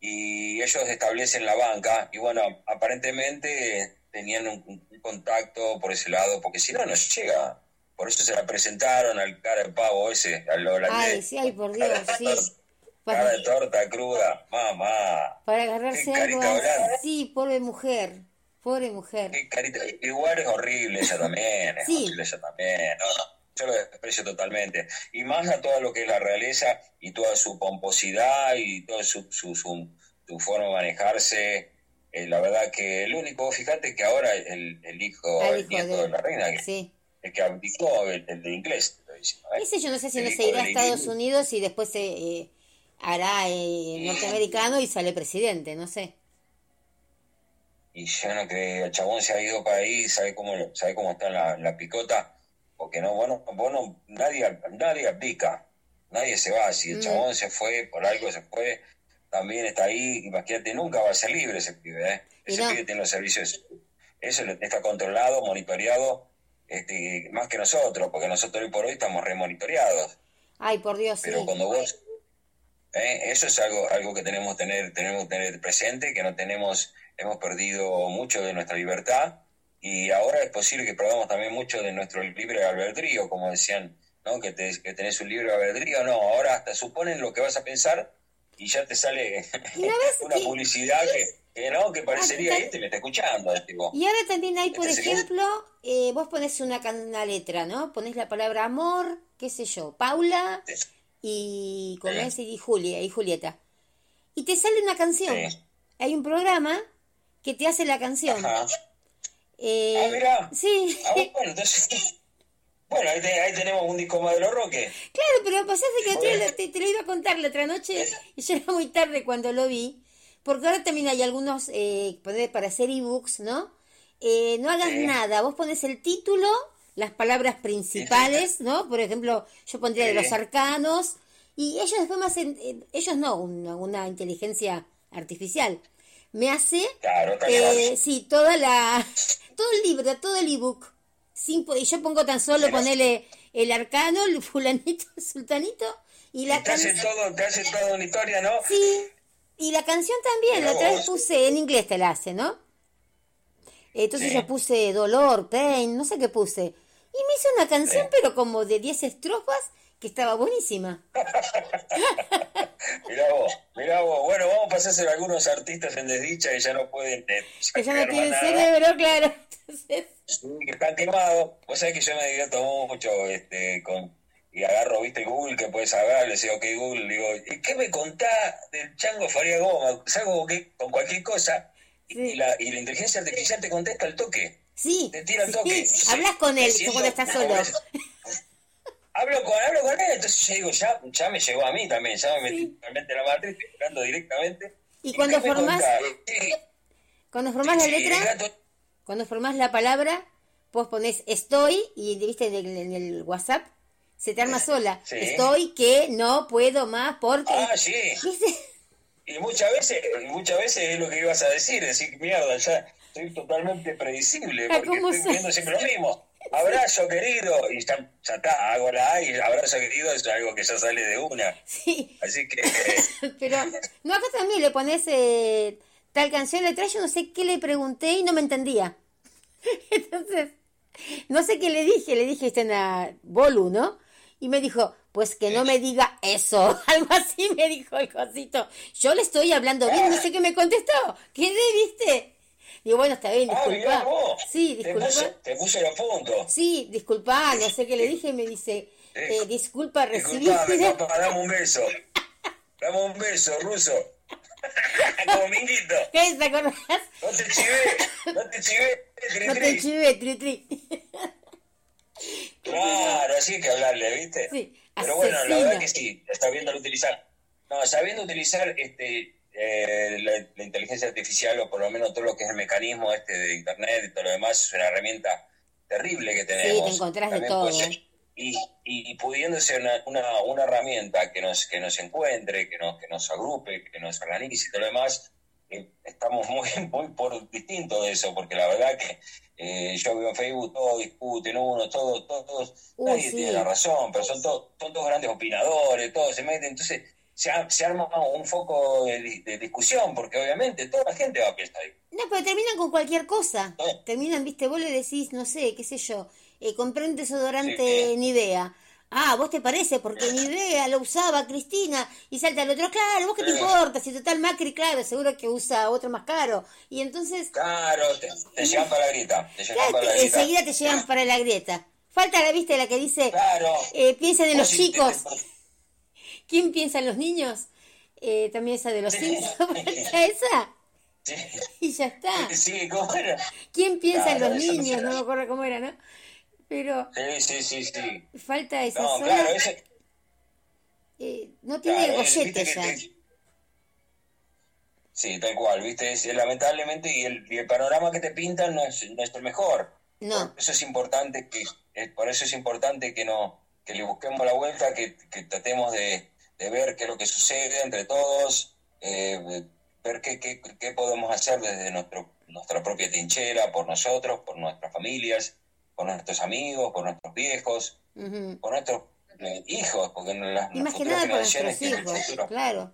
y ellos establecen la banca y bueno, aparentemente eh, tenían un, un contacto por ese lado, porque si no, no llega. Por eso se la presentaron al cara de pavo ese, al holandés. Ay, sí, ay, por Dios, sí. Cara Para, de torta cruda, mamá. para agarrarse algo. Sí, pobre mujer. Pobre mujer. Carita. Igual es horrible ella también, es Sí. horrible ella también. No, no, yo lo desprecio totalmente. Y más a todo lo que es la realeza y toda su pomposidad y toda su, su, su, su forma de manejarse. Eh, la verdad que el único, fíjate que ahora el, el hijo, el hijo nieto de- de la reina, que, Sí. el que abdicó, el, el de inglés, te estoy diciendo, ¿eh? Ese yo no sé si no se irá a Estados. Unidos y después se eh, hará eh, norteamericano y sale presidente, no sé. Y yo no creo, el chabón se ha ido para ahí, sabe cómo, sabe cómo está la, la picota, porque no, bueno, bueno, nadie, nadie abdica, nadie se va, si el Mm. chabón se fue, por algo se fue, también está ahí, imagínate, nunca va a ser libre ese pibe, ¿eh? Ese no. pibe tiene los servicios, eso está controlado, monitoreado, este, más que nosotros, porque nosotros hoy por hoy estamos remonitoreados. Ay, por Dios, sí. Pero cuando vos, ¿eh? eso es algo, algo que tenemos que tener, tenemos que tener presente, que no tenemos, hemos perdido mucho de nuestra libertad y ahora es posible que perdamos también mucho de nuestro libre albedrío, como decían, ¿no? Que, te- que tenés un libre albedrío, no, ahora hasta suponen lo que vas a pensar y ya te sale ¿Y no ves una que- publicidad que, que no, que parecería, Ah, este me está escuchando, tipo. Y ahora también hay, por Este ejemplo, eh, vos pones una, una letra, ¿no? Pones la palabra amor, qué sé yo, Paula y Sí. es, y Julia y Julieta. Y te sale una canción. Sí. Hay un programa que te hace la canción. Ajá. Eh, Ah, mirá. Sí. Ah, bueno, entonces, bueno, ahí, te- ahí tenemos un disco más de los Roques. Claro, pero pasaste que te, te- te lo iba a contar la otra noche y ya era muy tarde cuando lo vi. Porque ahora también hay algunos eh, para hacer ebooks, ¿no? Eh, no hagas Sí. nada, vos pones el título, las palabras principales, ¿no? Por ejemplo, yo pondría de los arcanos y ellos después hacen, eh, ellos no, una, una inteligencia artificial, me hace, Claro, eh, sí, toda la, todo el libro, todo el ebook. Sin, y yo pongo tan solo Pero- ponerle el arcano, el fulanito, el sultanito y la canción. todo, te hace toda una historia, ¿no? Sí, y la canción también, la otra vez puse, en inglés te la hace, ¿no? Entonces Sí. yo puse dolor, pain, no sé qué puse. Y me hizo una canción, Sí. pero como de 10 estrofas, que estaba buenísima. Mirá vos, mirá vos. Bueno, vamos a pasárselo a algunos artistas en desdicha que ya no pueden eh, Que ya no tienen cerebro, claro. Entonces, sí, que están quemados. Vos sabés que yo me divierto mucho este, con, y agarro, viste, Google, que puedes hablar, le digo, ok, Google, digo, ¿y qué me contás del chango Faría Goma? Salgo con cualquier cosa y, Sí. y la, y la inteligencia artificial te contesta al toque. Sí, Te tira al toque. sí, hablas con él cuando estás solo. Hablo con, hablo con él, entonces yo digo, ya, ya me llegó a mí también, ya me metí totalmente en la matriz, estoy hablando directamente. Y cuando ¿qué me formás-? Sí, Cuando formás la letra, gato- cuando formás la palabra, vos ponés estoy y viste en el, en el WhatsApp, se te arma sola. Sí. Estoy que no puedo más porque... Ah, sí. Y muchas veces, y muchas veces es lo que ibas a decir, decir, mierda, ya estoy totalmente predecible, porque ¿cómo estoy viendo siempre lo mismo. Abrazo querido, y ya, ya está, hago la A y abrazo querido es algo que ya sale de una. Sí. Así que, eh, Pero, no, acá también le pones eh, tal canción letra, yo no sé qué le pregunté y no me entendía. Entonces, no sé qué le dije, le dije está en la Bolu, ¿no? Y me dijo, pues que no me diga eso, algo así me dijo el cosito. Yo le estoy hablando bien, no sé qué me contestó, ¿qué le viste? Digo, bueno, está bien, ah, disculpa. vos, Sí, te puso, disculpa. te puso los puntos. Sí, disculpa, no sé qué le dije me dice, eh, disculpa, recibí... Disculpame, papá, dame un beso. Dame un beso, ruso. Como minguito. ¿Qué te acordás? No te chivé, no te chivé, tri, No te chivé, tri, tri. Claro, así hay que hablarle, ¿viste? Sí, Pero bueno, la asesino. verdad que sí, sabiendo utilizar. No, sabiendo utilizar este eh, la, la inteligencia artificial o por lo menos todo lo que es el mecanismo este de internet y todo lo demás es una herramienta terrible que tenemos. te encontrás de todo, ser- ¿eh? Y, y, y pudiendo ser una, una, una herramienta que nos, que nos encuentre, que nos, que nos agrupe, que nos organice y todo lo demás, eh, estamos muy, muy por distinto de eso, porque la verdad que eh, yo veo en Facebook, todos discuten uno, todos, todos, Uy, nadie sí. tiene la razón, pero son, todos son todos grandes opinadores, todos se meten, entonces se, ar- se arma un foco de, di- de discusión, porque obviamente toda la gente va a pensar ahí. No, pero terminan con cualquier cosa. Terminan, viste, vos le decís, no sé, qué sé yo, eh, compré un desodorante Sí. Nivea. Ah, vos te parece, porque Nivea lo usaba Cristina y salta el otro, claro, vos qué te importa, si total Macri, claro, seguro que usa otro más caro. Y entonces, Claro, te, te llegan para la grita, te claro, para la grita. enseguida te llegan para la grieta. Falta la, viste, la que dice, Claro. eh, piensen en los te- chicos. ¿Quién piensa en los niños? Eh, también esa de los. Simpsons. esa. Sí, Y ya está. sí, ¿cómo era? ¿Quién piensa en los no niños? No me acuerdo cómo era, ¿no? Pero Sí, sí, sí, sí. falta esa No, zona. claro, ese, eh, no tiene Claro, gollete ya. te- Sí, tal cual, viste, es, lamentablemente y el, y el panorama que te pintan no es, no es el mejor. No. Por eso es importante que, por eso es importante que no, que le busquemos la vuelta, que, que tratemos de, de ver qué es lo que sucede entre todos, eh, ver qué, qué, qué podemos hacer desde nuestro, nuestra propia trinchera, por nosotros, por nuestras familias, por nuestros amigos, por nuestros viejos, por nuestros eh, hijos, porque en las, Y más que por generaciones nuestros tienen hijos, futuro. claro.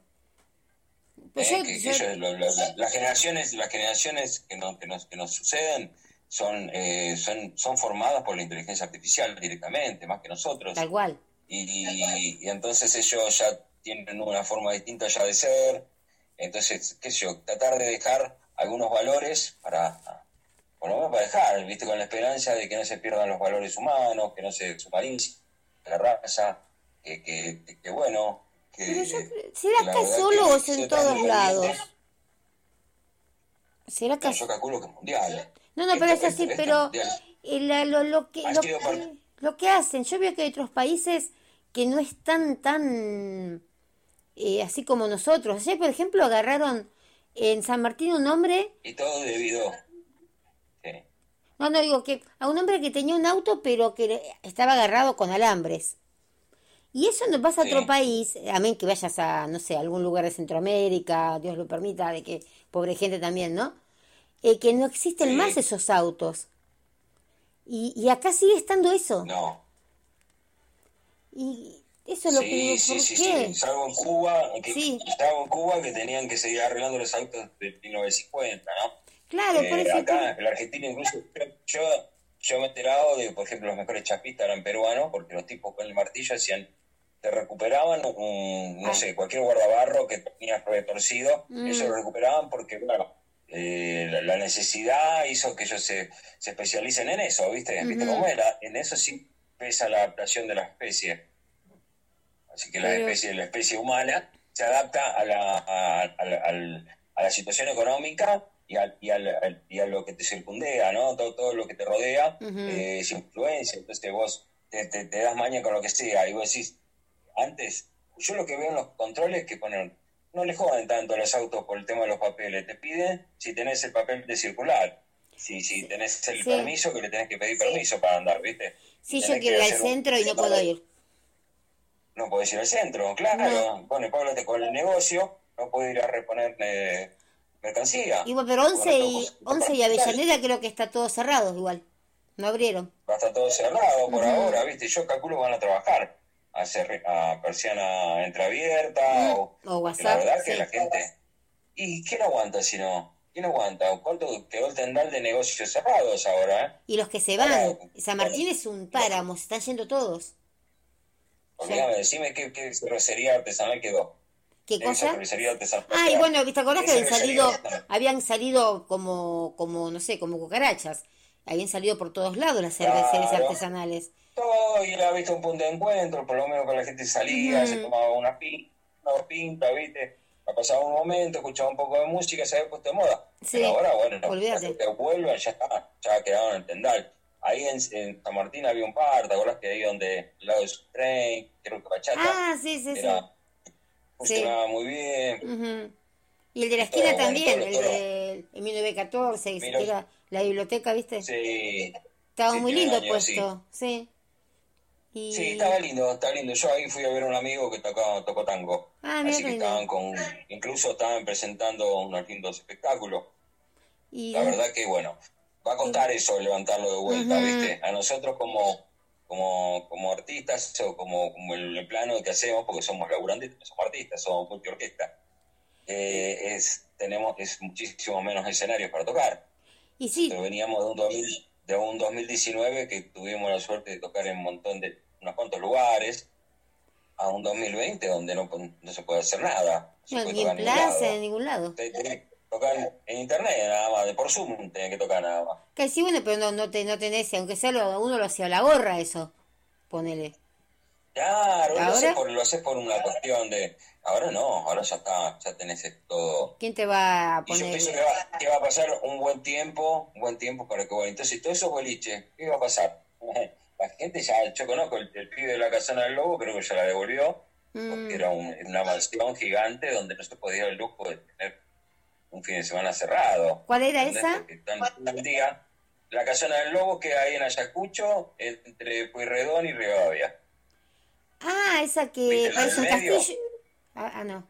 Pues Eh, yo, que- que yo- ellos- lo- lo- la- las generaciones las generaciones que, no- que, nos, que nos suceden son, eh, son son formadas por la inteligencia artificial directamente más que nosotros tal cual. Y, y entonces ellos ya tienen una forma distinta ya de ser entonces qué sé yo tratar de dejar algunos valores para por lo menos para dejar viste con la esperanza de que no se pierdan los valores humanos que no se deshumanice la raza que, que, que- que bueno que, Pero yo, que ¿será acá solo o es en todos lados? ¿Será que yo calculo que es mundial. No, no, pero es así, pero la- lo, lo que, lo, lo que hacen, yo veo que hay otros países que no están tan eh, así como nosotros. Ayer, por ejemplo, agarraron en San Martín un hombre, Y todo debido. Sí. no, no digo que, a un hombre que tenía un auto pero que estaba agarrado con alambres. Y eso no pasa a otro país, a menos que vayas a, no sé, algún lugar de Centroamérica, Dios lo permita, de que pobre gente también, ¿no? Eh, que no existen Sí. más esos autos. Y, y acá sigue estando eso. No. Y eso es lo que Sí, digo, sí, ¿por sí, qué? sí. Salvo en Cuba, que, salvo en Cuba que tenían que seguir arreglando los autos de 1950, ¿no? Claro, Eh, por eso. acá en la Argentina incluso yo, yo me he enterado de, por ejemplo, los mejores chapistas eran peruanos, porque los tipos con el martillo hacían, te recuperaban un, no sé, cualquier guardabarro que tenías retorcido, Mm. ellos lo recuperaban porque, bueno, eh, la, la necesidad hizo que ellos se, se especialicen en eso, ¿viste? ¿Viste Ujú. cómo era? En eso sí pesa la adaptación de la especie. Así que la Pero- especie, la especie humana se adapta a la, a, a la- a situación económica y, y, al, y a lo que te circundea, ¿no? Todo, todo lo que te rodea eh, es influencia, entonces vos te, te, te das maña con lo que sea, y vos decís, antes, yo lo que veo en los controles es que ponen, no le joden tanto a los autos por el tema de los papeles, te piden si tenés el papel de circular, si, si tenés el Sí. permiso, que le tenés que pedir permiso para andar, ¿viste? Sí, yo quiero ir al un- centro y no puedo ir. No podés ir al centro, claro. Bueno, Pablo, con el negocio, no puede ir a reponer eh, mercancía. Igual, pero 11 y, Bueno, pues, 11 y Avellaneda creo que está todo cerrado igual. No abrieron. Va a estar todo cerrado por ahora, ¿viste? Yo calculo que van a trabajar a, hacer, a persiana entreabierta o... O porque La WhatsApp, verdad que sí. la gente... ¿Y quién aguanta si no? ¿Quién aguanta? ¿Cuánto quedó el tendal de negocios cerrados ahora, eh? Y los que se van. Claro. San Martín es un páramo, se están yendo todos. Olvídame, decime qué, qué cervecería artesanal quedó. ¿Qué cosa? Ah, y bueno, ¿te acordás que habían salido, habían salido como, como, no sé, como cucarachas? Habían salido por todos lados las cervecerías Claro. artesanales. todo y era visto un punto de encuentro, por lo menos para la gente salía, se tomaba una pinta, una pinta, ¿viste? Ha pasado un momento, escuchaba un poco de música, se había puesto de moda. Sí, Pero ahora, bueno, que vuelvan, ya está, ya quedaron en el tendal. Ahí en, en San Martín había un par, ¿te acuerdas que ahí donde, al lado de su tren, creo que Bachata, Ah, sí, sí, sí. funcionaba muy bien. Y el de la Todo, esquina también, el de el 1914, que queda la biblioteca, ¿viste? Sí, Estaba sí, muy lindo años, sí. puesto, sí. Y... sí, estaba lindo, estaba lindo. Yo ahí fui a ver a un amigo que tocaba, tocó tango. Ah, Así que estaban con, incluso estaban presentando unos lindos espectáculos. Y La verdad que bueno, va a costar eso levantarlo de vuelta. ¿viste? A nosotros como, como, como artistas o como, como el, plano que hacemos, porque somos laburantes, somos artistas, somos multiorquesta, eh, es, tenemos, es muchísimo menos escenarios para tocar. y sí, Pero veníamos de un, 2000 de un 2019 que tuvimos la suerte de tocar en un montón de, unos cuantos lugares, a un 2020 donde no, no se puede hacer nada. No se ni en plaza, en ningún lado. Te- que tocar en internet nada más, de por Zoom tenés que tocar nada más. Que sí, bueno, pero no, no, te, no tenés, aunque sea lo, uno lo hacía a la gorra, eso. Ponele. Claro, lo por, lo haces por una cuestión de... Ahora no, ahora ya está, ya tenés todo... ¿Quién te va a Y yo poner? pienso que va, que va a pasar un buen tiempo, un buen tiempo para que bueno. Entonces, todos esos boliches, ¿qué va a pasar? La gente ya, yo conozco el, el pibe de la casona del lobo, creo que ya la devolvió, Mm, porque era un- una mansión gigante donde no se podía el lujo de tener un fin de semana cerrado. ¿Cuál era esa? El día. La casona del lobo que hay en Ayacucho, entre Pueyrredón y Rivadavia. Ah, esa que ¿Viste la parece un castillo. Ah, ah, no.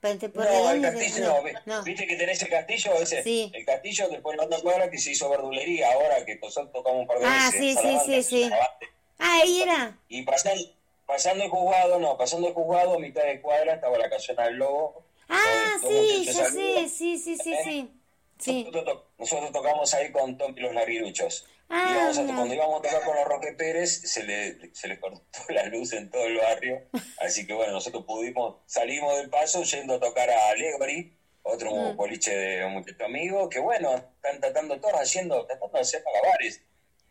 Por No, el castillo, no, vi- no. ¿viste que tenés el castillo ese? Sí. El castillo después de la cuadra que se hizo verdulería ahora que nosotros tocamos un par de Ah, veces. sí, sí, sí, sí. Salamanca. Ah, ahí era. Y pasando, pasando el juzgado, no, pasando el juzgado, a mitad de cuadra estaba la casona del lobo. Ah, sí, ya sé, sí, sí, sí, sí. Sí. Nosotros, to- nosotros tocamos ahí con Tom y los Larguiruchos. Ah, Íbamos a- mira. cuando íbamos a tocar con los Roque Pérez, se le, se le cortó la luz en todo el barrio. Así que bueno, nosotros pudimos, salimos del paso yendo a tocar a Alegri, otro Mm. boliche de un muchacho amigo, que bueno, están tratando todos haciendo, tratando de hacer malabares.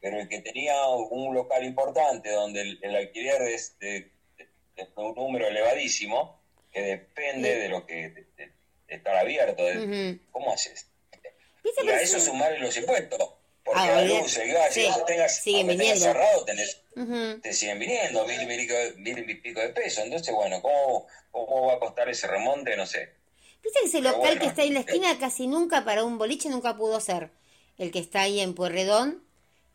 Pero el que tenía un local importante donde el, el alquiler es de, de- de un número elevadísimo, que depende de lo que de- estar abierto. de- Ujú. ¿Cómo haces? ¿Viste Y a eso sumarle los impuestos. Porque Ah, la olvidate. luz, el gas, Sí, si tengas, siguen aunque tengas viniendo. cerrado, tenés, te siguen viniendo mil y, pico, mil pico de pesos. Entonces, bueno, ¿cómo, ¿cómo va a costar ese remonte? No sé. ¿Viste que ese Pero local bueno, que está ahí en la eh. esquina casi nunca para un boliche nunca pudo ser? El que está ahí en Pueyrredón,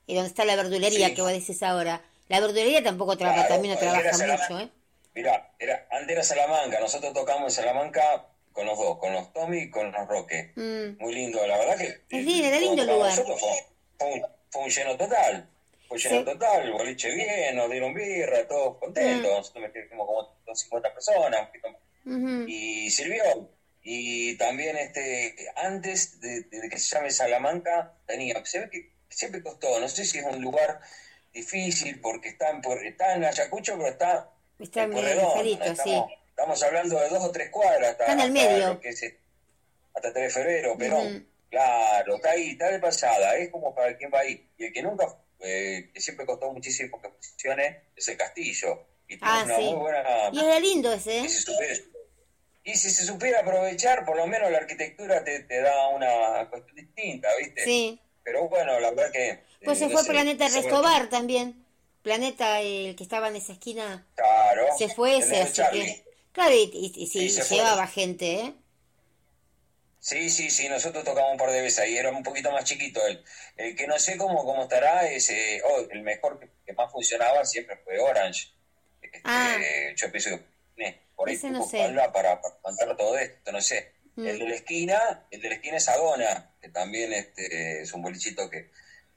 y donde está la verdulería Sí. que vos decís ahora. La verdulería tampoco trabaja, Claro, también no trabaja mucho, ¿eh? Mira, era, antes era Salamanca. Nosotros tocamos en Salamanca con los dos, con los Tommy y con los Roque. Mm. Muy lindo, la verdad que... Es lindo, era lindo el lugar. nosotros Fue, fue un, fue un lleno total. Fue lleno Sí. total, boliche bien, nos dieron birra, todos contentos. Mm. Nosotros metimos como 250 personas, un poquito más. Y sirvió. Y también este antes de, de que se llame Salamanca, tenía, se ve que siempre costó, no sé si es un lugar difícil porque está en, está en Ayacucho, pero está, Está en sí. estamos, estamos hablando de dos o tres cuadras hasta, Está en el hasta medio. lo que es, hasta 3 de febrero, pero. Claro, está ahí, está de pasada, es como para quien va ahí. Y el que nunca, eh, que siempre costó muchísimo que funcione, es el castillo. Y tiene Ah, una sí. muy buena Y era lindo ese, ¿eh? se supere. Y si se supiera aprovechar, por lo menos la arquitectura te, te da una cuestión distinta, ¿viste? Sí. Pero bueno, la verdad que... Pues eh, se no fue sé, Planeta Restobar también. Planeta, el que estaba en esa esquina, Claro. se fue ese, de así Charlie. que... Claro, y, y- y sí, llevaba gente, ¿eh? Sí, sí, sí, nosotros tocamos un par de veces ahí, era un poquito más chiquito él. El que no sé cómo, cómo estará es, eh, oh, el mejor que, que más funcionaba siempre fue Orange. Este, Ah. Yo pienso que por ahí Ese no sé. Para, para contar todo esto, no sé. Mm. El de la esquina, el de la esquina es Adona, que también este, es un bolichito que...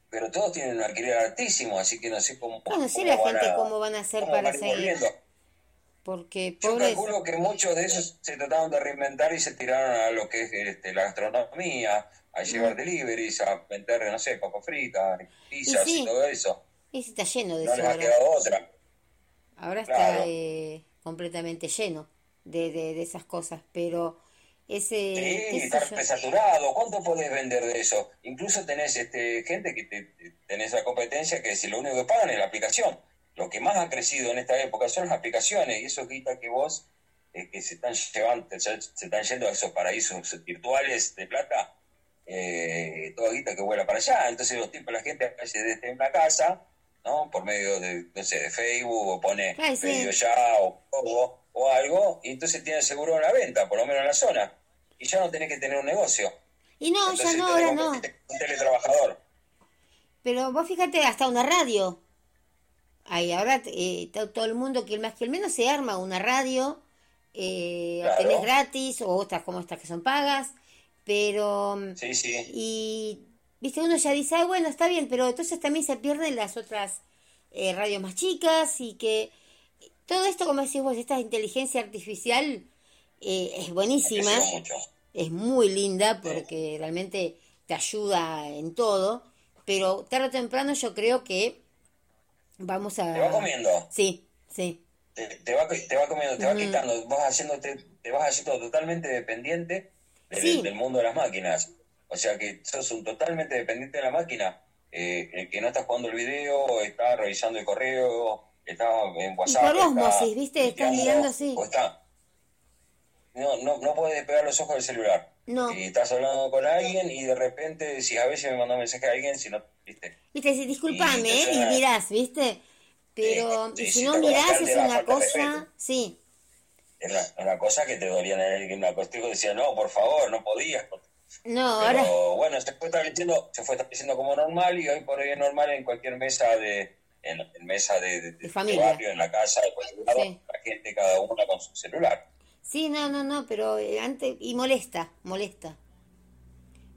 Pero todos tienen un alquiler altísimo, así que no sé cómo... Sí, cómo la van gente a- cómo van a hacer para seguir. volviendo. Porque, Yo calculo que muchos de esos se trataron de reinventar y se tiraron a lo que es este, la gastronomía, a llevar deliveries, a vender, no sé, papas fritas, pizzas y, sí. todo eso. Y sí está lleno de No eso les ha quedado otra. Ahora está Claro. eh, completamente lleno de, de, de esas cosas, pero ese... Sí, está yo. resaturado. ¿Cuánto podés vender de eso? Incluso tenés este, gente que te- tenés la competencia que si lo único que pagan es la aplicación. Lo que más ha crecido en esta época son las aplicaciones y eso quita que vos, eh, que se están llevando, se, se están yendo a esos paraísos virtuales de plata, eh, toda guita que vuela para allá. Entonces los tipos, la gente hace desde una casa, ¿no? Por medio de, no sé, de Facebook o pone Ay, sí. pedido ya o, o, o algo, y entonces tiene seguro una venta, por lo menos en la zona. Y ya no tenés que tener un negocio. Y no, Entonces ya no, ahora no. en Un teletrabajador. Pero vos fíjate, hasta una radio. Ahí ahora eh, to- todo el mundo que el más que el menos se arma una radio, eh, Claro. tenés gratis o otras como estas que son pagas, pero mm, Sí, sí. y viste uno ya dice, ah, bueno, está bien, pero entonces también se pierden las otras eh, radios más chicas y que todo esto, como decís vos, esta inteligencia artificial eh, es buenísima es muy linda porque realmente te ayuda en todo, pero tarde o temprano yo creo que vamos a... Te va comiendo. Sí, sí. Te, te va, te va comiendo, te va Ujú. quitando. Vas haciéndote, te vas haciendo totalmente dependiente del, Sí. del mundo de las máquinas. O sea que sos un totalmente dependiente de la máquina. Eh, el que no está jugando el video, está revisando el correo, está en WhatsApp. por está ósmosis, ¿viste? Estás mirando así. o está- No, no, no puedes despegar los ojos del celular. No. Y estás hablando con alguien y de repente, si a veces me mandó un mensaje a alguien, si no, viste. Viste, sí, disculpame, Y ¿eh? Y mirás, ¿viste? Pero Sí, y si no mirás es una cosa... Sí, Es una, una cosa que te dolía en cuestión que decía, no, por favor, no podías. no, Pero ahora... bueno, se fue estableciendo, se fue estableciendo como normal y hoy por hoy es normal en cualquier mesa de, en, en mesa de, de- de familia. barrio, en la casa, de cualquier lado, Sí. la gente cada una con su celular. Sí, no, no, no, pero eh, antes... Y molesta, molesta.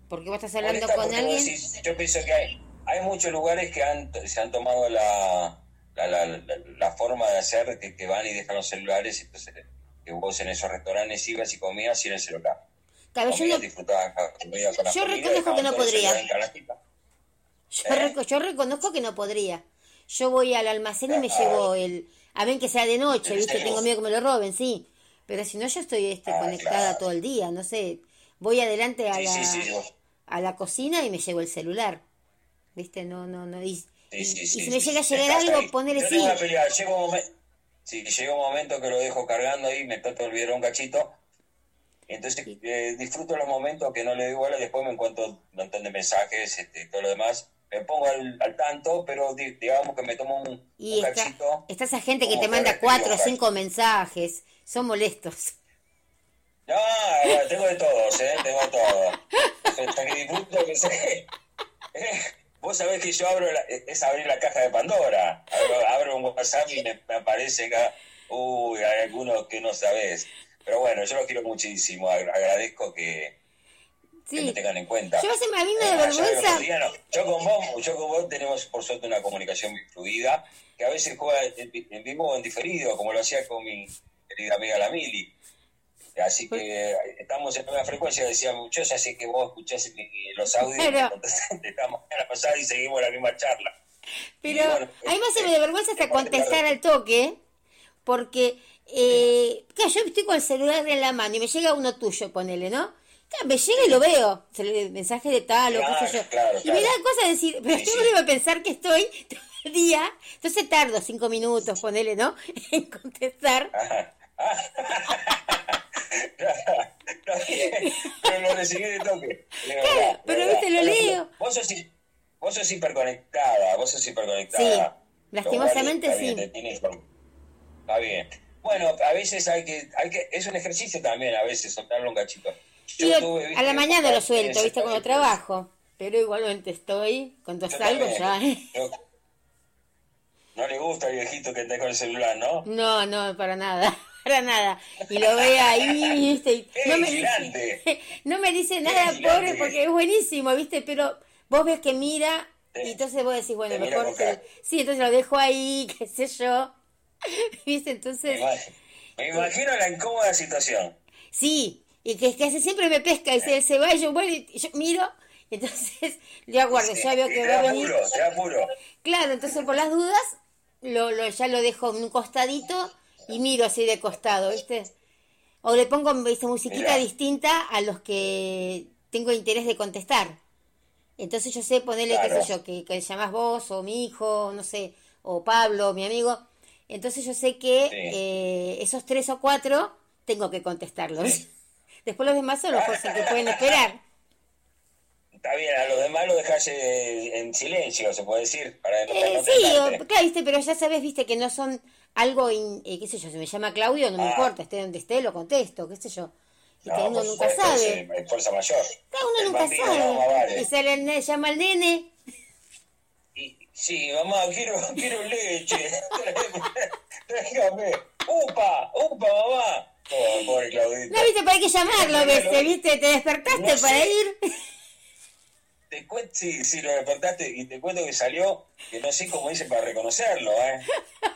Porque vos estás hablando Molesta con alguien... decís, yo pienso que hay, hay muchos lugares que han, se han tomado la, la, la, la- la forma de hacer que, que van y dejan los celulares, entonces que vos en esos restaurantes ibas y comías sin el celular. Claro, yo no- Yo reconozco que no podría. Yo, ¿Eh? yo reconozco que no podría. Yo voy al almacén y me Ah. llevo el... A ver que sea de noche, ¿viste? Tengo miedo que me lo roben, sí. Pero si no, yo estoy este, Ah, conectada claro. todo el día, no sé. Voy adelante a, Sí, la, sí, sí, vos- a la cocina y me llevo el celular. ¿Viste? No, no, no. Y, si me llega a llegar algo, ahí. ponele Yo sí. llega un momento, que lo dejo cargando ahí, me trato de olvidar un cachito, entonces eh, disfruto los momentos que no le doy bola, después me encuentro un montón de mensajes, este, todo lo demás, me pongo al, al tanto, pero di- digamos que me tomo un, Y un está, cachito. está esa gente que te manda cuatro o cinco mensajes. Son molestos. No, bueno, tengo de todos, ¿eh? Tengo de todo. Hasta que disfruto que sé. Eh, Vos sabés que yo abro, la- es abrir la caja de Pandora. Abro, abro un WhatsApp y me, me aparece acá, uy, hay algunos que no sabés. Pero bueno, yo los quiero muchísimo, ag- agradezco que, que me Sí. tengan en cuenta. Yo a veces a mí me Eh, da de vergüenza. Yo con vos, yo con vos tenemos por suerte una comunicación muy fluida, que a veces juega en, en vivo o en diferido, como lo hacía con mi querida amiga la Mili. Así que eh, estamos en una frecuencia, decíamos, yo ya sé que vos escuchás los audios, Pero- entonces estamos a la pasada y seguimos la misma charla. Pero bueno, a mí me hace me da vergüenza hasta de contestar al toque, porque eh, claro, yo estoy con el celular en la mano y me llega uno tuyo, ponele, ¿no? Claro, me llega y lo veo, el mensaje de tal o qué sé yo. Claro, Y me da claro. cosa decir, pero Sí, yo sí. debo pensar que estoy día, entonces tardo cinco minutos, ponele, ¿no? En contestar. Pero lo recibí de toque. Claro, verdad, pero viste, lo leo. Vos sos, vos sos hiperconectada, vos sos hiperconectada. Sí, lastimosamente está sí. Está bien. Bueno, a veces hay que, hay que, es un ejercicio también, a veces soltarlo un cachito. Yo a- la mañana lo suelto, viste, cuando trabajo. Pero igualmente estoy, cuando Yo salgo también. ya. No le gusta el viejito que está con el celular, ¿no? No, no, para nada, para nada. Y lo ve ahí, viste, y ¡Qué no me dice, no me dice nada, pobre, porque es buenísimo, viste, pero vos ves que mira, y entonces vos decís, bueno, mejor que... Sí, entonces lo dejo ahí, qué sé yo. Viste, entonces, me imagino la incómoda situación. sí, y que casi siempre me pesca, y se, se va, y yo, bueno, y yo miro, y entonces le aguardo, ya veo que va a venir. te da apuro. Claro, entonces por las dudas lo, lo, ya lo dejo en un costadito y miro así de costado, ¿viste? O le pongo ¿viste, musiquita distinta a los que tengo interés de contestar. Entonces yo sé ponerle, qué sé yo, que, que llamás vos o mi hijo, no sé, o Pablo, mi amigo. Entonces yo sé que Sí. eh, esos tres o cuatro tengo que contestarlos. Después los demás son los que pueden esperar. Está bien, a los demás lo dejas eh, en silencio, se puede decir, para Eh, no sí, o- claro, viste, pero ya sabes, viste, que no son algo, in- eh, qué sé yo, si me llama Claudio, no me Ah. importa, esté donde esté, lo contesto, qué sé yo. Y que No, uno nunca sabe. es, eh, fuerza mayor. Cada uno El nunca sabe. no, más vale. Y sale el ne- llama al nene. Y, sí, mamá, quiero, quiero leche. Tráigame. ¡Upa! ¡Upa, mamá! Oh, pobre Claudito. No, viste, para hay que llamarlo veces, viste, te despertaste No para sé. ir. Te cuento, sí, sí, lo despertaste y te cuento que salió, que no sé cómo hice para reconocerlo, ¿eh?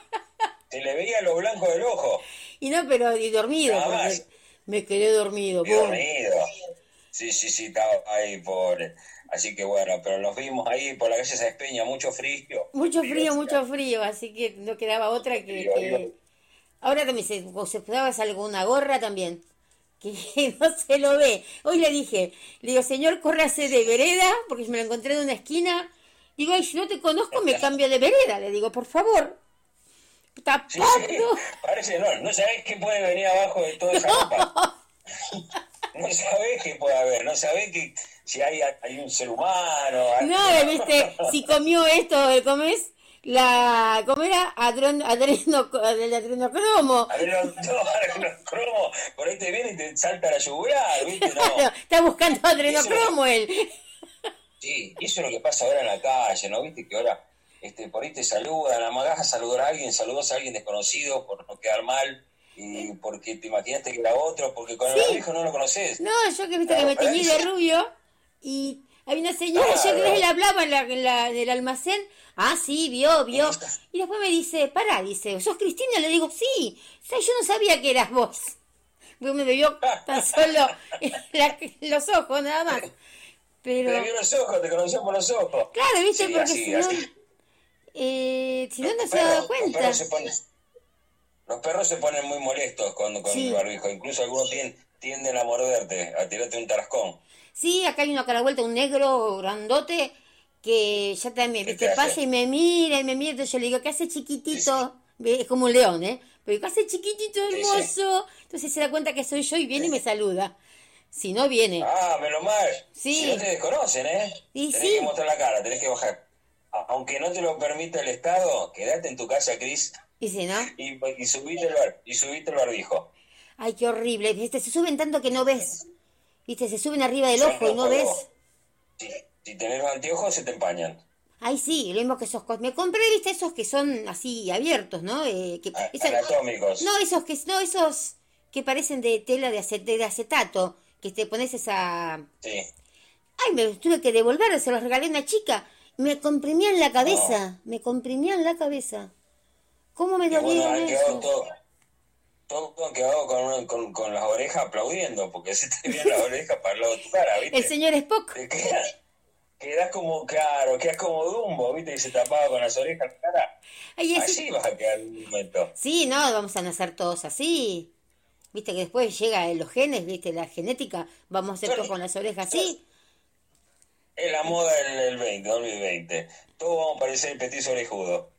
Se le veía lo blanco del ojo. Y no, pero y dormido, Nada porque más. me quedé dormido. Y dormido. Sí, sí, sí, estaba ahí, pobre. Así que bueno, pero nos vimos ahí por la calle Sáenz Peña, mucho frío. Mucho frío, mucho frío, así que no quedaba otra que... Frío, que- frío. Ahora también se usabas alguna gorra también, que no se lo ve. Hoy le dije, le digo, señor, córrase de vereda, porque me lo encontré en una esquina. Digo, ay, si no te conozco, me cambio de vereda. Le digo, por favor, Sí, tapando. sí, parece, no, no sabés qué puede venir abajo de toda esa ropa. No sabés qué puede haber, no sabés que si hay, hay un ser humano. No, viste, si comió esto, ¿cómo es? La, ¿cómo era? Adren, adreno, el adrenocromo. Adreno- no, no, cromo, por ahí te viene y te salta la yugular, ¿viste? No. Claro, está buscando adrenocromo él. Sí, eso es lo que pasa ahora en la calle, ¿no? Viste que ahora este, por ahí te saludan, amagás a saludar a alguien, saludas a alguien desconocido por no quedar mal, y porque te imaginaste que era otro, porque con el hijo no lo conoces. No, yo que viste que me teñí de rubio y había una señora, yo que le hablaba en la, en la- del almacén. Ah, sí, vio, vio. Y después me dice, pará, dice, ¿sos Cristina? Le digo, sí. O sea, yo no sabía que eras vos. Porque me vio tan solo la- los ojos, nada más. Pero, Te vio los ojos, te conoció por los ojos. claro, viste, Sí, porque así, si no, así. eh, si no, no se ha dado Los cuenta. perros, se ponen, los perros se ponen muy molestos con, con Sí. el barbijo, incluso algunos tien- tienden a morderte, a tirarte un tarascón. Sí, acá hay uno que a la vuelta, un negro grandote, que ya también, ¿Qué viste, te pasa y me mira y me mira, entonces yo le digo, ¿qué hace chiquitito? Es como un león, ¿eh? Pero ¿qué hace chiquitito, Sí, sí. hermoso? Entonces se da cuenta que soy yo y viene y me saluda. Si no viene. Ah, menos mal. Sí. Si no te desconocen, ¿eh? Y tenés sí. que mostrar la cara, tenés que bajar. Aunque no te lo permita el Estado, quédate en tu casa, Cris, Dice, ¿no? y, y subite el bar, y subite el barbijo. Ay, qué horrible. Viste, se suben tanto que no ves. Viste, se suben arriba del ojo y no ves. ojos. Si, tenés los anteojos, se te empañan. Ay, sí, lo mismo que esos Me compré, viste, esos que son así abiertos, ¿no? Eh, que, A- esos- Anatómicos. No, esos que no, esos que parecen de tela de, acet- de acetato, que te pones esa Sí. Ay, me los tuve que devolver, se los regalé a una chica. Me comprimían la cabeza, me comprimían la cabeza. ¿Cómo me Y bueno, eso? todo, todo quedado con, con, con las orejas aplaudiendo, porque se te vienen las orejas para el lado de tu cara, ¿viste? El señor Spock. Te quedas, quedas como, claro, quedas como Dumbo, ¿viste? Y se tapaba con las orejas cara. Ay, así- vas a quedar en un momento. Sí, no, vamos a nacer todos así. Viste que después llega los genes, viste, la genética, vamos a hacer todos con las orejas así. Es la moda del, del 20, 2020. Todos vamos a parecer petizo orejudo.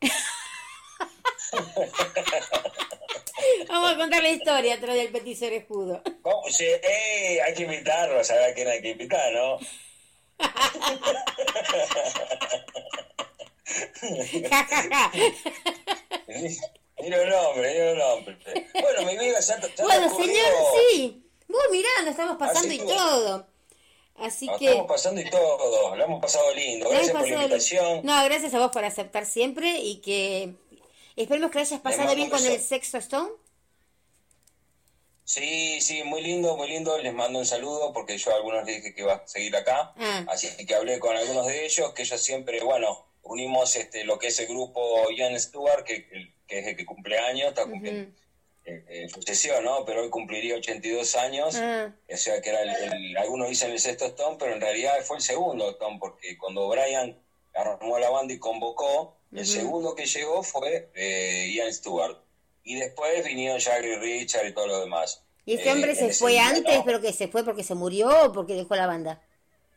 Vamos a contar la historia atrás del petiso orejudo. Sí, eh, hay que invitarlo, saber a quién hay que invitar, ¿no? Mira un hombre, mira un hombre. Bueno, mi vida ya, ya Bueno, transcurrió. señor, sí. Vos mirá, nos estamos pasando Así y que- todo. Así que... estamos pasando y todo, lo hemos pasado lindo. Gracias por la invitación. No, gracias a vos por aceptar siempre y que esperemos que hayas pasado bien con el Sexto Stone. Sí, sí, muy lindo, muy lindo. Les mando un saludo porque yo a algunos les dije que iba a seguir acá. Ah. Así que hablé con algunos de ellos, que ellos siempre, bueno, unimos este lo que es el grupo Ian Stewart, que, que es el que cumple años, está cumpliendo eh, eh, sucesión, ¿no? Pero hoy cumpliría 82 años. Ah. O sea que era el, el- algunos dicen el sexto Stone, pero en realidad fue el segundo Stone, porque cuando Brian armó la banda y convocó, el segundo que llegó fue eh, Ian Stewart. Y después vinieron Jagger y Richard y todo lo demás. Y este Eh, hombre en se fue antes, ¿no? pero que se fue porque se murió o porque dejó la banda.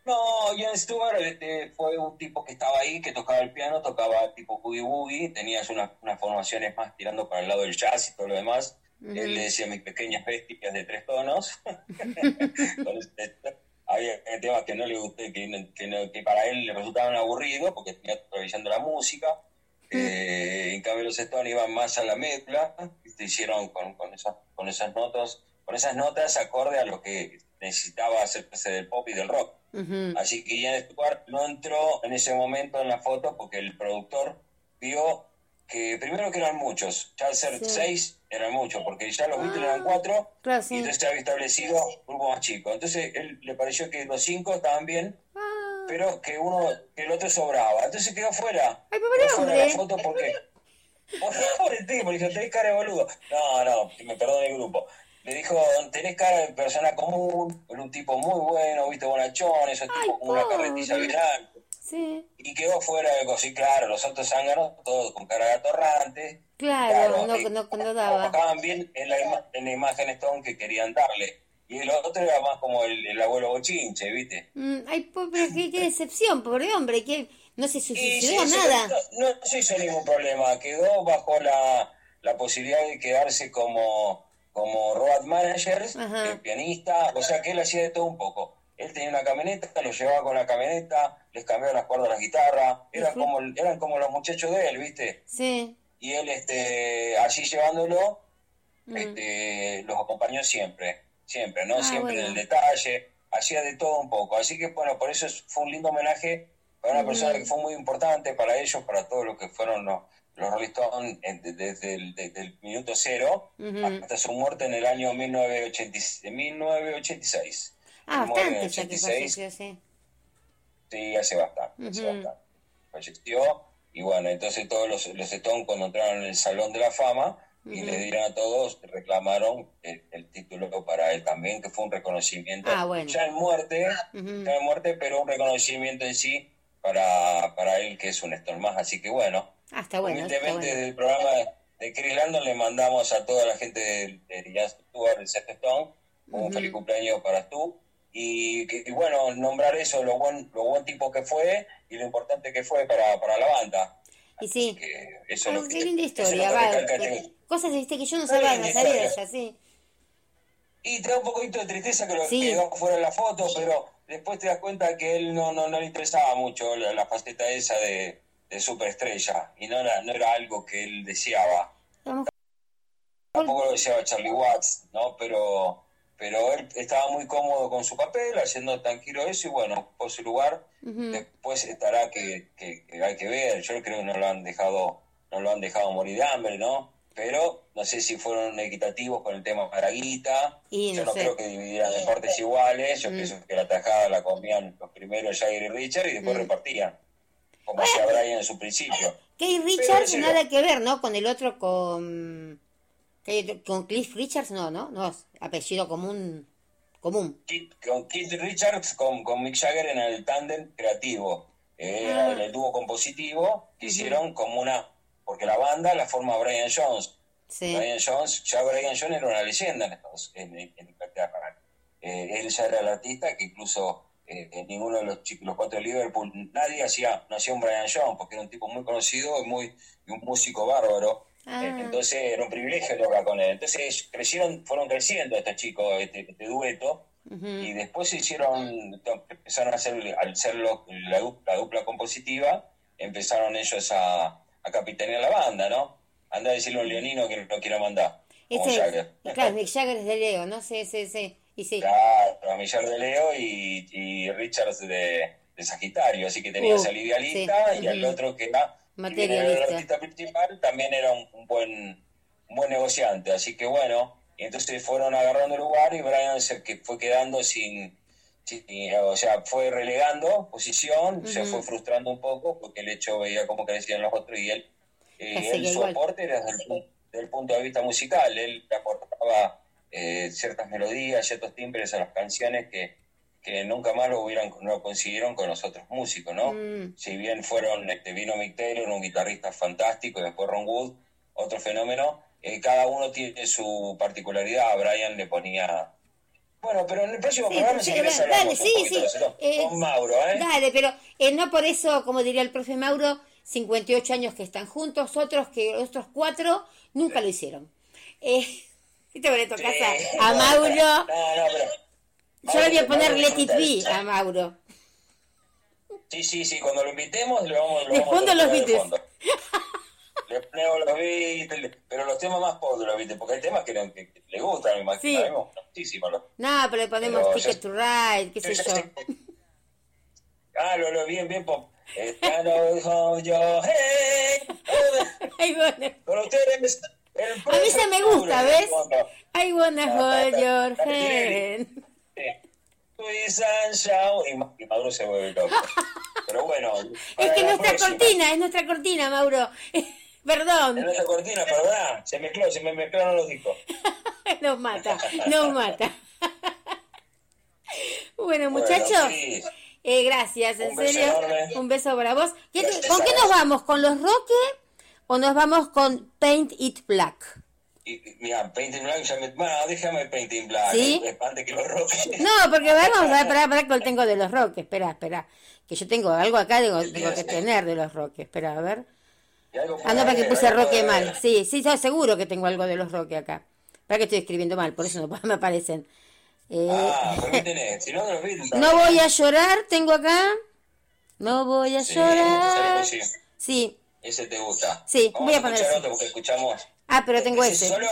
No, Ian Stewart este, fue un tipo que estaba ahí, que tocaba el piano, tocaba tipo boogie boogie, tenías unas, unas formaciones más tirando para el lado del jazz y todo lo demás. Él le decía mis pequeñas bestias de tres tonos. Entonces, había temas que no le gusté, que, que, que para él le resultaban aburridos, porque tenía revisando la música. Eh, en cambio los Stones iban más a la mezcla, se hicieron con, con, esas, con esas notas, con esas notas acorde a lo que necesitaba hacerse del pop y del rock. Ujú. Así que Ian Stewart no entró en ese momento en la foto porque el productor vio que primero que eran muchos, ya al ser Sí. seis eran muchos, porque ya los Beatles Ah, eran cuatro, claro, y sí. entonces se había establecido un grupo más chico. Entonces él le pareció que los cinco estaban bien, Ah, pero que uno, que el otro sobraba. Entonces quedó fuera. Ay, Quedó fuera de la foto porque. Por el tipo, le dijo, tenés cara de boludo. No, no, me perdone el grupo. Le dijo, tenés cara de persona común, era un tipo muy bueno, viste, bonachón, esos Ay, tipos con una carretilla viral. sí. Y quedó fuera de cosas. Y claro, los otros zánganos, todos con cara de atorrante. Claro, no, no, no daba. Tocaban bien en la, en la imagen Stone que querían darle. Y el otro era más como el, el abuelo bochinche, ¿viste? Mm, ay, pobre, qué, qué decepción, pobre hombre, que no se suicidó nada. No, no se hizo ningún problema. Quedó bajo la, la posibilidad de quedarse como, como road manager, eh, pianista. O sea que él hacía de todo un poco. Él tenía una camioneta, lo llevaba con la camioneta, les cambiaba las cuerdas a la guitarra. Era Ujú. como, eran como los muchachos de él, ¿viste? Sí. Y él, este, allí llevándolo, Mm. este, los acompañó siempre, siempre, ¿no? Ah, siempre en el detalle, hacía de todo un poco. Así que, bueno, por eso es- fue un lindo homenaje para una persona que fue muy importante para ellos, para todos los que fueron los, los Rolling Stones de- desde el, desde el minuto cero hasta su muerte en el año 1980 1986. Ah, muere en el bastante ya que 86. falleció, sí. Sí, hace bastante, hace Ujú. bastante. Falleció y bueno, entonces todos los, los Stones cuando entraron en el Salón de la Fama y le dieron a todos, reclamaron el, el título para él también, que fue un reconocimiento. Ah, bueno. Ya en muerte, Ujú. ya en muerte, pero un reconocimiento en sí para, para él que es un Stone más. Así que bueno, Ah, bueno, humildemente bueno. desde el programa de, Chris Landon le mandamos a toda la gente de, de Jazz Stewart, del Sexto Stone, un Ujú. feliz cumpleaños para tú. Y, y bueno, nombrar eso, lo buen, lo buen tipo que fue y lo importante que fue para, para la banda. Y sí. Que eso es lo que, linda lo historia, que va. que- Cosas viste que yo no sabía, de historia. ella, sí. Y da un poquito de tristeza que lo Sí. quedó fuera de la foto, pero después te das cuenta que él no, no, no le interesaba mucho la, la faceta esa de, de superestrella y no era, no era algo que él deseaba. Tampoco lo deseaba Charlie Watts, ¿no? Pero, pero él estaba muy cómodo con su papel, haciendo tranquilo eso y bueno, por su lugar. Después estará que, que- que hay que ver. Yo creo que no lo han dejado, no lo han dejado morir de hambre, ¿no? Pero no sé si fueron equitativos con el tema la guita. Y Yo no no sé. creo que dividieran en partes iguales. Yo Mm. pienso que la tajada la comían los primeros Jagger y Richard y después Mm. repartían. Como hacía Brian en su principio. Kate Richards Pero, nada que ver, ¿no? Con el otro, con... Con Cliff Richards, no, ¿no? No, es apellido común. Común. Con Keith Richards, con, con Mick Jagger en el tándem creativo. Eh, Ah. en el dúo compositivo que hicieron como una... Porque la banda la forma Brian Jones. Sí. Brian Jones, ya Brian Jones era una leyenda en, Estados- en, en Inglaterra. Eh, él ya era el artista que incluso eh, ninguno de los chicos, los cuatro de Liverpool, nadie hacía, no hacía un Brian Jones, porque era un tipo muy conocido y muy y un músico bárbaro. Ah. Entonces era un privilegio tocar con él. Entonces crecieron, fueron creciendo estos chicos, este, este dueto, y después se hicieron, empezaron a hacer, al ser lo- la, du- la dupla compositiva, empezaron ellos a, a capitanear la banda, ¿no? Anda a decirle a un leonino que no quiero mandar. como Jagger. claro, Mick Jagger es de Leo, ¿no? Sí, sí, sí. Y sí. Claro, a Millar de Leo y, y Richards de, de Sagitario, así que tenías Uh, al idealista sí, y al ujú. otro que era Materialista. artista principal, también era un, un buen un buen negociante, así que bueno, y entonces fueron agarrando lugar y Brian se que fue quedando sin, sin- o sea, fue relegando posición, se fue frustrando un poco porque el hecho veía cómo crecían los otros y él, eh, él su aporte era desde el, pu- desde el punto de vista musical, él aportaba eh, ciertas melodías, ciertos timbres a las canciones que, que nunca más lo hubieran no lo consiguieron con los otros músicos, ¿no? Mm. Si bien fueron, este, vino Mick Taylor, un guitarrista fantástico, y después Ron Wood, otro fenómeno, eh, cada uno tiene su particularidad, a Brian le ponía... Bueno, pero en el próximo Sí, programa sí, si querés dale, hablamos sí, sí. Eh, con Mauro, ¿eh? Dale, pero eh, no por eso, como diría el profe Mauro, 58 años que están juntos, otros que otros cuatro nunca lo hicieron. Eh, y te le tocas Sí. a, a Mauro. No, no, pero... Yo le voy a poner Let It Be a Mauro. Sí, sí, sí, cuando lo invitemos le vamos, lo vamos a los Beatles. fondo. Le ponemos los Beatles, pero los temas más pop de los Beatles, porque hay temas que, le- que le gustan, me imagino. Sí. a muchísimo los- No, pero le ponemos Pero Ticket yo- to Ride, qué sé yo yo. Ah, lo, lo bien, bien pop. Bueno. Con ustedes, el A mí se me gusta, ¿ves? I wanna hold your Dale, hand. Y Ma- y Maduro se vuelve loco. Pero bueno. Es que nuestra próxima. cortina, es nuestra cortina, Mauro. Perdón. En esa cortina, perdón, se mezcló, se me mezclaron los discos. Nos mata, nos mata. Bueno, muchachos, eh, gracias, en Un serio. Un beso para vos. ¿Qué- Gracias ¿Con qué nos vamos? ¿Con los Roque o nos vamos con Paint It Black? Y, mira, Painting Black ya me... Bueno, déjame Painting Black, ¿Sí? eh, antes que los roques. No, porque vamos a ver, pará, pará, que tengo de los Roque. Espera, espera. Que yo tengo algo acá, digo, tengo que tener de los Roque. Espera, a ver. Ah, no, para que ahí, puse Roque mal. Sí, sí, yo seguro que tengo algo de los Roque acá. Para que estoy escribiendo mal, por eso no me aparecen. Eh, Ah, pero ¿qué tenés? Si no, de los no voy a llorar, tengo acá. No voy a Sí, llorar. sí. Sí. Ese te gusta. Sí, Vamos voy a a poner otro porque escuchamos. Ah, pero tengo ¿Ese ese. solo?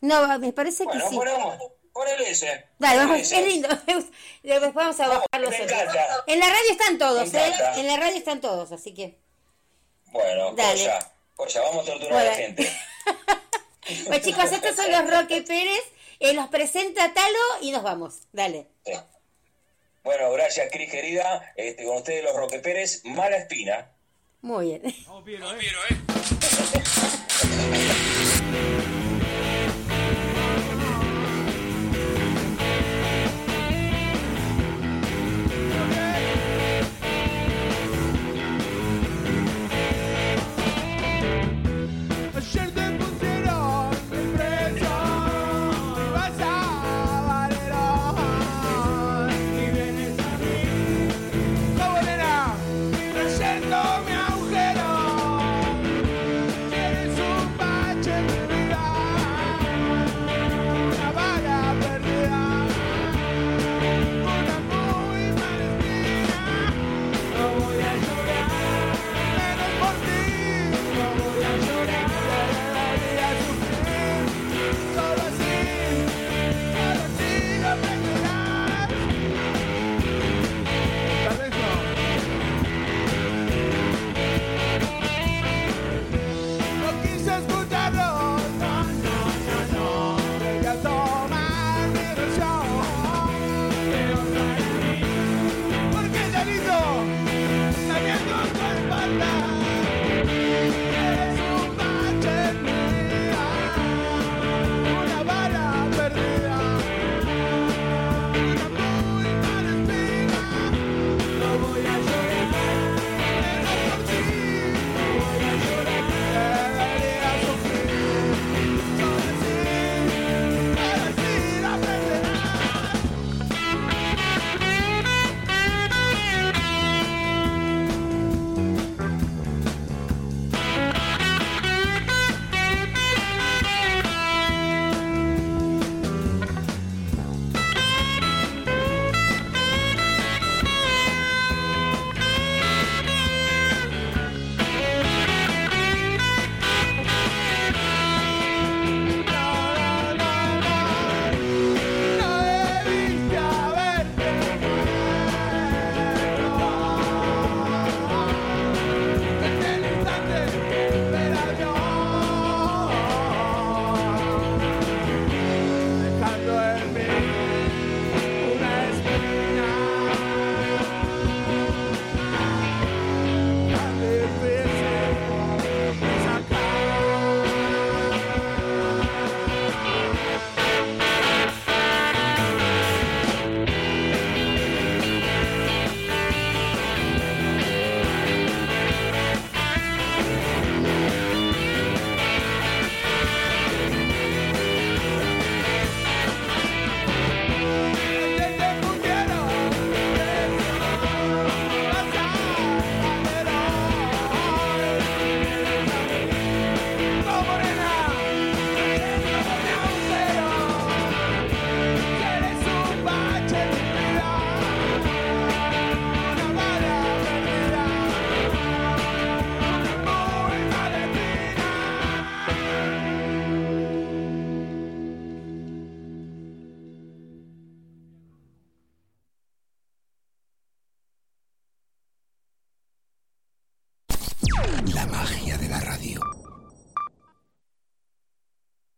No, me parece que Bueno, sí. ponemos. Ponele ese. Dale, vamos, ese. es lindo. Después vamos a bajar los me otros. encanta. En la radio están todos, ¿eh? En la radio están todos, así que. Bueno, Dale. Joya. Joya, vamos a torturar a la Bueno. gente. Pues chicos, estos son los Roque Pérez. eh, los presenta Talo y nos vamos. Dale. Sí. Bueno, gracias, Cris, querida. Este, con ustedes, los Roque Pérez, mala espina. Muy bien. Vamos, Piero, ¿eh?